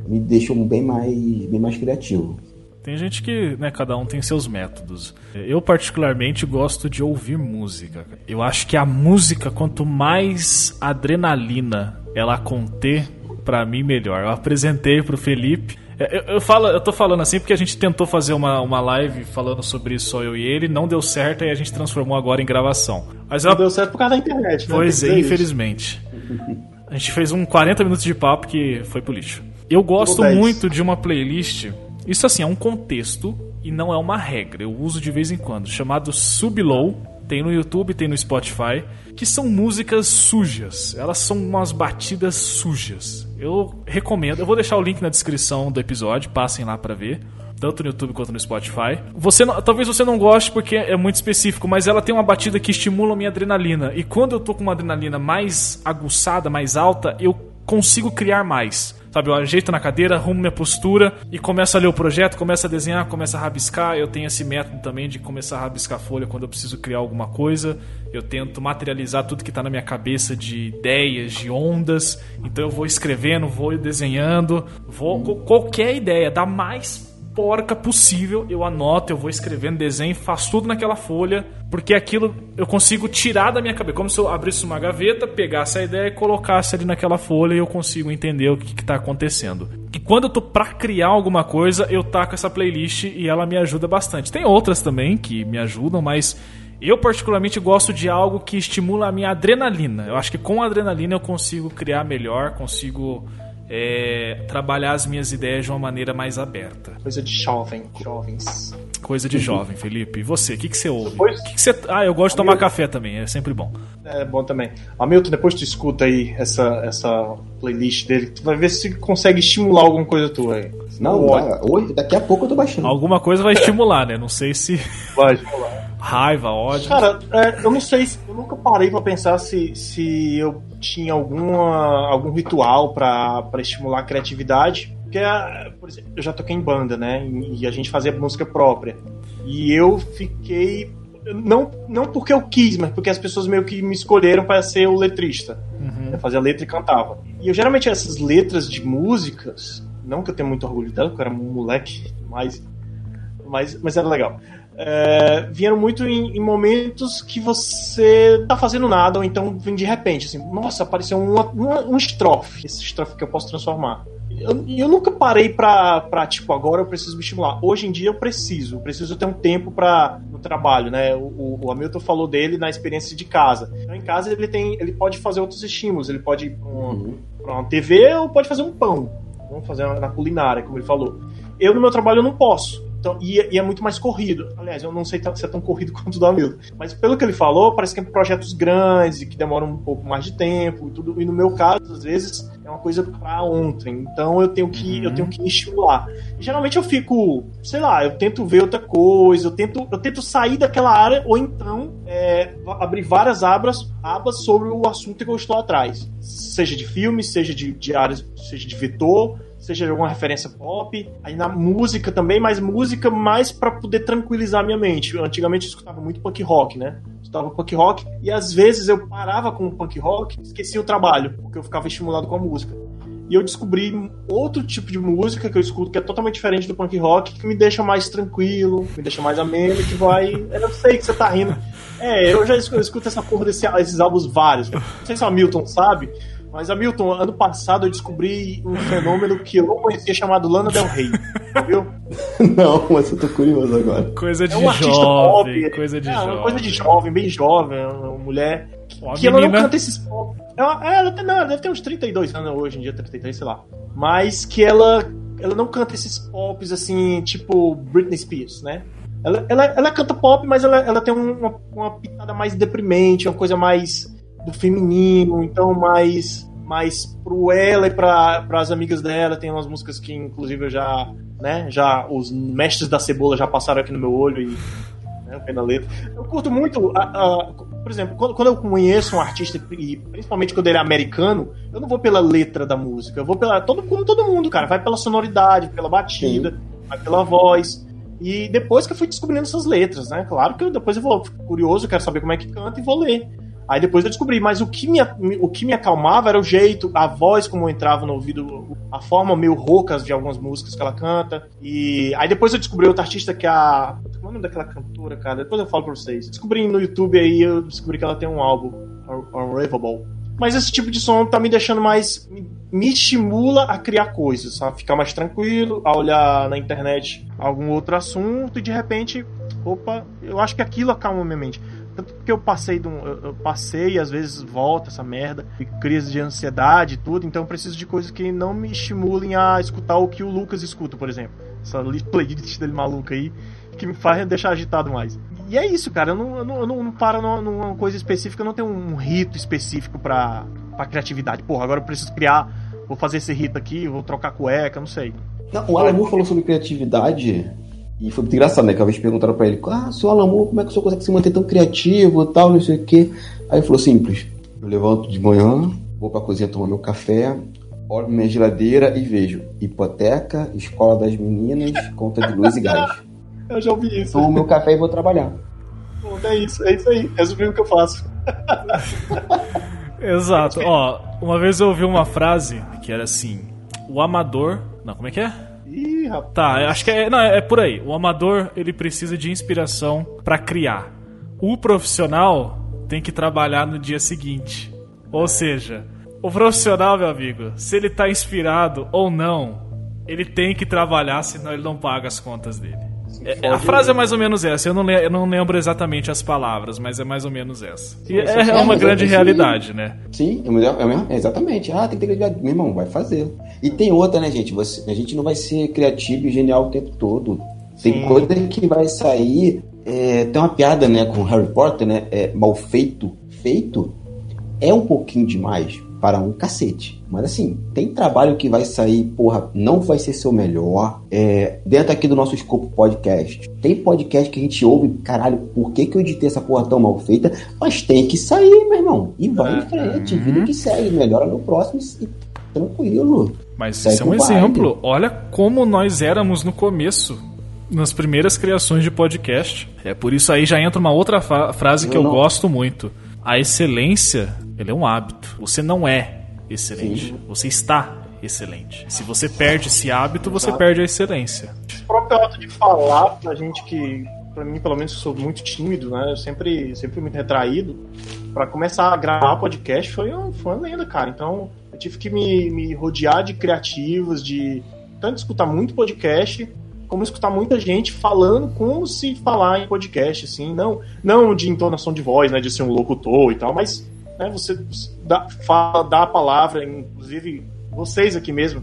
me deixou bem mais, bem mais criativo. Tem gente que, né, cada um tem seus métodos. Eu particularmente gosto de ouvir música. Eu acho que a música, quanto mais adrenalina ela conter, para mim melhor. Eu apresentei pro Felipe é, eu, eu, falo, eu tô falando assim porque a gente tentou fazer uma, uma live falando sobre isso, só eu e ele, não deu certo e a gente transformou agora em gravação. Mas não ela... deu certo por causa da internet, né? Pois é, infelizmente. [LAUGHS] A gente fez um 40 minutos de papo que foi pro lixo. Eu gosto muito de uma playlist. Isso assim, é um contexto e não é uma regra. Eu uso de vez em quando, chamado Sublow. Tem no YouTube, tem no Spotify, que são músicas sujas. Elas são umas batidas sujas. Eu recomendo. Eu vou deixar o link na descrição do episódio, passem lá para ver. Tanto no YouTube quanto no Spotify. Você não, talvez você não goste porque é muito específico, mas ela tem uma batida que estimula a minha adrenalina. E quando eu tô com uma adrenalina mais aguçada, mais alta, eu consigo criar mais. Sabe, eu ajeito na cadeira, arrumo minha postura e começo a ler o projeto, começo a desenhar, começo a rabiscar. Eu tenho esse método também de começar a rabiscar folha quando eu preciso criar alguma coisa. Eu tento materializar tudo que está na minha cabeça de ideias, de ondas. Então eu vou escrevendo, vou desenhando, vou qualquer ideia, dá mais porca possível, eu anoto, eu vou escrevendo desenho, faço tudo naquela folha, porque aquilo eu consigo tirar da minha cabeça, como se eu abrisse uma gaveta, pegasse a ideia e colocasse ali naquela folha e eu consigo entender o que está acontecendo. E quando eu tô pra criar alguma coisa, eu taco essa playlist e ela me ajuda bastante. Tem outras também que me ajudam, mas eu particularmente gosto de algo que estimula a minha adrenalina. Eu acho que com adrenalina eu consigo criar melhor, consigo é, trabalhar as minhas ideias de uma maneira mais aberta. Coisa de jovem, jovens. Coisa de jovem, Felipe. E você, o que, que você ouve? Depois... Que que você... Ah, eu gosto de tomar Hamilton... café também, é sempre bom. É bom também. Hamilton, depois tu escuta aí essa, essa playlist dele, tu vai ver se consegue estimular alguma coisa tua aí. Não, hoje, daqui a pouco eu tô baixando. Alguma coisa vai estimular, né? Não sei se. Vai estimular raiva, ódio. Cara, é, eu não sei, eu nunca parei para pensar se, se eu tinha alguma, algum ritual para estimular a criatividade. Porque, é, por exemplo, eu já toquei em banda, né? E a gente fazia música própria. E eu fiquei. Não, não porque eu quis, mas porque as pessoas meio que me escolheram para ser o letrista. Uhum. Eu fazia letra e cantava. E eu geralmente essas letras de músicas, não que eu tenha muito orgulho dela, porque eu era um moleque, mas, mas, mas era legal é, vieram muito em, em, momentos que você tá fazendo nada, ou então vem de repente, assim, nossa, apareceu um, um, um estrofe, esse estrofe que eu posso transformar. Eu, eu nunca parei pra, pra, tipo, agora eu preciso me estimular. Hoje em dia eu preciso, eu preciso ter um tempo para no trabalho, né? O, o, Hamilton falou dele na experiência de casa. Então, em casa ele tem, ele pode fazer outros estímulos, ele pode ir pra uma, uhum. pra uma TV ou pode fazer um pão. Vamos fazer na culinária, como ele falou. Eu no meu trabalho eu não posso. Então, e, e, é muito mais corrido. Aliás, eu não sei se é tão corrido [LAUGHS] quanto o do Hamilton. Mas pelo que ele falou, parece que é projetos grandes e que demoram um pouco mais de tempo e tudo. E no meu caso, às vezes, é uma coisa para ontem. Então eu tenho que, uhum. eu tenho que me estimular. E, geralmente eu fico, sei lá, eu tento ver outra coisa, eu tento, eu tento sair daquela área, ou então é, abrir várias abas, abas sobre o assunto que eu estou atrás. Seja de filme, seja de, de áreas, seja de vetor seja alguma referência pop, aí na música também, mas música mais para poder tranquilizar minha mente. Antigamente eu escutava muito punk rock, né? Eu escutava punk rock e às vezes eu parava com o punk rock, esquecia o trabalho, porque eu ficava estimulado com a música. E eu descobri outro tipo de música que eu escuto que é totalmente diferente do punk rock, que me deixa mais tranquilo, me deixa mais ameno, que vai. Eu sei que você tá rindo. É, eu já escuto, eu essa porra desse, esses álbuns vários. Não sei se o Hamilton sabe, mas Hamilton, ano passado eu descobri um fenômeno que eu não conhecia chamado Lana Del Rey. [LAUGHS] Viu? Não, mas eu tô curioso agora. Coisa de É um artista jovem, pop. coisa de é, jovem. uma coisa de jovem, bem jovem, uma mulher. Ó, a que ela não canta esses pop. Ela, é, ela, tem- não, ela deve ter uns 32 anos hoje em dia, 33, sei lá. Mas que ela, ela não canta esses pops assim, tipo Britney Spears, né? Ela, ela, ela canta pop, mas ela, ela tem um, uma, uma pitada mais deprimente, uma coisa mais do feminino, então mais mais pro ela e para as amigas dela. Tem umas músicas que, inclusive, eu já, né, já os mestres da cebola já passaram aqui no meu olho e né, pena letra. Eu curto muito, a- a- por exemplo, quando, quando eu conheço um artista, e principalmente quando ele é americano, eu não vou pela letra da música, eu vou pela. Todo, como todo mundo, cara, vai pela sonoridade, pela batida, vai pela voz. E depois que eu fui descobrindo essas letras, né? Claro que eu, depois eu vou curioso, quero saber como é que canta e vou ler. Aí depois eu descobri, mas o que me, o que me acalmava era o jeito, a voz como entrava no ouvido, a forma meio rouca de algumas músicas que ela canta. E aí depois eu descobri outra artista que é a. Como é o nome daquela cantora, cara? Depois eu falo pra vocês. Descobri no YouTube aí, eu descobri que ela tem um álbum, Un- Unravable. Mas esse tipo de som tá me deixando mais. me estimula a criar coisas, a ficar mais tranquilo, a olhar na internet algum outro assunto e de repente, opa, eu acho que aquilo acalma minha mente. Tanto porque eu passei de um, eu, passei às vezes volta essa merda, e crise de ansiedade e tudo, então eu preciso de coisas que não me estimulem a escutar o que o Lucas escuta, por exemplo. Essa li- playlist dele maluca aí, que me faz deixar agitado mais. E é isso, cara, eu não, eu não, eu não, paro numa, coisa específica, eu não tenho um rito específico pra, pra criatividade. Porra, agora eu preciso criar, vou fazer esse rito aqui, vou trocar cueca, não sei. Não, o Moore falou sobre criatividade e foi muito engraçado, né? Que uma vez perguntaram pra ele: Ah, seu Alan Moore, como é que o senhor consegue se manter tão criativo e tal, não sei o quê. Aí ele falou: Simples. Eu levanto de manhã, vou pra cozinha tomar meu café, olho minha geladeira e vejo hipoteca, escola das meninas, conta de luz e gás. [LAUGHS] Eu já ouvi isso. Tomo meu café e vou trabalhar. Pô, É isso, é isso aí. Resumiu o que eu faço. [LAUGHS] Exato. Ó, uma vez eu ouvi uma frase que era assim: o amador. Não, como é que é? Ih, rapaz. Tá, acho que é. Não, é por aí. O amador, ele precisa de inspiração pra criar. O profissional tem que trabalhar no dia seguinte. Ou seja, o profissional, meu amigo, se ele tá inspirado ou não, ele tem que trabalhar, senão ele não paga as contas dele. É, a frase é mais ou menos essa. Eu não, eu não lembro exatamente as palavras, mas é mais ou menos essa. E é, uma mas é grande isso realidade, né? Sim, é, é, é exatamente. Ah, tem que ter criatividade. Meu irmão, vai fazer. E tem outra, né, gente? Você, a gente não vai ser criativo e genial o tempo todo. Tem Sim. coisa que vai sair. é, tem uma piada, né, com Harry Potter, né? É, mal feito, feito, é um pouquinho demais para um cacete. Mas assim, tem trabalho que vai sair, porra, não vai ser seu melhor. É, dentro aqui do nosso escopo podcast. Tem podcast que a gente ouve, caralho, por que, que eu editei essa porra tão mal feita? Mas tem que sair, meu irmão. E vai É. em frente, vida que segue, melhora no próximo e tranquilo. Mas Segue isso é um exemplo. Olha como nós éramos no começo, nas primeiras criações de podcast. É por isso aí já entra uma outra frase que Eu eu não- gosto muito. A excelência, ele é um hábito. Você não é excelente, Sim. você está excelente. Se você perde esse hábito, você Exato. perde a excelência. O próprio ato de falar pra gente que, pra mim, pelo menos, eu sou muito tímido, né? Eu sempre, sempre muito retraído. Pra começar a gravar podcast foi, um, foi uma lenda, cara. Então, eu tive que me, me rodear de criativos, de tanto escutar muito podcast, como escutar muita gente falando como se falar em podcast, assim. Não, não de entonação de voz, né? De ser um locutor e tal, mas né, você dá, fala, dá a palavra, inclusive vocês aqui mesmo,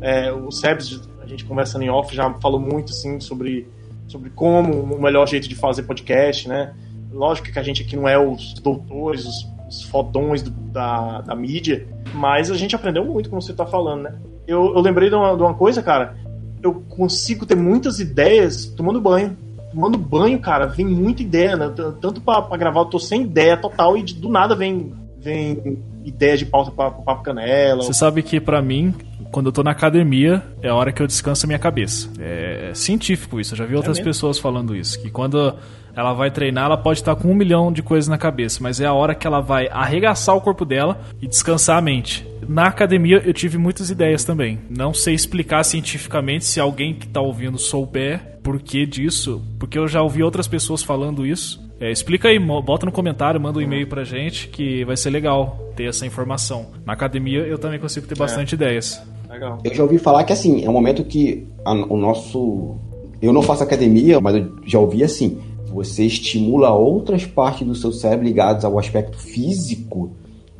é, o Sebs, a gente conversando em off, já falou muito assim sobre, sobre como o melhor jeito de fazer podcast, né? Lógico que a gente aqui não é os doutores, os, os fodões do- da, da mídia, mas a gente aprendeu muito, como você tá falando, né? Eu, eu lembrei de uma, de uma coisa, cara, eu consigo ter muitas ideias tomando banho. Tomando banho, cara, vem muita ideia, né? Tanto pra, pra gravar, eu tô sem ideia total e do nada vem, vem ideia de pauta pra, pra papo canela. Você sabe que pra mim, quando eu tô na academia, é a hora que eu descanso a minha cabeça. É científico isso, eu já vi outras pessoas falando isso. Que quando ela vai treinar, ela pode estar com um milhão de coisas na cabeça, mas é a hora que ela vai arregaçar o corpo dela e descansar a mente. Na academia eu tive muitas ideias também. Não sei explicar cientificamente se alguém que tá ouvindo souber por que disso, porque eu já ouvi outras pessoas falando isso. É, explica aí, bota no comentário, manda um e-mail pra gente que vai ser legal ter essa informação. Na academia eu também consigo ter bastante ideias. Legal. Eu já ouvi falar que assim, é um momento que a- o nosso. Eu não faço academia, mas eu já ouvi assim. Você estimula outras partes do seu cérebro ligadas ao aspecto físico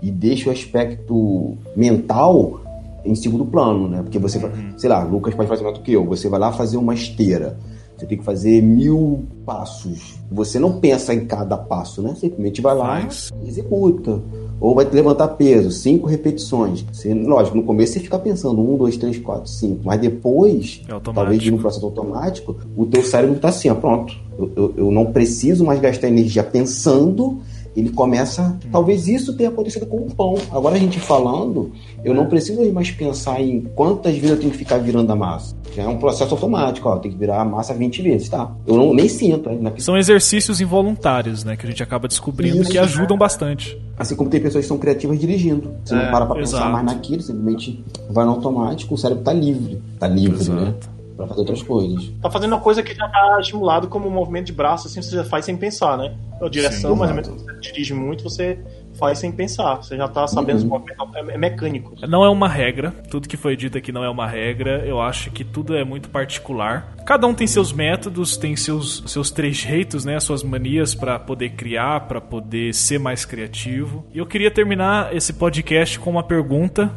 e deixa o aspecto mental em segundo plano, né? Porque você vai, sei lá, Lucas pode fazer mais do que eu. Você vai lá fazer uma esteira. Você tem que fazer mil passos. Você não pensa em cada passo, né? Simplesmente vai lá Faz. e executa. Ou vai levantar peso, cinco repetições. Você, lógico, no começo você fica pensando um, dois, três, quatro, cinco. Mas depois, É talvez de um processo automático, o teu cérebro tá assim, ó, pronto. Eu, eu, eu não preciso mais gastar energia pensando. Ele começa. Talvez isso tenha acontecido com o pão. Agora a gente falando, eu não preciso mais pensar em quantas vezes eu tenho que ficar virando a massa. Já é um processo automático, ó. Tem que virar a massa 20 vezes, tá? Eu não, nem sinto. né? São exercícios involuntários, né, que a gente acaba descobrindo Isso. que ajudam bastante. Assim como tem pessoas que são criativas dirigindo. Você não para pra pensar exato. mais naquilo, simplesmente vai no automático, o cérebro tá livre. Tá livre, Exato. né? Pra fazer outras coisas. Tá fazendo uma coisa que já tá estimulado como um movimento de braço, assim, você já faz sem pensar, né? A direção, Sim, mais ou exato. menos, você dirige muito, você faz sem pensar. Você já tá sabendo os movimentos, é, é mecânico. Não é uma regra, tudo que foi dito aqui não é uma regra. Eu acho que tudo é muito particular. Cada um tem seus métodos, tem seus, seus trejeitos, né, suas manias pra poder criar, pra poder ser mais criativo. E eu queria terminar esse podcast com uma pergunta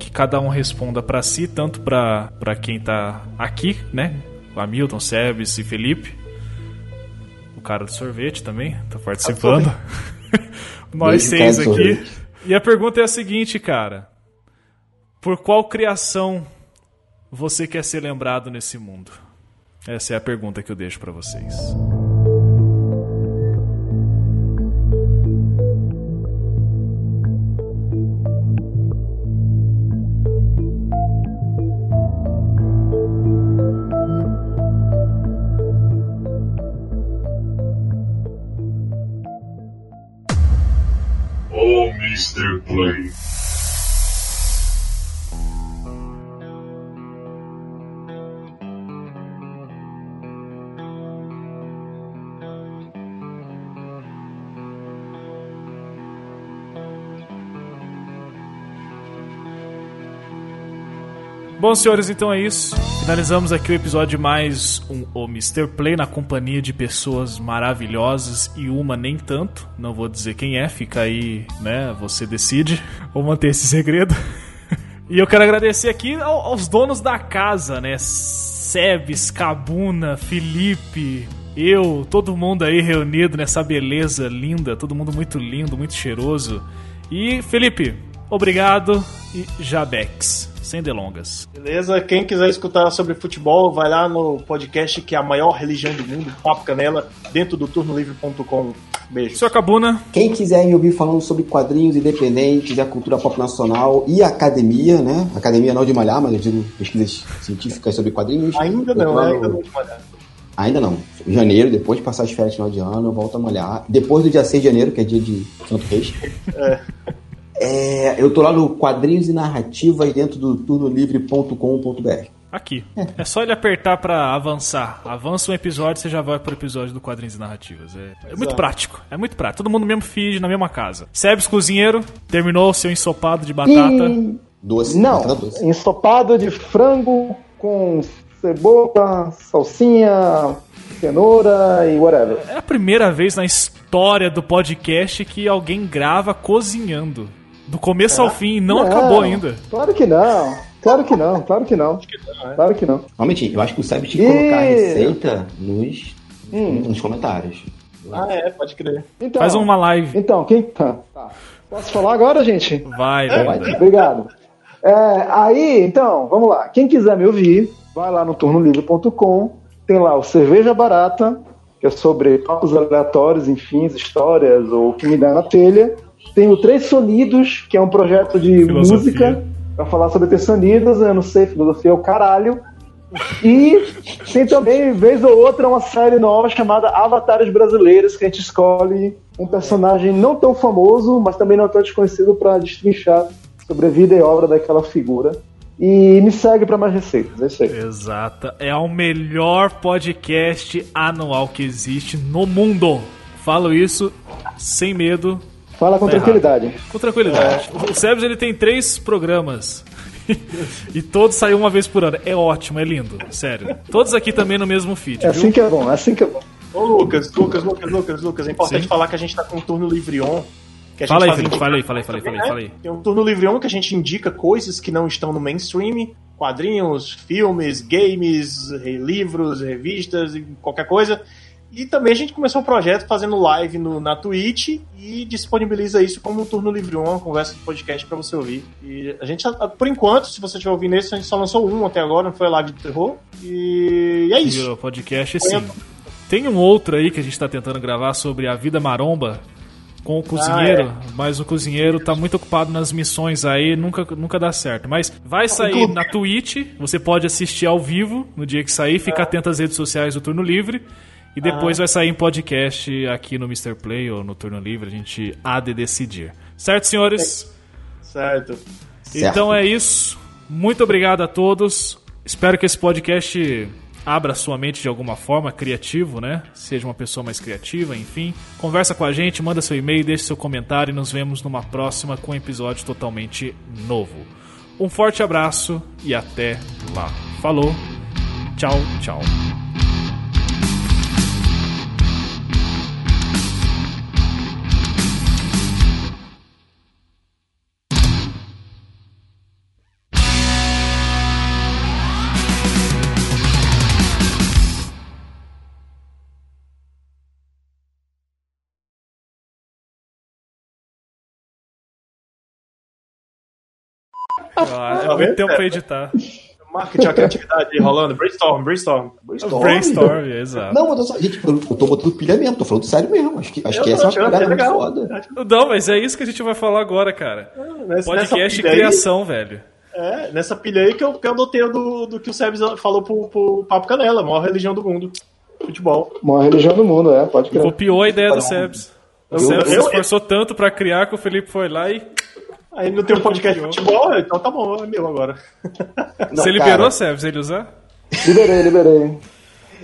que cada um responda pra si, tanto pra pra quem tá aqui, né, o Hamilton, Sebes e Felipe. O cara do sorvete também tá participando. [LAUGHS] Nós seis aqui. sorvete. E a pergunta é a seguinte, cara. Por qual criação você quer ser lembrado nesse mundo? Essa é a pergunta que eu deixo pra vocês. Bom, senhores, então é isso. Finalizamos aqui o episódio de mais um O Mr. Play na companhia de pessoas maravilhosas e uma nem tanto. Não vou dizer quem é, fica aí, né? Você decide. Vou manter esse segredo. [LAUGHS] E eu quero agradecer aqui ao- aos donos da casa, né? Sebes, Cabuna, Felipe, eu, todo mundo aí reunido nessa beleza linda, todo mundo muito lindo, muito cheiroso. E Felipe, obrigado e Jabex, sem delongas. Beleza? Quem quiser escutar sobre futebol, vai lá no podcast que é a maior religião do mundo, Papo Canela, dentro do turnolivre.com. Beijo. Senhor Cabuna, Quem quiser me ouvir falando sobre quadrinhos independentes e a cultura pop nacional e academia, né? Academia não de malhar, mas eu digo pesquisas científicas sobre quadrinhos. Ainda não, né? no- Ainda não trabalhar. Ainda não. Em janeiro, depois de passar as férias no final de ano, eu volto a malhar. Depois do dia 6 de janeiro, que é dia de Santo Reis. É, [LAUGHS] eu tô lá no Quadrinhos e Narrativas dentro do turnolivre.com.br. aqui. É só ele apertar pra avançar. Avança um episódio, você já vai pro episódio do Quadrinhos e Narrativas. É, é muito prático. É muito prático. Todo mundo no mesmo feed, na mesma casa. Sebes Cozinheiro, terminou o seu ensopado de batata. Doce. Não, batata doce. ensopado de frango com cebola, salsinha, cenoura e whatever. É a primeira vez na história do podcast que alguém grava cozinhando. Do começo ao fim, não, acabou ainda. Claro que não. Claro que não, claro que não. Claro que não. Realmente, eu acho que o Seb tinha que colocar a receita nos, Hum. nos comentários. Ah, é, pode crer. Então, Faz uma live. Então, quem. Tá. tá. Posso falar agora, gente? Vai, Vai. vai. Obrigado. É, aí, então, vamos lá. Quem quiser me ouvir, vai lá no turnolivre.com. Tem lá o Cerveja Barata, que é sobre papos aleatórios, enfim, histórias ou o que me dá na telha. Tem o Três Sonidos, que é um projeto de Filosofia. música pra falar sobre Teçanidas, né? eu não sei, filosofia é o caralho. E tem também, vez ou outra, uma série nova chamada Avatares Brasileiros, que a gente escolhe um personagem não tão famoso, mas também não tão desconhecido para destrinchar sobre a vida e obra daquela figura. E me segue para mais receitas, é isso aí. Exata. É o melhor podcast anual que existe no mundo. Falo isso sem medo. Fala com Tá tranquilidade. Com tranquilidade. O Sebs ele tem três programas. [LAUGHS] e todos saem uma vez por ano. É ótimo, é lindo. Sério. Todos aqui também no mesmo feed, É viu? assim que é bom, é assim que é bom. Ô Lucas, Lucas, Lucas, Lucas, Lucas, é importante Sim. falar que a gente tá com um turno livre on. Que a gente Fala aí, faz Felipe. indica- Fala aí, fala aí, fala aí, fala aí, fala aí. Tem um turno livre on que a gente indica coisas que não estão no mainstream, quadrinhos, filmes, games, livros, revistas qualquer coisa. E também a gente começou um projeto fazendo live no, na Twitch e disponibiliza isso como um turno livre on, uma conversa de podcast pra você ouvir. E a gente, a- por enquanto, se você estiver ouvindo esse, a gente só lançou um até agora, não foi a live de terror. E é isso. Virou podcast sim. Tem um outro aí que a gente tá tentando gravar sobre a vida maromba com o cozinheiro, mas o cozinheiro tá muito ocupado nas missões aí, nunca, nunca dá certo. Mas vai sair na Twitch, você pode assistir ao vivo no dia que sair, fica atento às redes sociais do Turno Livre. E depois vai sair em podcast aqui no Mr. Play ou no Turno Livre, a gente há de decidir. Certo, senhores? Certo. Então é isso. Muito obrigado a todos. Espero que esse podcast abra sua mente de alguma forma, criativo, né? Seja uma pessoa mais criativa, enfim. Conversa com a gente, manda seu e-mail, deixe seu comentário e nos vemos numa próxima com um episódio totalmente novo. Um forte abraço e até lá. Falou. Tchau, tchau. Ah, é muito tempo pra editar. Marketing, a criatividade aí rolando. Brainstorm, brainstorm. Brainstorm, exato. Não, mas eu só, gente, eu, tô botando pilha mesmo, tô falando sério mesmo. Acho que, acho Eu que essa é uma pegada é muito foda. Não, mas é isso que a gente vai falar agora, cara. Nessa- Podcast nessa e pilha aí- criação, velho. É, nessa pilha aí que eu, que eu adotei o do, do que o Sebs falou pro, pro Papo Canela, a maior religião do mundo. Futebol. Maior religião do mundo, é, pode crer. Copiou a ideia do Sebs. O Sebs se eu- esforçou tanto pra criar que o Felipe foi lá e. Aí não tem um podcast de futebol, então tá bom, é meu agora. Não, Você cara, liberou, Sebs, ele usar? Liberei, liberei.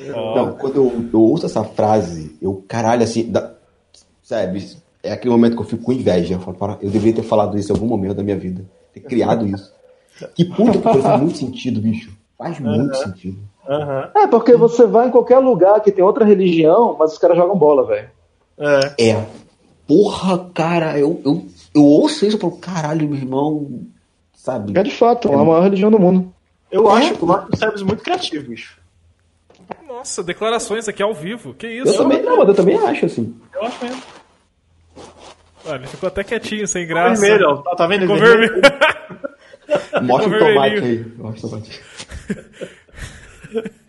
Não, quando eu, eu ouço essa frase, eu, caralho, assim, da, sabe, é aquele momento que eu fico com inveja. Eu, falo, "Para, eu deveria ter falado isso em algum momento da minha vida. Ter criado isso. Que puta que faz muito sentido, bicho. Faz muito sentido. É, porque você vai em qualquer lugar que tem outra religião, mas os caras jogam bola, velho. É. É. Porra, cara, eu, eu, eu ouço isso e falo, caralho, meu irmão, sabe? É de fato, é a maior religião do mundo. Eu acho, eu acho o Sebs muito criativo, bicho. Nossa, declarações aqui ao vivo. Que Eu isso? também, não, mas eu também acho, assim. Eu acho mesmo. Olha, ele ficou até quietinho, sem graça. Vermelho, ó. Tá, tá vendo? Ficou Vermelho. vermelho. Mostra o tomate aí. Mostra o tomate. [LAUGHS]